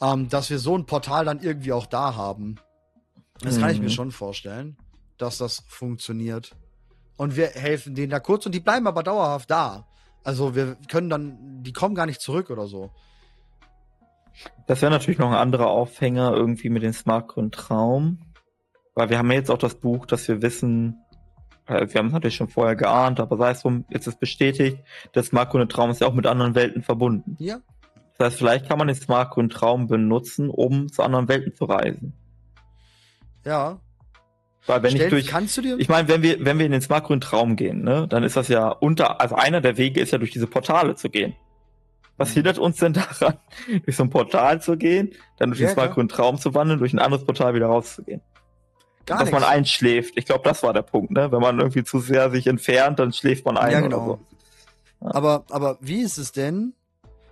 S2: Ähm, dass wir so ein Portal dann irgendwie auch da haben. Das kann ich mir
S1: Mhm.
S2: schon vorstellen, dass das funktioniert. Und wir helfen denen da kurz und die bleiben aber dauerhaft da. Also wir können dann, die kommen gar nicht zurück oder so.
S1: Das wäre natürlich noch ein anderer Aufhänger irgendwie mit dem Smartgrün Traum. Weil wir haben ja jetzt auch das Buch, dass wir wissen, äh, wir haben es natürlich schon vorher geahnt, aber sei es drum, jetzt ist bestätigt, der Smartgrüne Traum ist ja auch mit anderen Welten verbunden.
S2: Ja.
S1: Das heißt, vielleicht kann man den Smartgrünen Traum benutzen, um zu anderen Welten zu reisen.
S2: Ja.
S1: Weil wenn
S2: Stell-
S1: ich durch,
S2: kannst du dir.
S1: ich meine, wenn wir, wenn wir in den Smartgrünen Traum gehen, ne, dann ist das ja unter, also einer der Wege ist ja durch diese Portale zu gehen. Was
S2: Mhm.
S1: hindert uns denn daran, durch so ein Portal zu gehen, dann durch
S2: Ja,
S1: den. Smartgrünen Traum zu wandeln, durch ein anderes Portal wieder rauszugehen?
S2: gar
S1: dass man
S2: nichts.
S1: einschläft. Ich glaube, das war der Punkt, ne? Wenn man irgendwie zu sehr sich entfernt, dann schläft man ein
S2: ja,
S1: oder
S2: genau.
S1: so. Ja.
S2: Aber, aber wie ist es denn?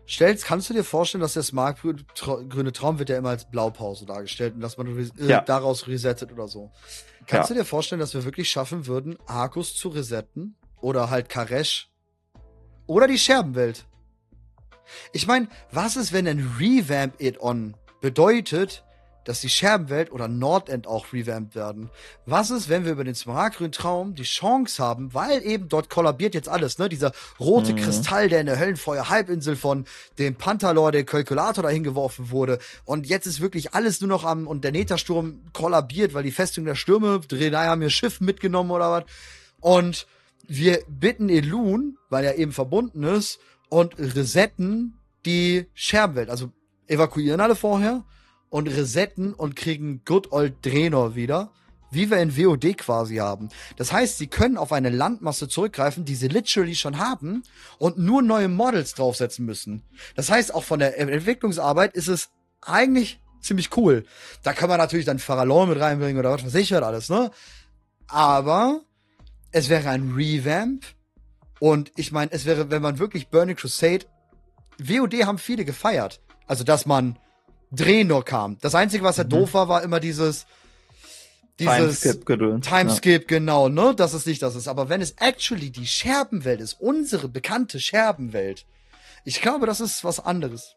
S2: Stellst, kannst du dir vorstellen, dass der Smartgrüne Traum wird ja immer als Blaupause dargestellt und dass man äh,
S1: Ja.
S2: daraus resettet oder so. Kannst
S1: Ja.
S2: du dir vorstellen, dass wir wirklich schaffen würden, Arkus zu resetten? Oder halt Karesh? Oder die Scherbenwelt? Ich meine, was ist, wenn ein Revamp It On bedeutet, dass die Scherbenwelt oder Nordend auch revamped werden? Was ist, wenn wir über den Smaragdgrünen Traum die Chance haben, weil eben dort kollabiert jetzt alles, ne? Dieser rote
S1: Mhm.
S2: Kristall, der in der Höllenfeuer-Halbinsel von dem Panthalor, der Kalkulator dahin geworfen wurde. Und jetzt ist wirklich alles nur noch am, und der Netersturm kollabiert, weil die Festung der Stürme, Drenai haben ihr Schiff mitgenommen oder was. Und wir bitten Elun, weil er eben verbunden ist, und resetten die Scherbenwelt. Also evakuieren alle vorher und resetten und kriegen Good Old Drenor wieder, wie wir in WOD quasi haben. Das heißt, sie können auf eine Landmasse zurückgreifen, die sie literally schon haben und nur neue Models draufsetzen müssen. Das heißt, auch von der Entwicklungsarbeit ist es eigentlich ziemlich cool. Da kann man natürlich dann Farallon mit reinbringen oder was weiß ich alles, ne? Aber es wäre ein Revamp und ich meine, es wäre, wenn man wirklich Burning Crusade WOD haben viele gefeiert. Also, dass man Drenor kam. Das Einzige, was ja
S1: Mhm.
S2: doof war, war immer dieses dieses
S1: Timeskip-Gedöns.
S2: Timeskip, genau, ne? Dass es nicht das ist. Aber wenn es actually die Scherbenwelt ist, unsere bekannte Scherbenwelt, ich glaube, das ist was anderes.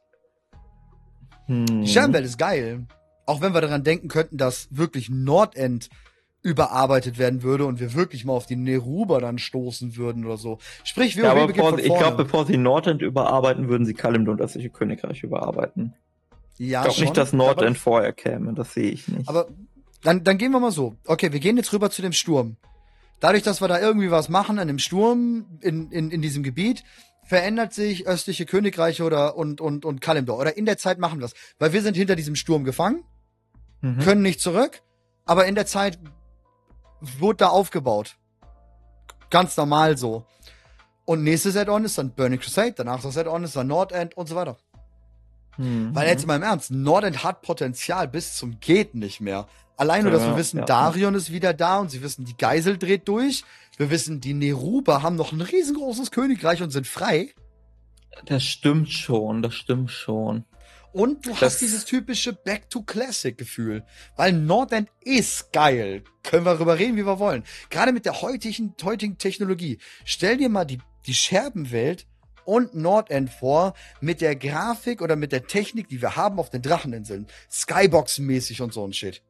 S1: Ja. Hm.
S2: Die Scherbenwelt ist geil. Auch wenn wir daran denken könnten, dass wirklich Nordend überarbeitet werden würde und wir wirklich mal auf die Neruber dann stoßen würden oder so. Sprich, WoW
S1: Ja, aber bevor, ich glaube, bevor sie Nordend überarbeiten, würden sie Kalimdor und das östliche Königreich überarbeiten.
S2: Ja,
S1: ich glaube nicht, dass Nordend vorher käme, das sehe ich nicht.
S2: Aber dann, dann gehen wir mal so. Okay, wir gehen jetzt rüber zu dem Sturm. Dadurch, dass wir da irgendwie was machen an dem Sturm in, in, in diesem Gebiet, verändert sich östliche Königreiche oder und, und, und Kalimdor. Oder in der Zeit machen wir es. Weil wir sind hinter diesem Sturm gefangen. mhm. können nicht zurück, aber in der Zeit wurde da aufgebaut. Ganz normal so. Und nächstes Add-on ist dann Burning Crusade, danach das Add-on ist dann Nordend und so weiter. Mhm. Weil jetzt mal im Ernst, Nordend hat Potenzial bis zum geht nicht mehr. Allein nur, dass ja, wir wissen, ja, Darion ist wieder da und sie wissen, die Geisel dreht durch. Wir wissen, die Neruba haben noch ein riesengroßes Königreich und sind frei.
S1: Das stimmt schon, das stimmt schon.
S2: Und du das hast dieses typische Back to Classic Gefühl. Weil Nordend ist geil. Können wir darüber reden, wie wir wollen. Gerade mit der heutigen, heutigen Technologie. Stell dir mal die, die Scherbenwelt und Nordend vor mit der Grafik oder mit der Technik, die wir haben auf den Dracheninseln. Skybox-mäßig und so ein Shit.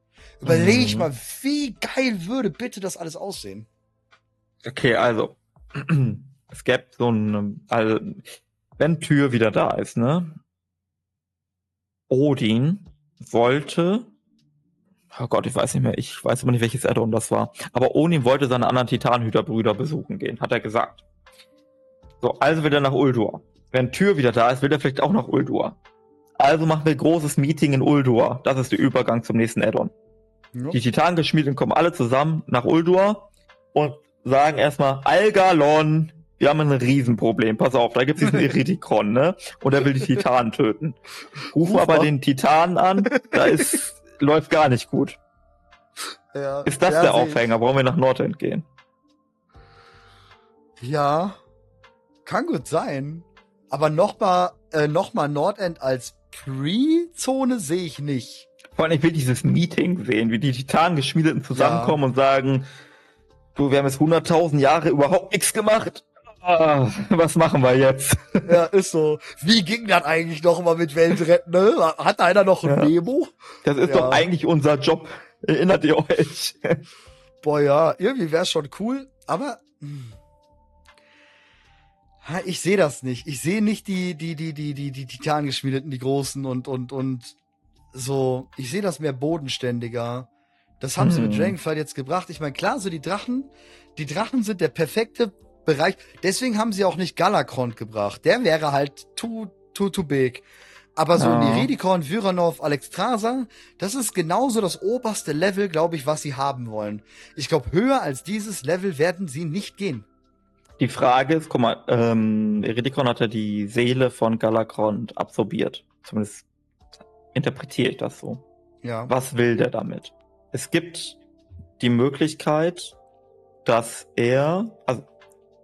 S2: Überleg mhm. mal, wie geil würde bitte das alles aussehen?
S1: Okay, also. es gäbe so ein, also, wenn Tür wieder da ist, ne? Odin wollte, oh Gott, ich weiß nicht mehr, ich weiß immer nicht, welches Addon das war, aber Odin wollte seine anderen Titanhüterbrüder besuchen gehen, hat er gesagt. So, also will er nach Uldur. Wenn Tür wieder da ist, will er vielleicht auch nach Uldur. Also machen wir ein großes Meeting in Uldur. Das ist der Übergang zum nächsten Addon. Ja. Die Titangeschmieden kommen alle zusammen nach Uldur und sagen erstmal, Algalon, wir haben ein Riesenproblem. Pass auf, da gibt es diesen Iritikron, ne? Und er will die Titanen töten. Rufen Ufa. aber den Titanen an, da ist, läuft gar nicht gut. Ja, ist das der Aufhänger? Wollen wir nach Nordend gehen?
S2: Ja, kann gut sein. Aber nochmal äh, noch mal Nordend als Pre-Zone sehe ich nicht.
S1: Vor allem, ich will dieses Meeting sehen, wie die Titanengeschmiedeten zusammenkommen ja. und sagen, du, wir haben jetzt 100.000 Jahre überhaupt nichts gemacht. Ah, was machen wir jetzt?
S2: Ja, ist so. Wie ging das eigentlich noch mal mit Weltretten? Ne? Hat einer noch ein ja. Memo?
S1: Das ist ja. doch eigentlich unser Job. Erinnert ihr euch?
S2: Boah, ja, irgendwie wäre schon cool, aber hm. Ich sehe das nicht. Ich sehe nicht die, die, die, die, die, die Titangeschmiedeten, die großen und, und, und so, ich sehe das mehr bodenständiger. Das haben hm. sie mit hm. Dragonflight jetzt gebracht. Ich meine, klar, so die Drachen, die Drachen sind der perfekte Bereich. Deswegen haben sie auch nicht Galakrond gebracht. Der wäre halt too, too, too big. Aber so ja. Niredikon, Vyranov, Alexstrasza, das ist genauso das oberste Level, glaube ich, was sie haben wollen. Ich glaube, höher als dieses Level werden sie nicht gehen.
S1: Die Frage ist, guck mal, ähm, Iridikon hat ja die Seele von Galakrond absorbiert. Zumindest interpretiere ich das so. Ja. Was will der damit? Es gibt die Möglichkeit, dass er, also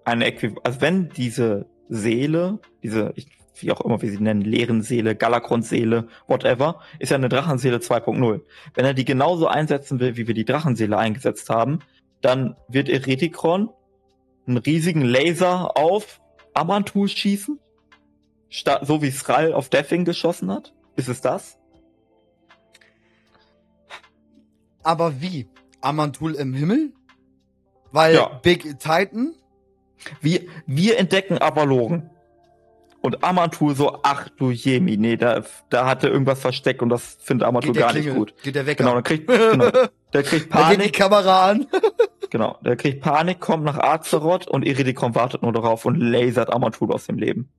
S1: eine Äquiv also wenn diese Seele, diese, ich, wie auch immer wir sie nennen, leeren Seele, Galakron-Seele, whatever, ist ja eine Drachenseele 2.0. Wenn er die genauso einsetzen will, wie wir die Drachenseele eingesetzt haben, dann wird Eretikron einen riesigen Laser auf Amantul schießen, so wie Sral auf Deathwing geschossen hat. Ist es das?
S2: Aber wie? Amantul im Himmel? Weil ja. Big Titan?
S1: Wir, wir entdecken Avaloren. Und Amantul so, ach du Jemi, nee, da, da hat er irgendwas versteckt und das findet Amantul gar Klingel, nicht gut.
S2: Geht der weg?
S1: Genau, dann kriegt, genau, der kriegt Panik.
S2: geht die Kamera an.
S1: genau, der kriegt Panik, kommt nach Azeroth und Iridikon wartet nur darauf und lasert Amantul aus dem Leben.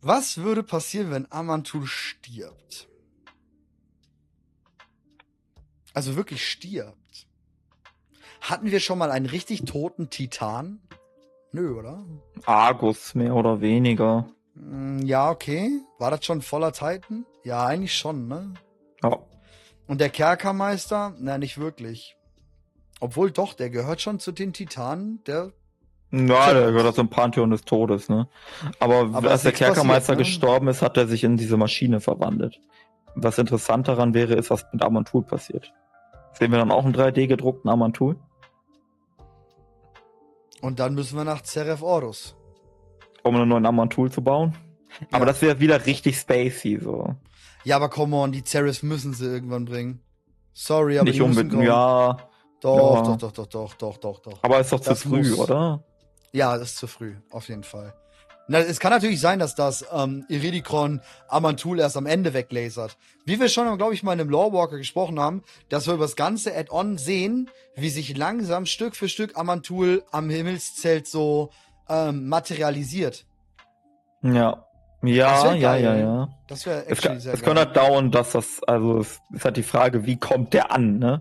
S2: Was würde passieren, wenn Amantul stirbt? Also wirklich stirbt. Hatten wir schon mal einen richtig toten Titan? Nö, oder?
S1: Argus, mehr oder weniger.
S2: Hm, ja, okay. War das schon voller Titan? Ja, eigentlich schon, ne?
S1: Ja.
S2: Und der Kerkermeister? Na, nicht wirklich. Obwohl doch, der gehört schon zu den Titanen, der
S1: ja, der gehört zum Pantheon des Todes, ne? Aber, Aber als der Kerkermeister passiert, ne? gestorben ist, hat er sich in diese Maschine verwandelt. Was interessant daran wäre, ist, was mit Amantul passiert. Sehen wir dann auch einen 3D gedruckten Amantul?
S2: Und dann müssen wir nach Zeref Orus.
S1: Um einen neuen Amantul zu bauen? Ja. Aber das wäre wieder richtig spacey, so.
S2: Ja, aber come on, die Zeref müssen sie irgendwann bringen. Sorry, aber
S1: Nicht die kommen. Ja.
S2: Doch, ja. doch, doch, doch, doch, doch, doch, doch.
S1: Aber ist doch das zu früh, muss. oder?
S2: Ja, das ist zu früh, auf jeden Fall. Na, es kann natürlich sein, dass das ähm, Iridikron Amantul erst am Ende weglasert. Wie wir schon, glaube ich, mal in einem Lorewalker gesprochen haben, dass wir über das ganze Add-on sehen, wie sich langsam Stück für Stück Amantul am Himmelszelt so ähm, materialisiert.
S1: Ja. Ja, ja, ja, ja.
S2: Das wäre
S1: kann,
S2: sehr
S1: es könnte halt dauern, dass das, also es ist halt die Frage, wie kommt der an, ne?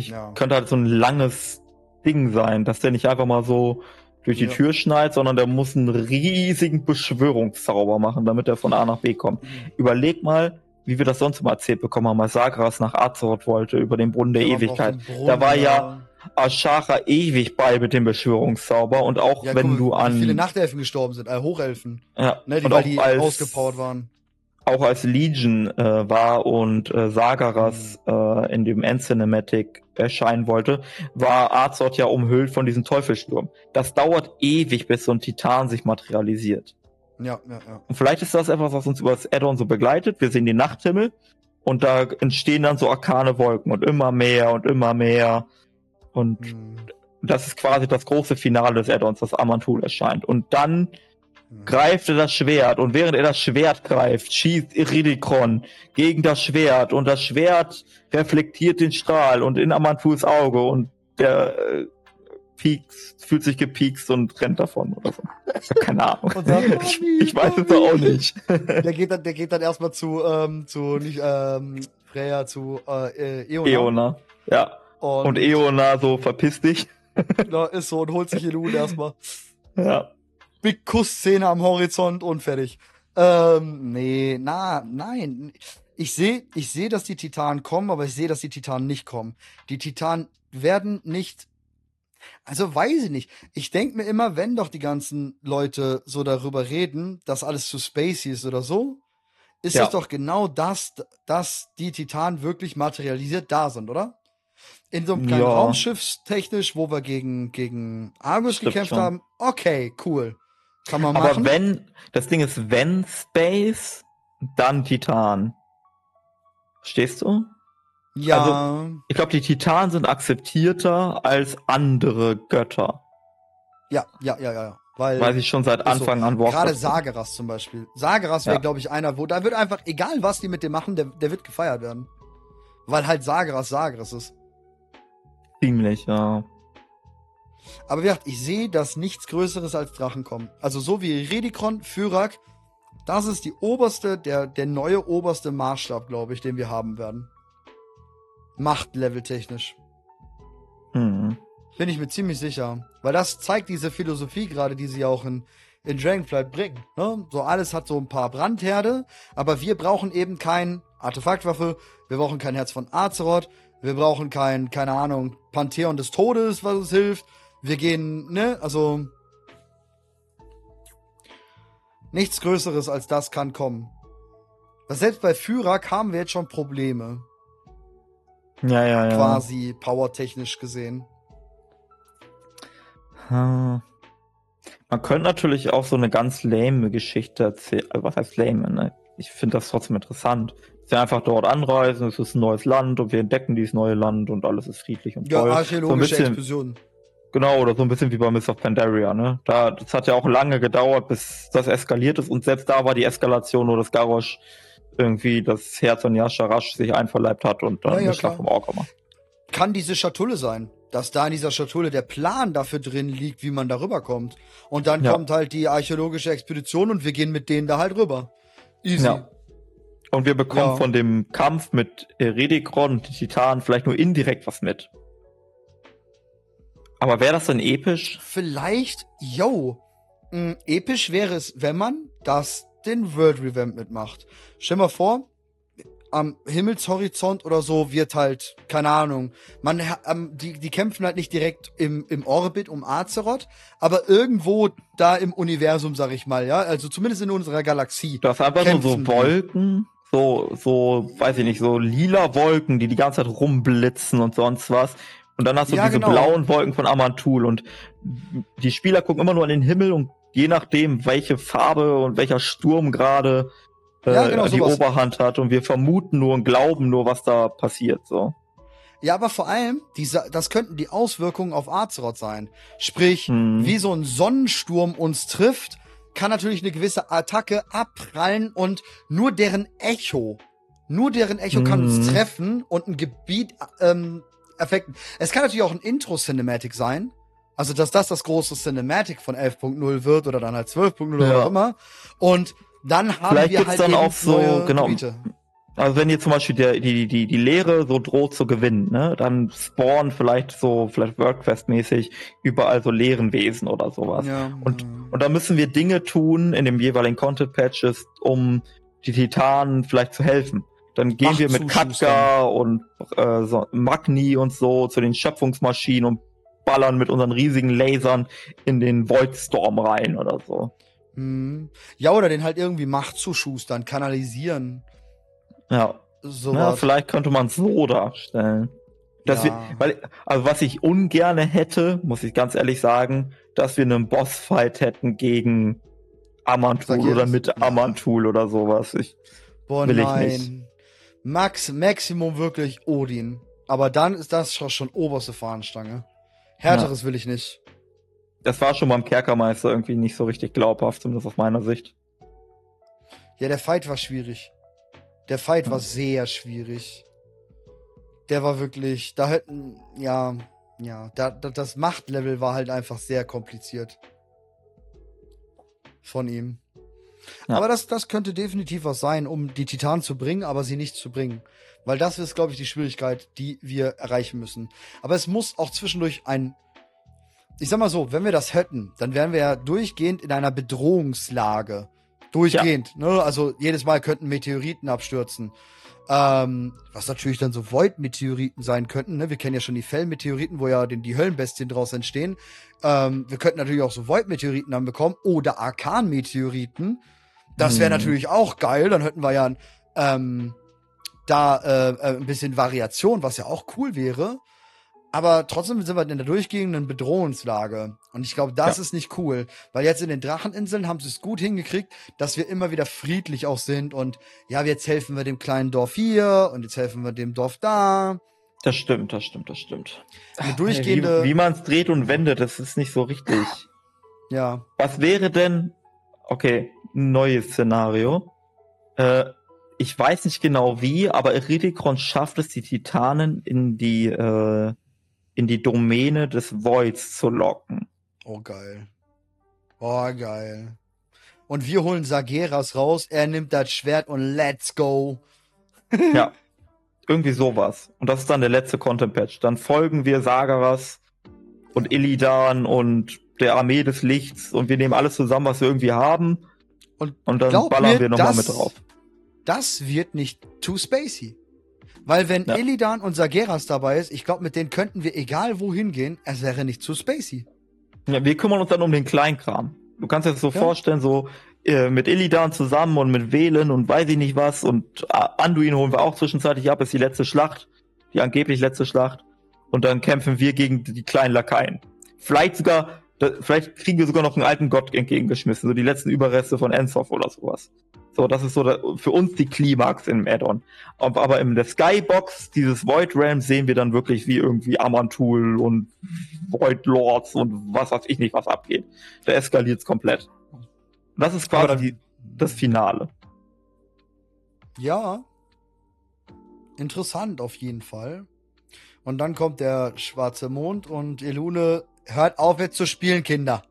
S1: Ich
S2: Ja.
S1: könnte halt so ein langes Ding sein, dass der nicht einfach mal so durch die
S2: Ja.
S1: Tür schneit, sondern der muss einen riesigen Beschwörungszauber machen, damit er von A nach B kommt. Überleg mal, wie wir das sonst immer erzählt bekommen haben, als Sagras nach Azeroth wollte, über den Brunnen der
S2: Ja,
S1: Ewigkeit.
S2: Brunnen,
S1: Da war ja- Ashara ewig bei mit dem Beschwörungszauber und auch
S2: Ja,
S1: wenn
S2: guck,
S1: du
S2: wie
S1: an
S2: viele Nachtelfen gestorben sind, äh, Hochelfen,
S1: ja,
S2: ne, die,
S1: und
S2: weil
S1: auch
S2: die
S1: als,
S2: ausgepowert waren.
S1: Auch als Legion äh, war und äh, Sagaras
S2: Mhm.
S1: äh, in dem End-Cinematic erscheinen wollte, war Azeroth ja umhüllt von diesem Teufelsturm. Das dauert ewig, bis so ein Titan sich materialisiert.
S2: Ja, ja, ja.
S1: Und vielleicht ist das etwas, was uns über das Add-on so begleitet. Wir sehen den Nachthimmel und da entstehen dann so arkane Wolken und immer mehr und immer mehr. Und
S2: Hm,
S1: das ist quasi das große Finale des Add-ons, das Amantul erscheint. Und dann. Greift er das Schwert und während er das Schwert greift, schießt Iridikron gegen das Schwert und das Schwert reflektiert den Strahl und in Amantuls Auge und der äh, piekst, fühlt sich gepiekst und rennt davon oder so. Keine Ahnung.
S2: Sagt,
S1: ich,
S2: "Mami,
S1: ich weiß es
S2: Mami."
S1: auch nicht.
S2: Der geht dann, der geht dann erstmal zu, ähm, zu, nicht, ähm, Freya, zu, äh, äh, Eona.
S1: Eona. Ja.
S2: Und,
S1: Und Eona so verpiss dich.
S2: Ja, ist so und holt sich Elun erstmal.
S1: Ja.
S2: Big Kussszene am Horizont und fertig. Ähm, nee, na, nein. Ich sehe, ich sehe, dass die Titanen kommen, aber ich sehe, dass die Titanen nicht kommen. Die Titanen werden nicht. Also weiß ich nicht. Ich denke mir immer, wenn doch die ganzen Leute so darüber reden, dass alles zu spacey ist oder so, ist
S1: Ja.
S2: es doch genau das, dass die Titanen wirklich materialisiert da sind, oder? In so einem kleinen
S1: Ja.
S2: Raumschiff technisch, wo wir gegen, gegen Argus
S1: Stimmt
S2: gekämpft
S1: schon.
S2: haben. Okay, cool. Kann man
S1: Aber
S2: machen.
S1: wenn, das Ding ist, wenn Space, dann Titan. Verstehst du?
S2: ja,
S1: also- Ich glaube, die Titanen sind akzeptierter als andere Götter.
S2: ja, ja, ja, ja. Weil
S1: Weiß ich schon seit
S2: ist so.
S1: Anfang an Warcraft.
S2: gerade Sageras zum Beispiel. Sageras wäre,
S1: Ja.
S2: glaube ich, einer, wo da wird einfach, egal was die mit dem machen, der, der wird gefeiert werden. Weil halt Sageras Sageras ist.
S1: Ziemlich, ja.
S2: Aber wie gesagt, ich sehe, dass nichts Größeres als Drachen kommen. Also so wie Redikron, Fyrak, das ist die oberste, der, der neue oberste Maßstab, glaube ich, den wir haben werden. Machtlevel technisch.
S1: Hm.
S2: Bin ich mir ziemlich sicher. Weil das zeigt diese Philosophie gerade, die sie auch in, in Dragonflight bringen. Ne? So alles hat so ein paar Brandherde, aber wir brauchen eben kein Artefaktwaffe, wir brauchen kein Herz von Azeroth, wir brauchen kein, keine Ahnung, Pantheon des Todes, was uns hilft. Wir gehen, ne, also nichts Größeres als das kann kommen. Selbst bei Fyrak haben wir jetzt schon Probleme,
S1: Ja, ja, ja.
S2: quasi powertechnisch gesehen.
S1: Hm. Man könnte natürlich auch so eine ganz lame Geschichte erzählen. Also, Was heißt lame? Ne? Ich finde das trotzdem interessant. Wir einfach dort anreisen, es ist ein neues Land und wir entdecken dieses neue Land und alles ist friedlich und
S2: Ja,
S1: toll.
S2: archäologische
S1: so
S2: Explosionen.
S1: Genau, oder so ein bisschen wie bei of Pandaria, ne? Da, das hat ja auch lange gedauert, bis das eskaliert ist und selbst da war die Eskalation nur, dass Garrosh irgendwie das Herz von Yasha rasch sich einverleibt hat und dann
S2: Ja, ja, klar.
S1: vom Ork gemacht.
S2: kann diese Schatulle sein. Dass da in dieser Schatulle der Plan dafür drin liegt, wie man darüber kommt. Und dann
S1: Ja.
S2: kommt halt die archäologische Expedition und wir gehen mit denen da halt rüber. Easy.
S1: Ja. Und wir bekommen
S2: Ja.
S1: von dem Kampf mit Redikron und den Titanen vielleicht nur indirekt was mit. Aber wäre das dann episch?
S2: Vielleicht, yo, mh, episch wäre es, wenn man das den World Revamp mitmacht. Stell mal vor, am Himmelshorizont oder so wird halt, keine Ahnung, man, ähm, die, die kämpfen halt nicht direkt im, im Orbit um Azeroth, aber irgendwo da im Universum, sag ich mal, ja, also zumindest in unserer Galaxie.
S1: Nur
S2: Kämpfen
S1: so
S2: die.
S1: Wolken, so, so, weiß ich nicht, so lila Wolken, die die ganze Zeit rumblitzen und sonst was. Und dann hast du
S2: Ja,
S1: diese
S2: genau.
S1: blauen Wolken von Amantul und die Spieler gucken immer nur an den Himmel und je nachdem, welche Farbe und welcher Sturm gerade äh,
S2: Ja, genau,
S1: die
S2: sowas.
S1: Oberhand hat und wir vermuten nur und glauben nur, was da passiert, so.
S2: Ja, aber vor allem, diese, das könnten die Auswirkungen auf Azeroth sein. Sprich,
S1: Hm.
S2: wie so ein Sonnensturm uns trifft, kann natürlich eine gewisse Attacke abprallen und nur deren Echo, nur deren Echo kann uns
S1: Mhm.
S2: treffen und ein Gebiet ähm, affekten. Es kann natürlich auch ein Intro-Cinematic sein. Also, dass das das große Cinematic von 11.0 wird oder dann halt 12.0 oder
S1: Ja.
S2: was auch immer. Und Dann haben
S1: Vielleicht
S2: wir halt
S1: dann auch so,
S2: neue
S1: genau.
S2: Gebiete.
S1: Also wenn jetzt zum Beispiel der, die, die, die Lehre so droht zu gewinnen, ne, dann spawnen vielleicht so, vielleicht WordQuest-mäßig überall so Leerenwesen oder sowas.
S2: Ja,
S1: Und, und da müssen wir Dinge tun in dem jeweiligen Content-Patches, um die Titanen vielleicht zu helfen. Dann gehen
S2: Macht
S1: wir mit. Katka und äh, so, Magni und so zu den Schöpfungsmaschinen und ballern mit unseren riesigen Lasern in den Voidstorm rein oder so.
S2: Hm. Ja, oder den halt irgendwie Macht zuschustern, kanalisieren.
S1: Ja,
S2: So
S1: ja vielleicht könnte man es so darstellen. Dass
S2: Ja.
S1: wir, weil, also was ich ungerne hätte, muss ich ganz ehrlich sagen, dass wir einen Bossfight hätten gegen Amantul oder mit
S2: Ja.
S1: Amantul oder sowas. Ich,
S2: Boah,
S1: will ich
S2: nein.
S1: nicht.
S2: Max, Maximum wirklich Odin. Aber dann ist das schon, schon oberste Fahnenstange. Härteres will ich nicht.
S1: das war schon beim Kerkermeister irgendwie nicht so richtig glaubhaft, zumindest aus meiner Sicht.
S2: Ja, der Fight war schwierig. Der Fight war
S1: Ja.
S2: sehr schwierig. Der war wirklich, da hätten, ja, ja, da, da, das Machtlevel war halt einfach sehr kompliziert. Von ihm.
S1: Ja.
S2: Aber das, das könnte definitiv was sein, um die Titanen zu bringen, aber sie nicht zu bringen. Weil das ist, glaube ich, die Schwierigkeit, die wir erreichen müssen. Aber es muss auch zwischendurch ein. Ich sag mal so, wenn wir das hätten, dann wären wir ja durchgehend in einer Bedrohungslage. Durchgehend. Ne? Also jedes Mal könnten Meteoriten abstürzen. Ähm, was natürlich dann so Void-Meteoriten sein könnten. Ne? Wir kennen ja schon die Fellmeteoriten, wo ja den, die Höllenbestien draus entstehen. Ähm, wir könnten natürlich auch so Void-Meteoriten dann bekommen oder Arkan-Meteoriten. Das wäre
S1: Hm.
S2: natürlich auch geil. Dann hätten wir ja ähm, da äh, äh, ein bisschen Variation, was ja auch cool wäre. Aber trotzdem sind wir in der durchgehenden Bedrohungslage. Und ich glaube, das
S1: Ja.
S2: ist nicht cool. Weil jetzt in den Dracheninseln haben sie es gut hingekriegt, dass wir immer wieder friedlich auch sind. Und ja, jetzt helfen wir dem kleinen Dorf hier und jetzt helfen wir dem Dorf da.
S1: Das stimmt, das stimmt, das stimmt.
S2: Eine durchgehende-
S1: Wie, wie man es dreht und wendet, das ist nicht so richtig.
S2: Ja.
S1: Was wäre denn, okay, neues Szenario. Äh, ich weiß nicht genau wie, aber Iridikron schafft es, die Titanen in die, äh, in die Domäne des Voids zu locken.
S2: Oh, geil. Oh, geil. Und wir holen Sageras raus. Er nimmt das Schwert und let's go.
S1: ja, irgendwie sowas. Und das ist dann der letzte Content-Patch. Dann folgen wir Sagaras und Illidan und der Armee des Lichts und wir nehmen alles zusammen, was wir irgendwie haben.
S2: Und
S1: Und dann ballern
S2: mir,
S1: wir nochmal mit drauf.
S2: das wird nicht too spacey. Weil wenn
S1: Ja.
S2: Illidan und Sageras dabei ist, ich glaube, mit denen könnten wir egal wohin gehen, es wäre nicht zu spacey.
S1: Ja, wir kümmern uns dann um den Kleinkram. Du kannst dir das so
S2: Ja.
S1: vorstellen, so äh, mit Illidan zusammen und mit Velen und weiß ich nicht was und äh, Anduin holen wir auch zwischenzeitlich ab, ist die letzte Schlacht, die angeblich letzte Schlacht. Und dann kämpfen wir gegen die kleinen Lakaien. Vielleicht sogar, da, vielleicht kriegen wir sogar noch einen alten Gott entgegengeschmissen, so die letzten Überreste von Ensoth oder sowas. So, das ist so da, für uns die Klimax im Add-on. Aber, in der Skybox, dieses Void Realm, sehen wir dann wirklich wie irgendwie Amantul und Void Lords und was weiß ich nicht, was abgeht. Da eskaliert's komplett. Und das ist quasi die, das Finale.
S2: Ja. Interessant auf jeden Fall. Und dann kommt der schwarze Mond und Elune, hört auf jetzt zu spielen, Kinder.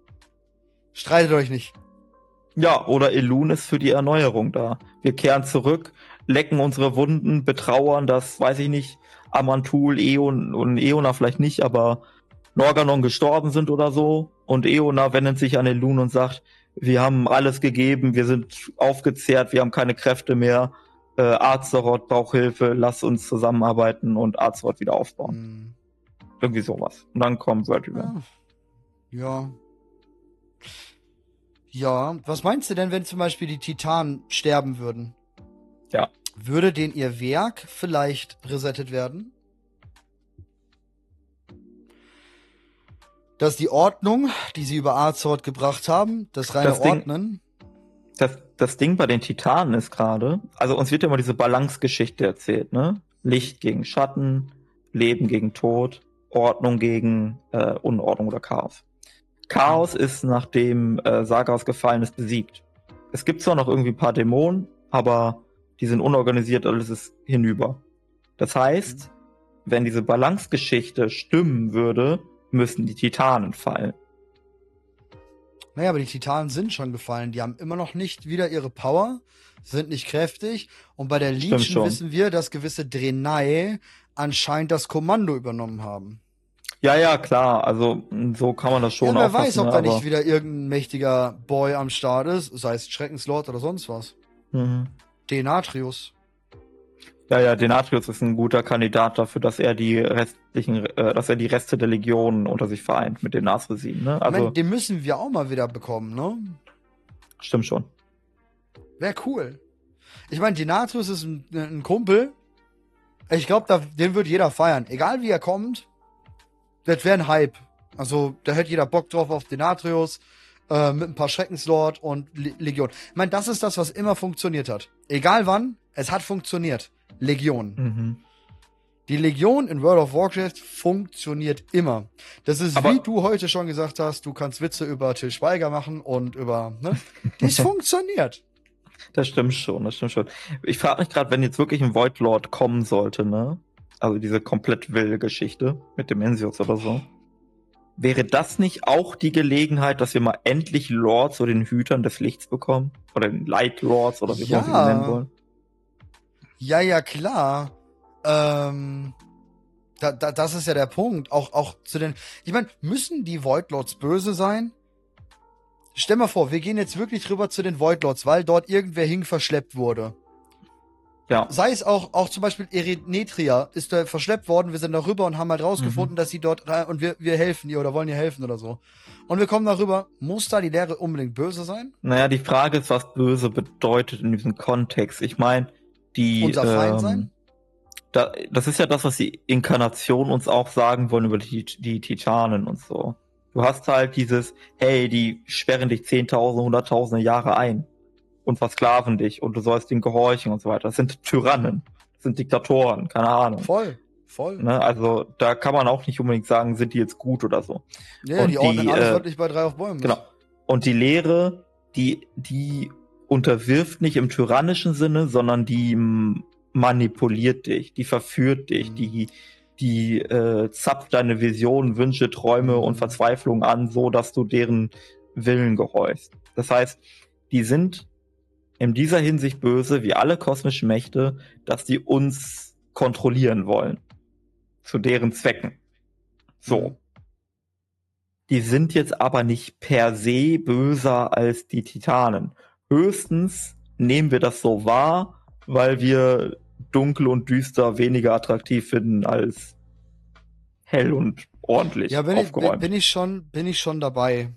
S2: Streitet euch nicht.
S1: Ja, oder Elun ist für die Erneuerung da. Wir kehren zurück, lecken unsere Wunden, betrauern, dass, weiß ich nicht, Amantul, Eon und Eona vielleicht nicht, aber Norganon gestorben sind oder so. Und Eona wendet sich an Elun und sagt, wir haben alles gegeben, wir sind aufgezehrt, wir haben keine Kräfte mehr. Äh, Azeroth braucht Hilfe, lass uns zusammenarbeiten und Azeroth wieder aufbauen.
S2: Hm.
S1: Irgendwie sowas. Und dann kommt World Event.
S2: Ah. Ja. Ja, was meinst du denn, wenn zum Beispiel die Titanen sterben würden?
S1: Ja.
S2: Würde denn ihr Werk vielleicht resettet werden? Dass die Ordnung, die sie über Azeroth gebracht haben, das reine
S1: Das Ding-
S2: Ordnen.
S1: das, das Ding bei den Titanen ist gerade, also uns wird ja immer diese Balance-Geschichte erzählt, ne? Licht gegen Schatten, Leben gegen Tod, Ordnung gegen äh, Unordnung oder Chaos. Chaos ist, nachdem äh, Sagas gefallen ist, besiegt. Es gibt zwar noch irgendwie ein paar Dämonen, aber die sind unorganisiert, alles ist hinüber. Das heißt, wenn diese Balance-Geschichte stimmen würde, müssten die Titanen fallen.
S2: Naja, aber die Titanen sind schon gefallen. Die haben immer noch nicht wieder ihre Power, sind nicht kräftig. Und bei der Legion wissen wir, dass gewisse Drenai anscheinend das Kommando übernommen haben.
S1: Ja, ja, klar. Also so kann man das schon
S2: ja, wer weiß, ob
S1: ne,
S2: da nicht wieder irgendein mächtiger Boy am Start ist, sei es Schreckenslord oder sonst was.
S1: Mhm.
S2: Denatrius.
S1: Ja, ja, Denatrius ist ein guter Kandidat dafür, dass er die restlichen, äh, dass er die Reste der Legion unter sich vereint mit den Nasresin, ne?
S2: ich
S1: Also,
S2: den müssen wir auch mal wieder bekommen, ne?
S1: stimmt schon.
S2: Wäre cool. Ich meine, Denatrius ist ein, ein Kumpel. Ich glaube, den wird jeder feiern. Egal wie er kommt, das wäre ein Hype. Also, da hätte jeder Bock drauf auf Denatrius, äh, mit ein paar Schreckenslord und Le Legion. Ich meine, das ist das, was immer funktioniert hat. Egal wann, es hat funktioniert. Legion.
S1: Mhm.
S2: Die Legion in World of Warcraft funktioniert immer. Das ist,
S1: Aber-
S2: wie du heute schon gesagt hast, du kannst Witze über Till Schweiger machen und über, ne? Das funktioniert.
S1: Das stimmt schon, das stimmt schon. Ich frage mich gerade, wenn jetzt wirklich ein Void Lord kommen sollte, ne? Also diese komplett wilde Geschichte mit dem Ensius oder so. Wäre das nicht auch die Gelegenheit, dass wir mal endlich Lords oder den Hütern des Lichts bekommen? Oder den Light Lords oder wie
S2: Ja.
S1: wir sie nennen wollen?
S2: Ja, ja, klar. Ähm, da, da, das ist ja der Punkt. Auch, auch zu den. Ich meine, müssen die Void Lords böse sein? Stell mal vor, wir gehen jetzt wirklich rüber zu den Void Lords, weil dort irgendwer hing verschleppt wurde.
S1: Ja.
S2: Sei es auch, auch zum Beispiel Erenetria ist da verschleppt worden, wir sind da rüber und haben halt rausgefunden, dass sie dort rein, und wir, wir helfen ihr oder wollen ihr helfen oder so. Und wir kommen da rüber, muss da die Lehre unbedingt böse sein?
S1: Naja, die Frage ist, was böse bedeutet in diesem Kontext. Ich meine, die.
S2: Unser Feind
S1: ähm,
S2: sein?
S1: Da, das ist ja das, was die Inkarnation uns auch sagen wollen über die, die Titanen und so. Du hast halt dieses, hey, die sperren dich zehntausende, hunderttausende Jahre ein und versklaven dich und du sollst ihnen gehorchen und so weiter. Das sind Tyrannen, das sind Diktatoren, keine Ahnung.
S2: Voll, voll.
S1: Ne? Also da kann man auch nicht unbedingt sagen, sind die jetzt gut oder so.
S2: Ja,
S1: Und
S2: die ordnen
S1: die,
S2: alles
S1: äh,
S2: wirklich bei drei auf Bäumen.
S1: Genau. Und die Lehre, die, die unterwirft nicht im tyrannischen Sinne, sondern die manipuliert dich, die verführt dich,
S2: Mhm.
S1: die, die äh, zapft deine Visionen, Wünsche, Träume
S2: Mhm.
S1: und Verzweiflung an, so dass du deren Willen gehorchst. Das heißt, die sind in dieser Hinsicht böse, wie alle kosmischen Mächte, dass die uns kontrollieren wollen. Zu deren Zwecken. So.
S2: Mhm.
S1: Die sind jetzt aber nicht per se böser als die Titanen. Höchstens nehmen wir das so wahr, weil wir dunkel und düster weniger attraktiv finden als hell und ordentlich
S2: Ja, bin ich, bin,
S1: aufgeräumt.
S2: bin ich schon, bin ich schon dabei.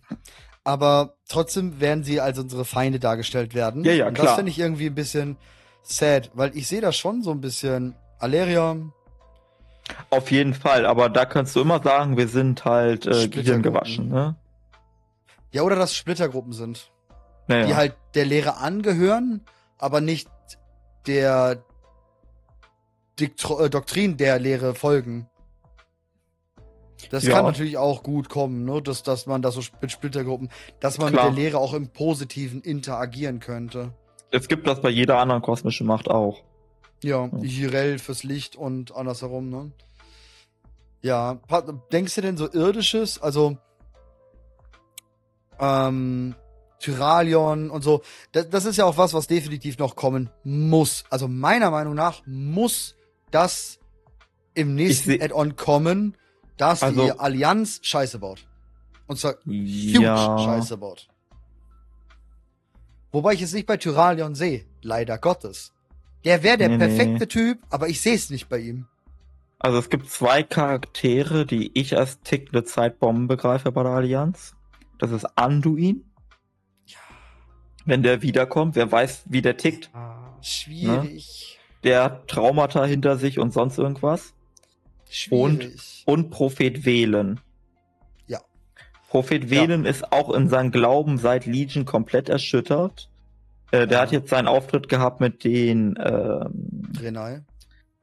S2: Aber trotzdem werden sie als unsere Feinde dargestellt werden.
S1: Ja, ja,
S2: Und
S1: klar.
S2: das finde ich irgendwie ein bisschen sad, weil ich sehe da schon so ein bisschen Aleria.
S1: Auf jeden Fall, aber da kannst du immer sagen, wir sind halt äh,
S2: Splittergruppen.
S1: gehirngewaschen. Ne?
S2: Ja, oder dass Splittergruppen sind,
S1: Naja.
S2: die halt der Lehre angehören, aber nicht der Diktro äh, Doktrin der Lehre folgen. Das
S1: Ja.
S2: kann natürlich auch gut kommen, ne? dass, dass man das so mit Splittergruppen, dass man
S1: Klar.
S2: mit der Lehre auch im Positiven interagieren könnte.
S1: es gibt das bei jeder anderen kosmischen Macht auch.
S2: Ja. Jirel fürs Licht und andersherum, ne? Ja, denkst du denn so irdisches, also ähm, Tyralion und so, das, das ist ja auch was, was definitiv noch kommen muss. Also meiner Meinung nach muss das im nächsten Add-on kommen, dass
S1: Also-
S2: die Allianz Scheiße baut. Und zwar huge
S1: Ja.
S2: Scheiße baut. Wobei ich es nicht bei Tyralion sehe, leider Gottes. Der wäre der
S1: Nee, nee.
S2: perfekte Typ, aber ich sehe es nicht bei ihm.
S1: Also es gibt zwei Charaktere, die ich als tickende Zeitbomben begreife bei der Allianz. Das ist Anduin. Wenn der wiederkommt, wer weiß, wie der tickt.
S2: Schwierig.
S1: Der hat Traumata hinter sich und sonst irgendwas.
S2: Schwierig.
S1: Und Prophet Velen.
S2: Ja.
S1: Prophet Velen ist auch in seinem Glauben seit Legion komplett erschüttert. Äh, der
S2: Ja.
S1: hat jetzt seinen Auftritt gehabt mit den ähm,
S2: Renai.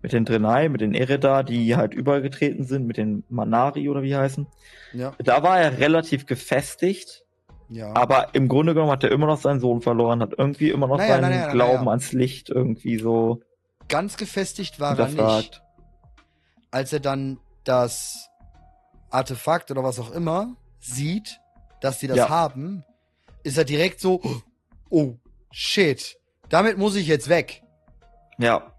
S1: mit den Drenai, mit den Ereda, die halt übergetreten sind, mit den Manari oder wie heißen.
S2: Ja.
S1: Da war er relativ gefestigt,
S2: Ja.
S1: aber im Grunde genommen hat er immer noch seinen Sohn verloren, hat irgendwie immer noch
S2: Naja,
S1: seinen
S2: naja,
S1: Glauben
S2: naja.
S1: ans Licht irgendwie so
S2: Ganz gefestigt war er nicht. Als er dann das Artefakt oder was auch immer sieht, dass die das
S1: Ja.
S2: haben, ist er direkt so, oh, shit, damit muss ich jetzt weg.
S1: Ja,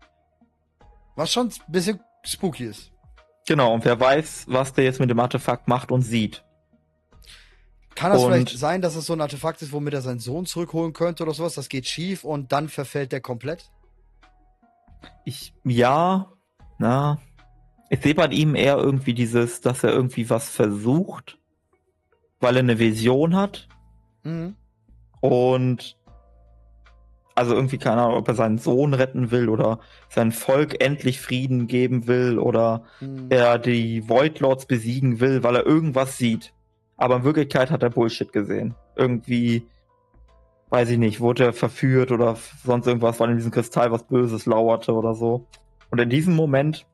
S2: Was schon ein bisschen spooky ist.
S1: genau. Und wer weiß, was der jetzt mit dem Artefakt macht und sieht.
S2: Kann das
S1: Und-
S2: vielleicht sein, dass es so ein Artefakt ist, womit er seinen Sohn zurückholen könnte oder sowas? Das geht schief und dann verfällt der komplett?
S1: Ich, ja, na, ich sehe bei ihm eher irgendwie dieses, dass er irgendwie was versucht, weil er eine Vision hat
S2: Mhm.
S1: und also irgendwie keine Ahnung, ob er seinen Sohn retten will oder sein Volk endlich Frieden geben will oder
S2: Mhm.
S1: er die Void Lords besiegen will, weil er irgendwas sieht. Aber in Wirklichkeit hat er Bullshit gesehen. Irgendwie, weiß ich nicht, wurde er verführt oder sonst irgendwas, weil in diesem Kristall was Böses lauerte oder so. Und in diesem Moment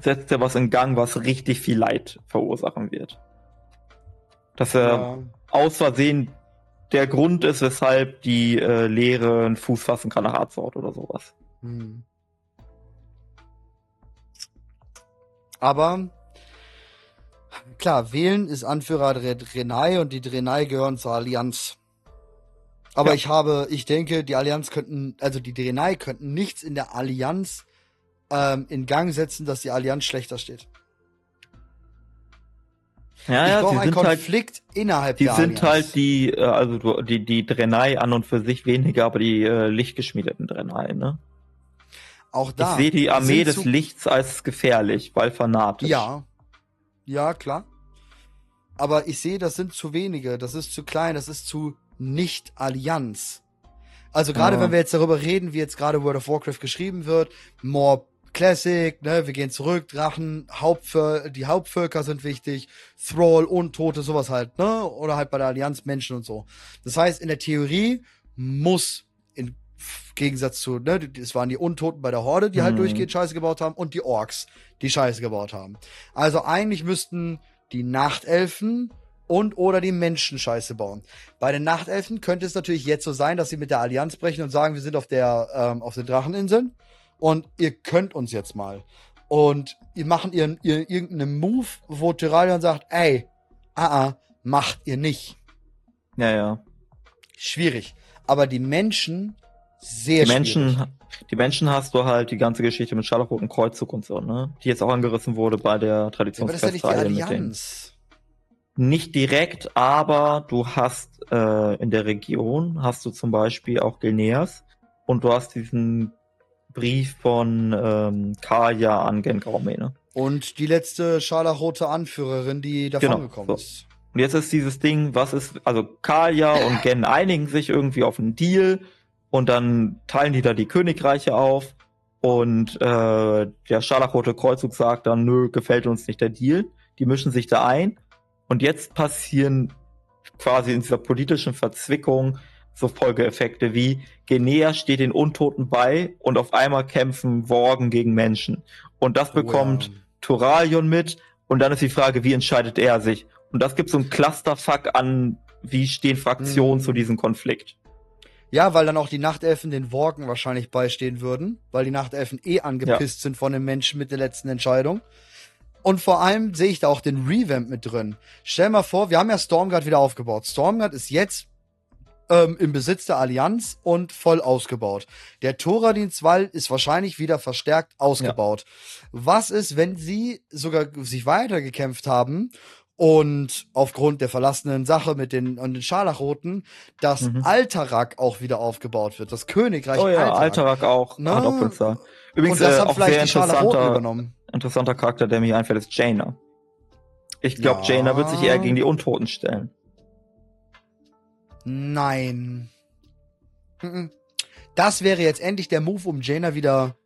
S1: setzt er was in Gang, was richtig viel Leid verursachen wird. Dass er
S2: Ja.
S1: aus Versehen der Grund ist, weshalb die äh, Lehre einen Fuß fassen kann nach Arzort oder sowas.
S2: Hm. Aber klar, wählen ist Anführer der Drenai und die Drenai gehören zur Allianz. Aber
S1: Ja.
S2: ich habe, ich denke, die Allianz könnten, also die Drenai könnten nichts in der Allianz ähm, in Gang setzen, dass die Allianz schlechter steht.
S1: Ja,
S2: ich
S1: ja,
S2: brauche einen
S1: sind halt
S2: Konflikt innerhalb
S1: Die
S2: der
S1: sind
S2: Allianz.
S1: halt die, äh, also die, die Drenai an und für sich weniger, aber die äh, lichtgeschmiedeten Drenai, ne?
S2: auch da.
S1: ich sehe die Armee des Lichts als gefährlich, weil fanatisch.
S2: Ja. Ja, klar. Aber ich sehe, das sind zu wenige, das ist zu klein, das ist zu nicht Allianz. Also gerade
S1: Ja.
S2: wenn wir jetzt darüber reden, wie jetzt gerade World of Warcraft geschrieben wird, more Classic, ne, wir gehen zurück, Drachen, Hauptvöl die Hauptvölker sind wichtig, Thrall, Untote, sowas halt, ne, oder halt bei der Allianz Menschen und so. Das heißt, in der Theorie muss in Gegensatz zu, ne, es waren die Untoten bei der Horde, die halt
S1: Mhm.
S2: durchgehend Scheiße gebaut haben und die Orks, die Scheiße gebaut haben. Also eigentlich müssten die Nachtelfen und oder die Menschen Scheiße bauen. Bei den Nachtelfen könnte es natürlich jetzt so sein, dass sie mit der Allianz brechen und sagen, wir sind auf der ähm, auf den Dracheninseln und ihr könnt uns jetzt mal. Und ihr machen ihren, ihren irgendeinen Move, wo Tyralion sagt, ey, ah, ah, macht ihr nicht.
S1: Ja, ja.
S2: Schwierig. Aber die Menschen sehr
S1: Die Menschen,
S2: schwierig.
S1: die Menschen hast du halt die ganze Geschichte mit Scharlachroten Kreuzzug und so, ne? Die jetzt auch angerissen wurde bei der
S2: Ja, aber das ist ja nicht die
S1: Traditionsfestreihe.
S2: Allianz.
S1: Nicht direkt, aber du hast äh, in der Region hast du zum Beispiel auch Gilneas und du hast diesen Brief von ähm, Kaya an Gengraumene.
S2: Und die letzte scharlachrote Anführerin, die davon
S1: Genau,
S2: gekommen
S1: so.
S2: ist.
S1: Und jetzt ist dieses Ding, was ist, also Kaya und Gen einigen sich irgendwie auf einen Deal und dann teilen die da die Königreiche auf und äh, der Scharlachrote Kreuzzug sagt dann, nö, gefällt uns nicht der Deal. Die mischen sich da ein und jetzt passieren quasi in dieser politischen Verzwickung so Folgeeffekte wie Genea steht den Untoten bei und auf einmal kämpfen Worgen gegen Menschen. Und das bekommt
S2: Oh ja.
S1: Turalion mit und dann ist die Frage, wie entscheidet er sich? Und das gibt so ein Clusterfuck an, wie stehen Fraktionen
S2: Mhm.
S1: zu diesem Konflikt.
S2: Ja, weil dann auch die Nachtelfen den Worgen wahrscheinlich beistehen würden, weil die Nachtelfen eh angepisst sind von den Menschen mit der letzten Entscheidung. Und vor allem sehe ich da auch den Revamp mit drin. Stell mal vor, wir haben ja Stormguard wieder aufgebaut. Stormguard ist jetzt ähm, im Besitz der Allianz und voll ausgebaut. Der Thoradienstwall ist wahrscheinlich wieder verstärkt ausgebaut. Was ist, wenn sie sogar sich weitergekämpft haben und aufgrund der verlassenen Sache mit den, und den Scharlachroten, dass
S1: Mhm.
S2: Alterak auch wieder aufgebaut wird, das Königreich
S1: oh ja,
S2: Alterak.
S1: Alterak auch. Doppelzahl. Übrigens
S2: und das
S1: äh,
S2: haben vielleicht die Scharlachroten übernommen.
S1: Interessanter Charakter, der mir einfällt, ist Jaina. Ich glaube,
S2: Ja.
S1: Jaina wird sich eher gegen die Untoten stellen.
S2: Nein. Das wäre jetzt endlich der Move, um Jaina wieder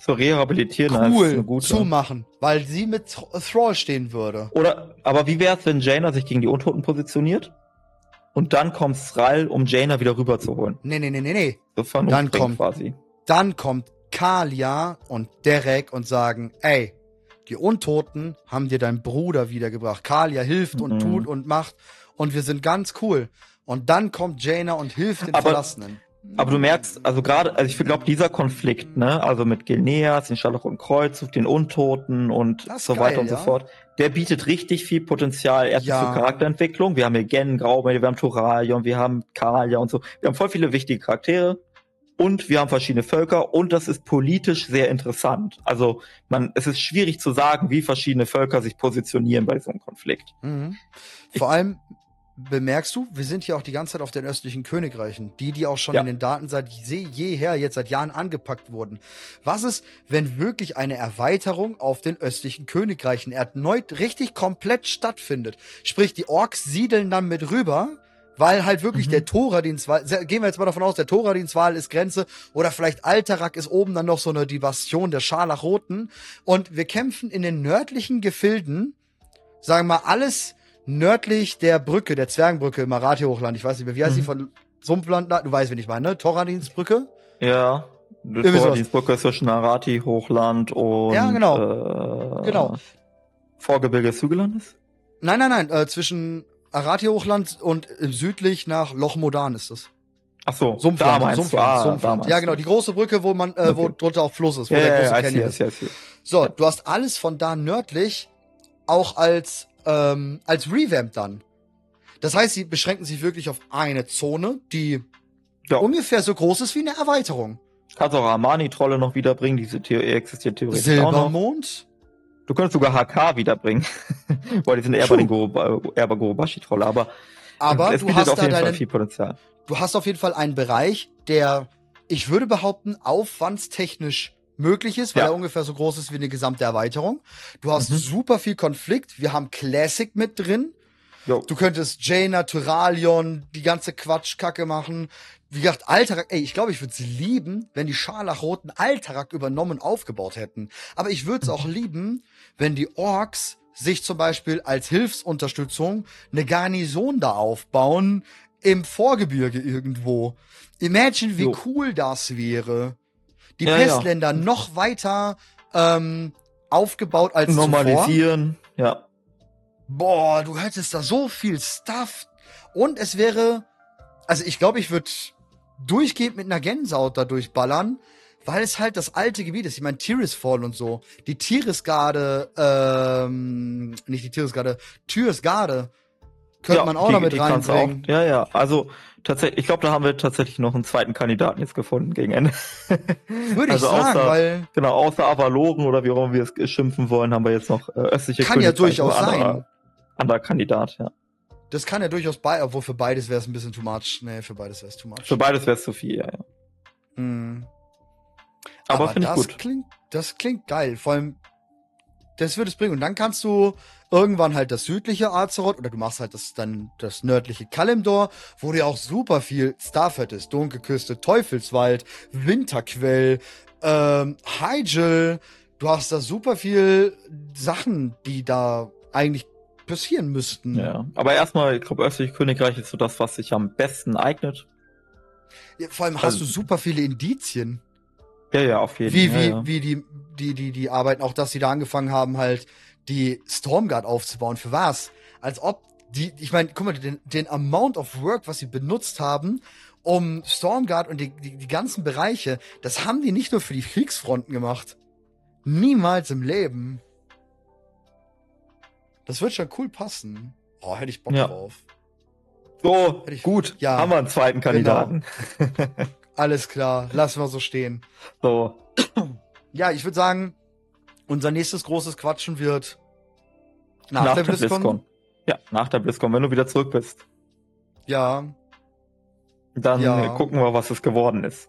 S1: Zu rehabilitieren
S2: cool zu machen, weil sie mit Thr- Thrall stehen würde.
S1: Oder, aber wie wär's, wenn Jaina sich gegen die Untoten positioniert? Und dann kommt Thrall, um Jaina wieder rüberzuholen.
S2: Nee, nee, nee, nee, nee.
S1: So
S2: Dann kommt-
S1: quasi.
S2: Dann kommt Kalia und Derek und sagen, ey, die Untoten haben dir deinen Bruder wiedergebracht. Kalia hilft und
S1: Mhm.
S2: tut und macht und wir sind ganz cool. Und dann kommt Jaina und hilft den
S1: Aber-
S2: Verlassenen.
S1: Aber du merkst, also gerade, also ich glaube, dieser Konflikt, ne, also mit Gilneas, den Scharlachroten Kreuzzug, den Untoten und so weiter
S2: geil,
S1: und so
S2: ja.
S1: fort, der bietet richtig viel Potenzial erstens
S2: Ja.
S1: für Charakterentwicklung. Wir haben hier Gen, Graumel, wir haben Turalion, wir haben Kalia und so. Wir haben voll viele wichtige Charaktere und wir haben verschiedene Völker und das ist politisch sehr interessant. Also man, es ist schwierig zu sagen, wie verschiedene Völker sich positionieren bei so einem Konflikt.
S2: Mhm. Vor allem bemerkst du, wir sind hier auch die ganze Zeit auf den östlichen Königreichen, die, die auch schon
S1: Ja.
S2: in den Daten seit je- jeher, jetzt seit Jahren angepackt wurden. Was ist, wenn wirklich eine Erweiterung auf den östlichen Königreichen erneut richtig komplett stattfindet? Sprich, die Orks siedeln dann mit rüber, weil halt wirklich
S1: Mhm.
S2: der Toradinswal, se- gehen wir jetzt mal davon aus, der Toradinswal ist Grenze oder vielleicht Alterak ist oben dann noch so eine Divastion der Scharlachroten und wir kämpfen in den nördlichen Gefilden, sagen wir mal alles nördlich der Brücke, der Zwergenbrücke im Marathi-Hochland. Ich weiß nicht mehr, wie heißt die
S1: Mhm.
S2: von Sumpfland? Du weißt, wen ich meine, ne? Toradinsbrücke?
S1: Ja. Tordienstbrücke zwischen Arati, Hochland und
S2: Ja, genau.
S1: Äh,
S2: Genau.
S1: Vorgebirge des Hügellandes?
S2: Nein, nein, nein, äh, zwischen Arati-Hochland und südlich nach Loch Modan ist das.
S1: Ach so,
S2: Sumpfland,
S1: da
S2: Sumpfland,
S1: ah,
S2: Sumpfland. Ja, genau, die große Brücke, wo man, äh, wo
S1: Okay.
S2: drunter auch Fluss ist, wo
S1: Ja,
S2: der große
S1: ja,
S2: Canyon ist.
S1: see, I see.
S2: So, du hast alles von da nördlich auch als, ähm, als Revamp dann. Das heißt, sie beschränken sich wirklich auf eine Zone, die
S1: Ja.
S2: ungefähr so groß ist wie eine Erweiterung.
S1: Kannst auch Armani-Trolle noch wiederbringen, diese The existiert theoretisch.
S2: Silbermond?
S1: Du könntest sogar HK wiederbringen, weil die sind eher
S2: Puh.
S1: bei den Goroba, eher bei Gorobashi-Trolle, aber,
S2: Aber
S1: es
S2: du
S1: bietet
S2: hast
S1: auf
S2: da
S1: jeden Fall
S2: deinen,
S1: viel Potenzial.
S2: du hast auf jeden Fall einen Bereich, der, ich würde behaupten, aufwandstechnisch möglich ist, weil
S1: Ja.
S2: er ungefähr so groß ist wie eine gesamte Erweiterung. Du hast
S1: Mhm.
S2: super viel Konflikt. Wir haben Classic mit drin.
S1: Jo.
S2: Du könntest Jaina, Tyralion, die ganze Quatschkacke machen. Wie gesagt, Alterak, ey, ich glaube, ich würde es lieben, wenn die Scharlachroten Alterak übernommen und aufgebaut hätten. Aber ich würde es auch lieben, wenn die Orks sich zum Beispiel als Hilfsunterstützung eine Garnison da aufbauen im Vorgebirge irgendwo. Imagine, wie
S1: Jo.
S2: cool das wäre. Die
S1: Ja, ja.
S2: Pestländer noch weiter ähm, aufgebaut als zuvor.
S1: Normalisieren, ja.
S2: Boah, du hättest da so viel Stuff. Und es wäre, also ich glaube, ich würde durchgehend mit einer Gänsehaut da durchballern, weil es halt das alte Gebiet ist. Ich meine, Tirisfall und so. Die Tirisgarde, ähm, nicht die Tirisgarde, Tyrsgarde könnte
S1: ja,
S2: man auch
S1: die-
S2: noch mit reinbringen.
S1: Auch, ja, ja, also tatsächlich, ich glaube, da haben wir tatsächlich noch einen zweiten Kandidaten jetzt gefunden gegen Ende.
S2: Würde
S1: also
S2: ich sagen,
S1: außer-
S2: weil
S1: Genau, außer Avaloren oder wie auch immer wir es schimpfen wollen, haben wir jetzt noch äh, östliche
S2: kann ja durchaus sein.
S1: Anderer, anderer Kandidat, ja.
S2: Das kann ja durchaus bei, obwohl für beides wäre es ein bisschen too much. Nee, für beides wäre es too much.
S1: Für beides wäre es zu viel, ja, ja.
S2: Hm.
S1: Aber, finde ich
S2: das
S1: gut.
S2: Klingt, das klingt geil. Vor allem, das würde es bringen. Und dann kannst du irgendwann halt das südliche Azeroth oder du machst halt das dann das nördliche Kalimdor, wo du ja auch super viel Stuff hättest. Dunkelküste, Teufelswald, Winterquell, ähm, Hyjal. Du hast da super viel Sachen, die da eigentlich passieren müssten.
S1: Ja. Aber erstmal, ich glaube, östliche Königreich ist so das, was sich am besten eignet.
S2: Ja, vor allem hast
S1: Also-
S2: du super viele Indizien.
S1: Ja, ja, auf jeden
S2: wie,
S1: Fall.
S2: wie,
S1: ja, ja.
S2: wie die, die, die, die arbeiten, auch dass sie da angefangen haben, halt die Stormguard aufzubauen. Für was? Als ob die, ich meine, guck mal, den, den Amount of Work, was sie benutzt haben, um Stormguard und die, die, die ganzen Bereiche, das haben die nicht nur für die Kriegsfronten gemacht. Niemals im Leben. Das wird schon cool passen. Oh, hätte ich Bock
S1: Ja.
S2: drauf.
S1: So,
S2: Hätte ich-
S1: gut,
S2: Ja, genau.
S1: haben wir einen zweiten Kandidaten.
S2: Alles klar, lassen wir so stehen.
S1: So,
S2: Ja, ich würde sagen, unser nächstes großes Quatschen wird nach,
S1: nach,
S2: der
S1: der
S2: BlizzCon.
S1: BlizzCon. Ja, nach der BlizzCon, wenn du wieder zurück bist.
S2: Ja,
S1: Dann
S2: Ja.
S1: gucken wir, was es geworden ist.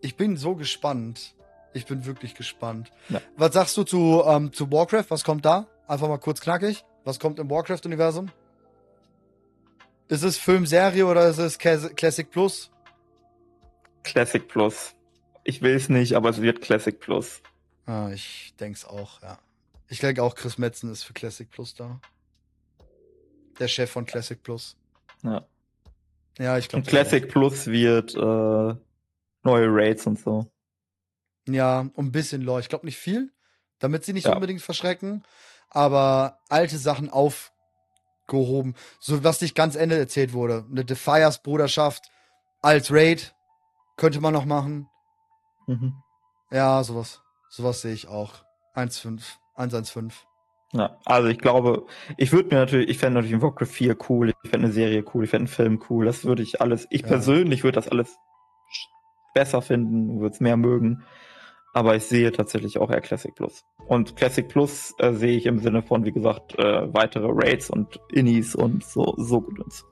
S2: ich bin so gespannt. Ich bin wirklich gespannt.
S1: Ja.
S2: Was sagst du zu, ähm, zu Warcraft? Was kommt da? Einfach mal kurz knackig. Was kommt im Warcraft-Universum? Ist es Film, Serie oder ist es Classic Plus?
S1: Classic Plus. Ich will es nicht, aber es wird Classic Plus.
S2: Ah, ich denk's auch, ja. Ich denke auch, Chris Metzen ist für Classic Plus da. Der Chef von Classic Plus.
S1: Ja.
S2: Ja, ich glaube.
S1: Und Classic Plus wird äh, neue Raids und so.
S2: Ja, und ein bisschen Lore. Ich glaube nicht viel, damit sie nicht
S1: Ja.
S2: unbedingt verschrecken, aber alte Sachen aufgehoben. So was nicht ganz Ende erzählt wurde. Eine Defiers Bruderschaft als Raid könnte man noch machen.
S1: Mhm.
S2: Ja, sowas. Sowas sehe ich auch. 1,5. 1,15.
S1: Ja, also ich glaube, ich würde mir natürlich, ich fände natürlich ein Warcraft 4 cool, ich fände eine Serie cool, ich fände einen Film cool, das würde ich alles, ich
S2: Ja.
S1: persönlich würde das alles besser finden, würde es mehr mögen, aber ich sehe tatsächlich auch eher Classic Plus. Und Classic Plus äh, sehe ich im Sinne von, wie gesagt, äh, weitere Raids und Innis und so, so Gedöns.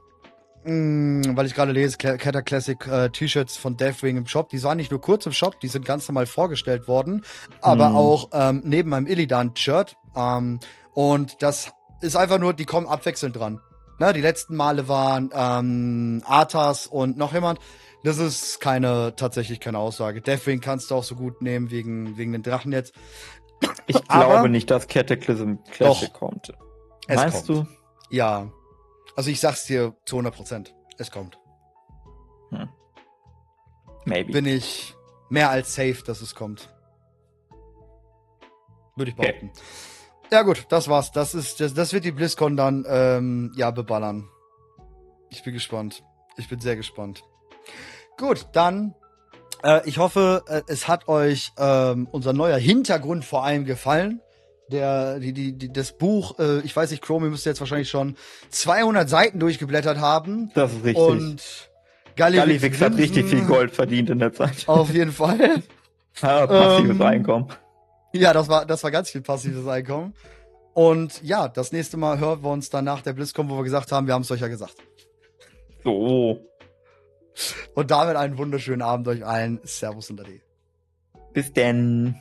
S2: Mm, weil ich gerade lese, Catter Classic äh, T-Shirts von Deathwing im Shop. Die waren nicht nur kurz im Shop, die sind ganz normal vorgestellt worden, aber
S1: Hm.
S2: auch ähm, neben meinem Illidan-Shirt. Ähm, und das ist einfach nur, die kommen abwechselnd dran. Ne, die letzten Male waren ähm, Arthas und noch jemand. Das ist keine, tatsächlich keine Aussage. Deathwing kannst du auch so gut nehmen wegen, wegen den Drachen jetzt.
S1: Ich
S2: Aber-
S1: glaube nicht, dass Cataclysm Classic
S2: Doch.
S1: kommt. Meinst
S2: kommt.
S1: du?
S2: Ja. Also ich sag's dir zu 100 Prozent. Es kommt.
S1: Maybe.
S2: bin ich mehr als safe, dass es kommt. Würde ich
S1: Okay.
S2: behaupten. Ja gut, das war's. Das ist, das, das wird die BlizzCon dann ähm, ja beballern. Ich bin gespannt. Ich bin sehr gespannt. Gut, dann. Äh, ich hoffe, äh, es hat euch ähm, unser neuer Hintergrund vor allem gefallen. Der, die, die, die, das Buch, äh, ich weiß nicht, Chrome, ihr müsst jetzt wahrscheinlich schon 200 Seiten durchgeblättert haben.
S1: das ist richtig.
S2: Und Gallivix,
S1: Gallivix hat richtig viel. Gold verdient in der Zeit.
S2: Auf jeden Fall.
S1: Ah, passives
S2: Ähm,
S1: Einkommen.
S2: Ja, das war, das war ganz viel passives Einkommen. Und ja, das nächste Mal hören wir uns dann nach der BlizzCon, wo wir gesagt haben, wir haben es euch ja gesagt.
S1: So,
S2: Und damit einen wunderschönen Abend euch allen. Servus und Ade.
S1: bis denn.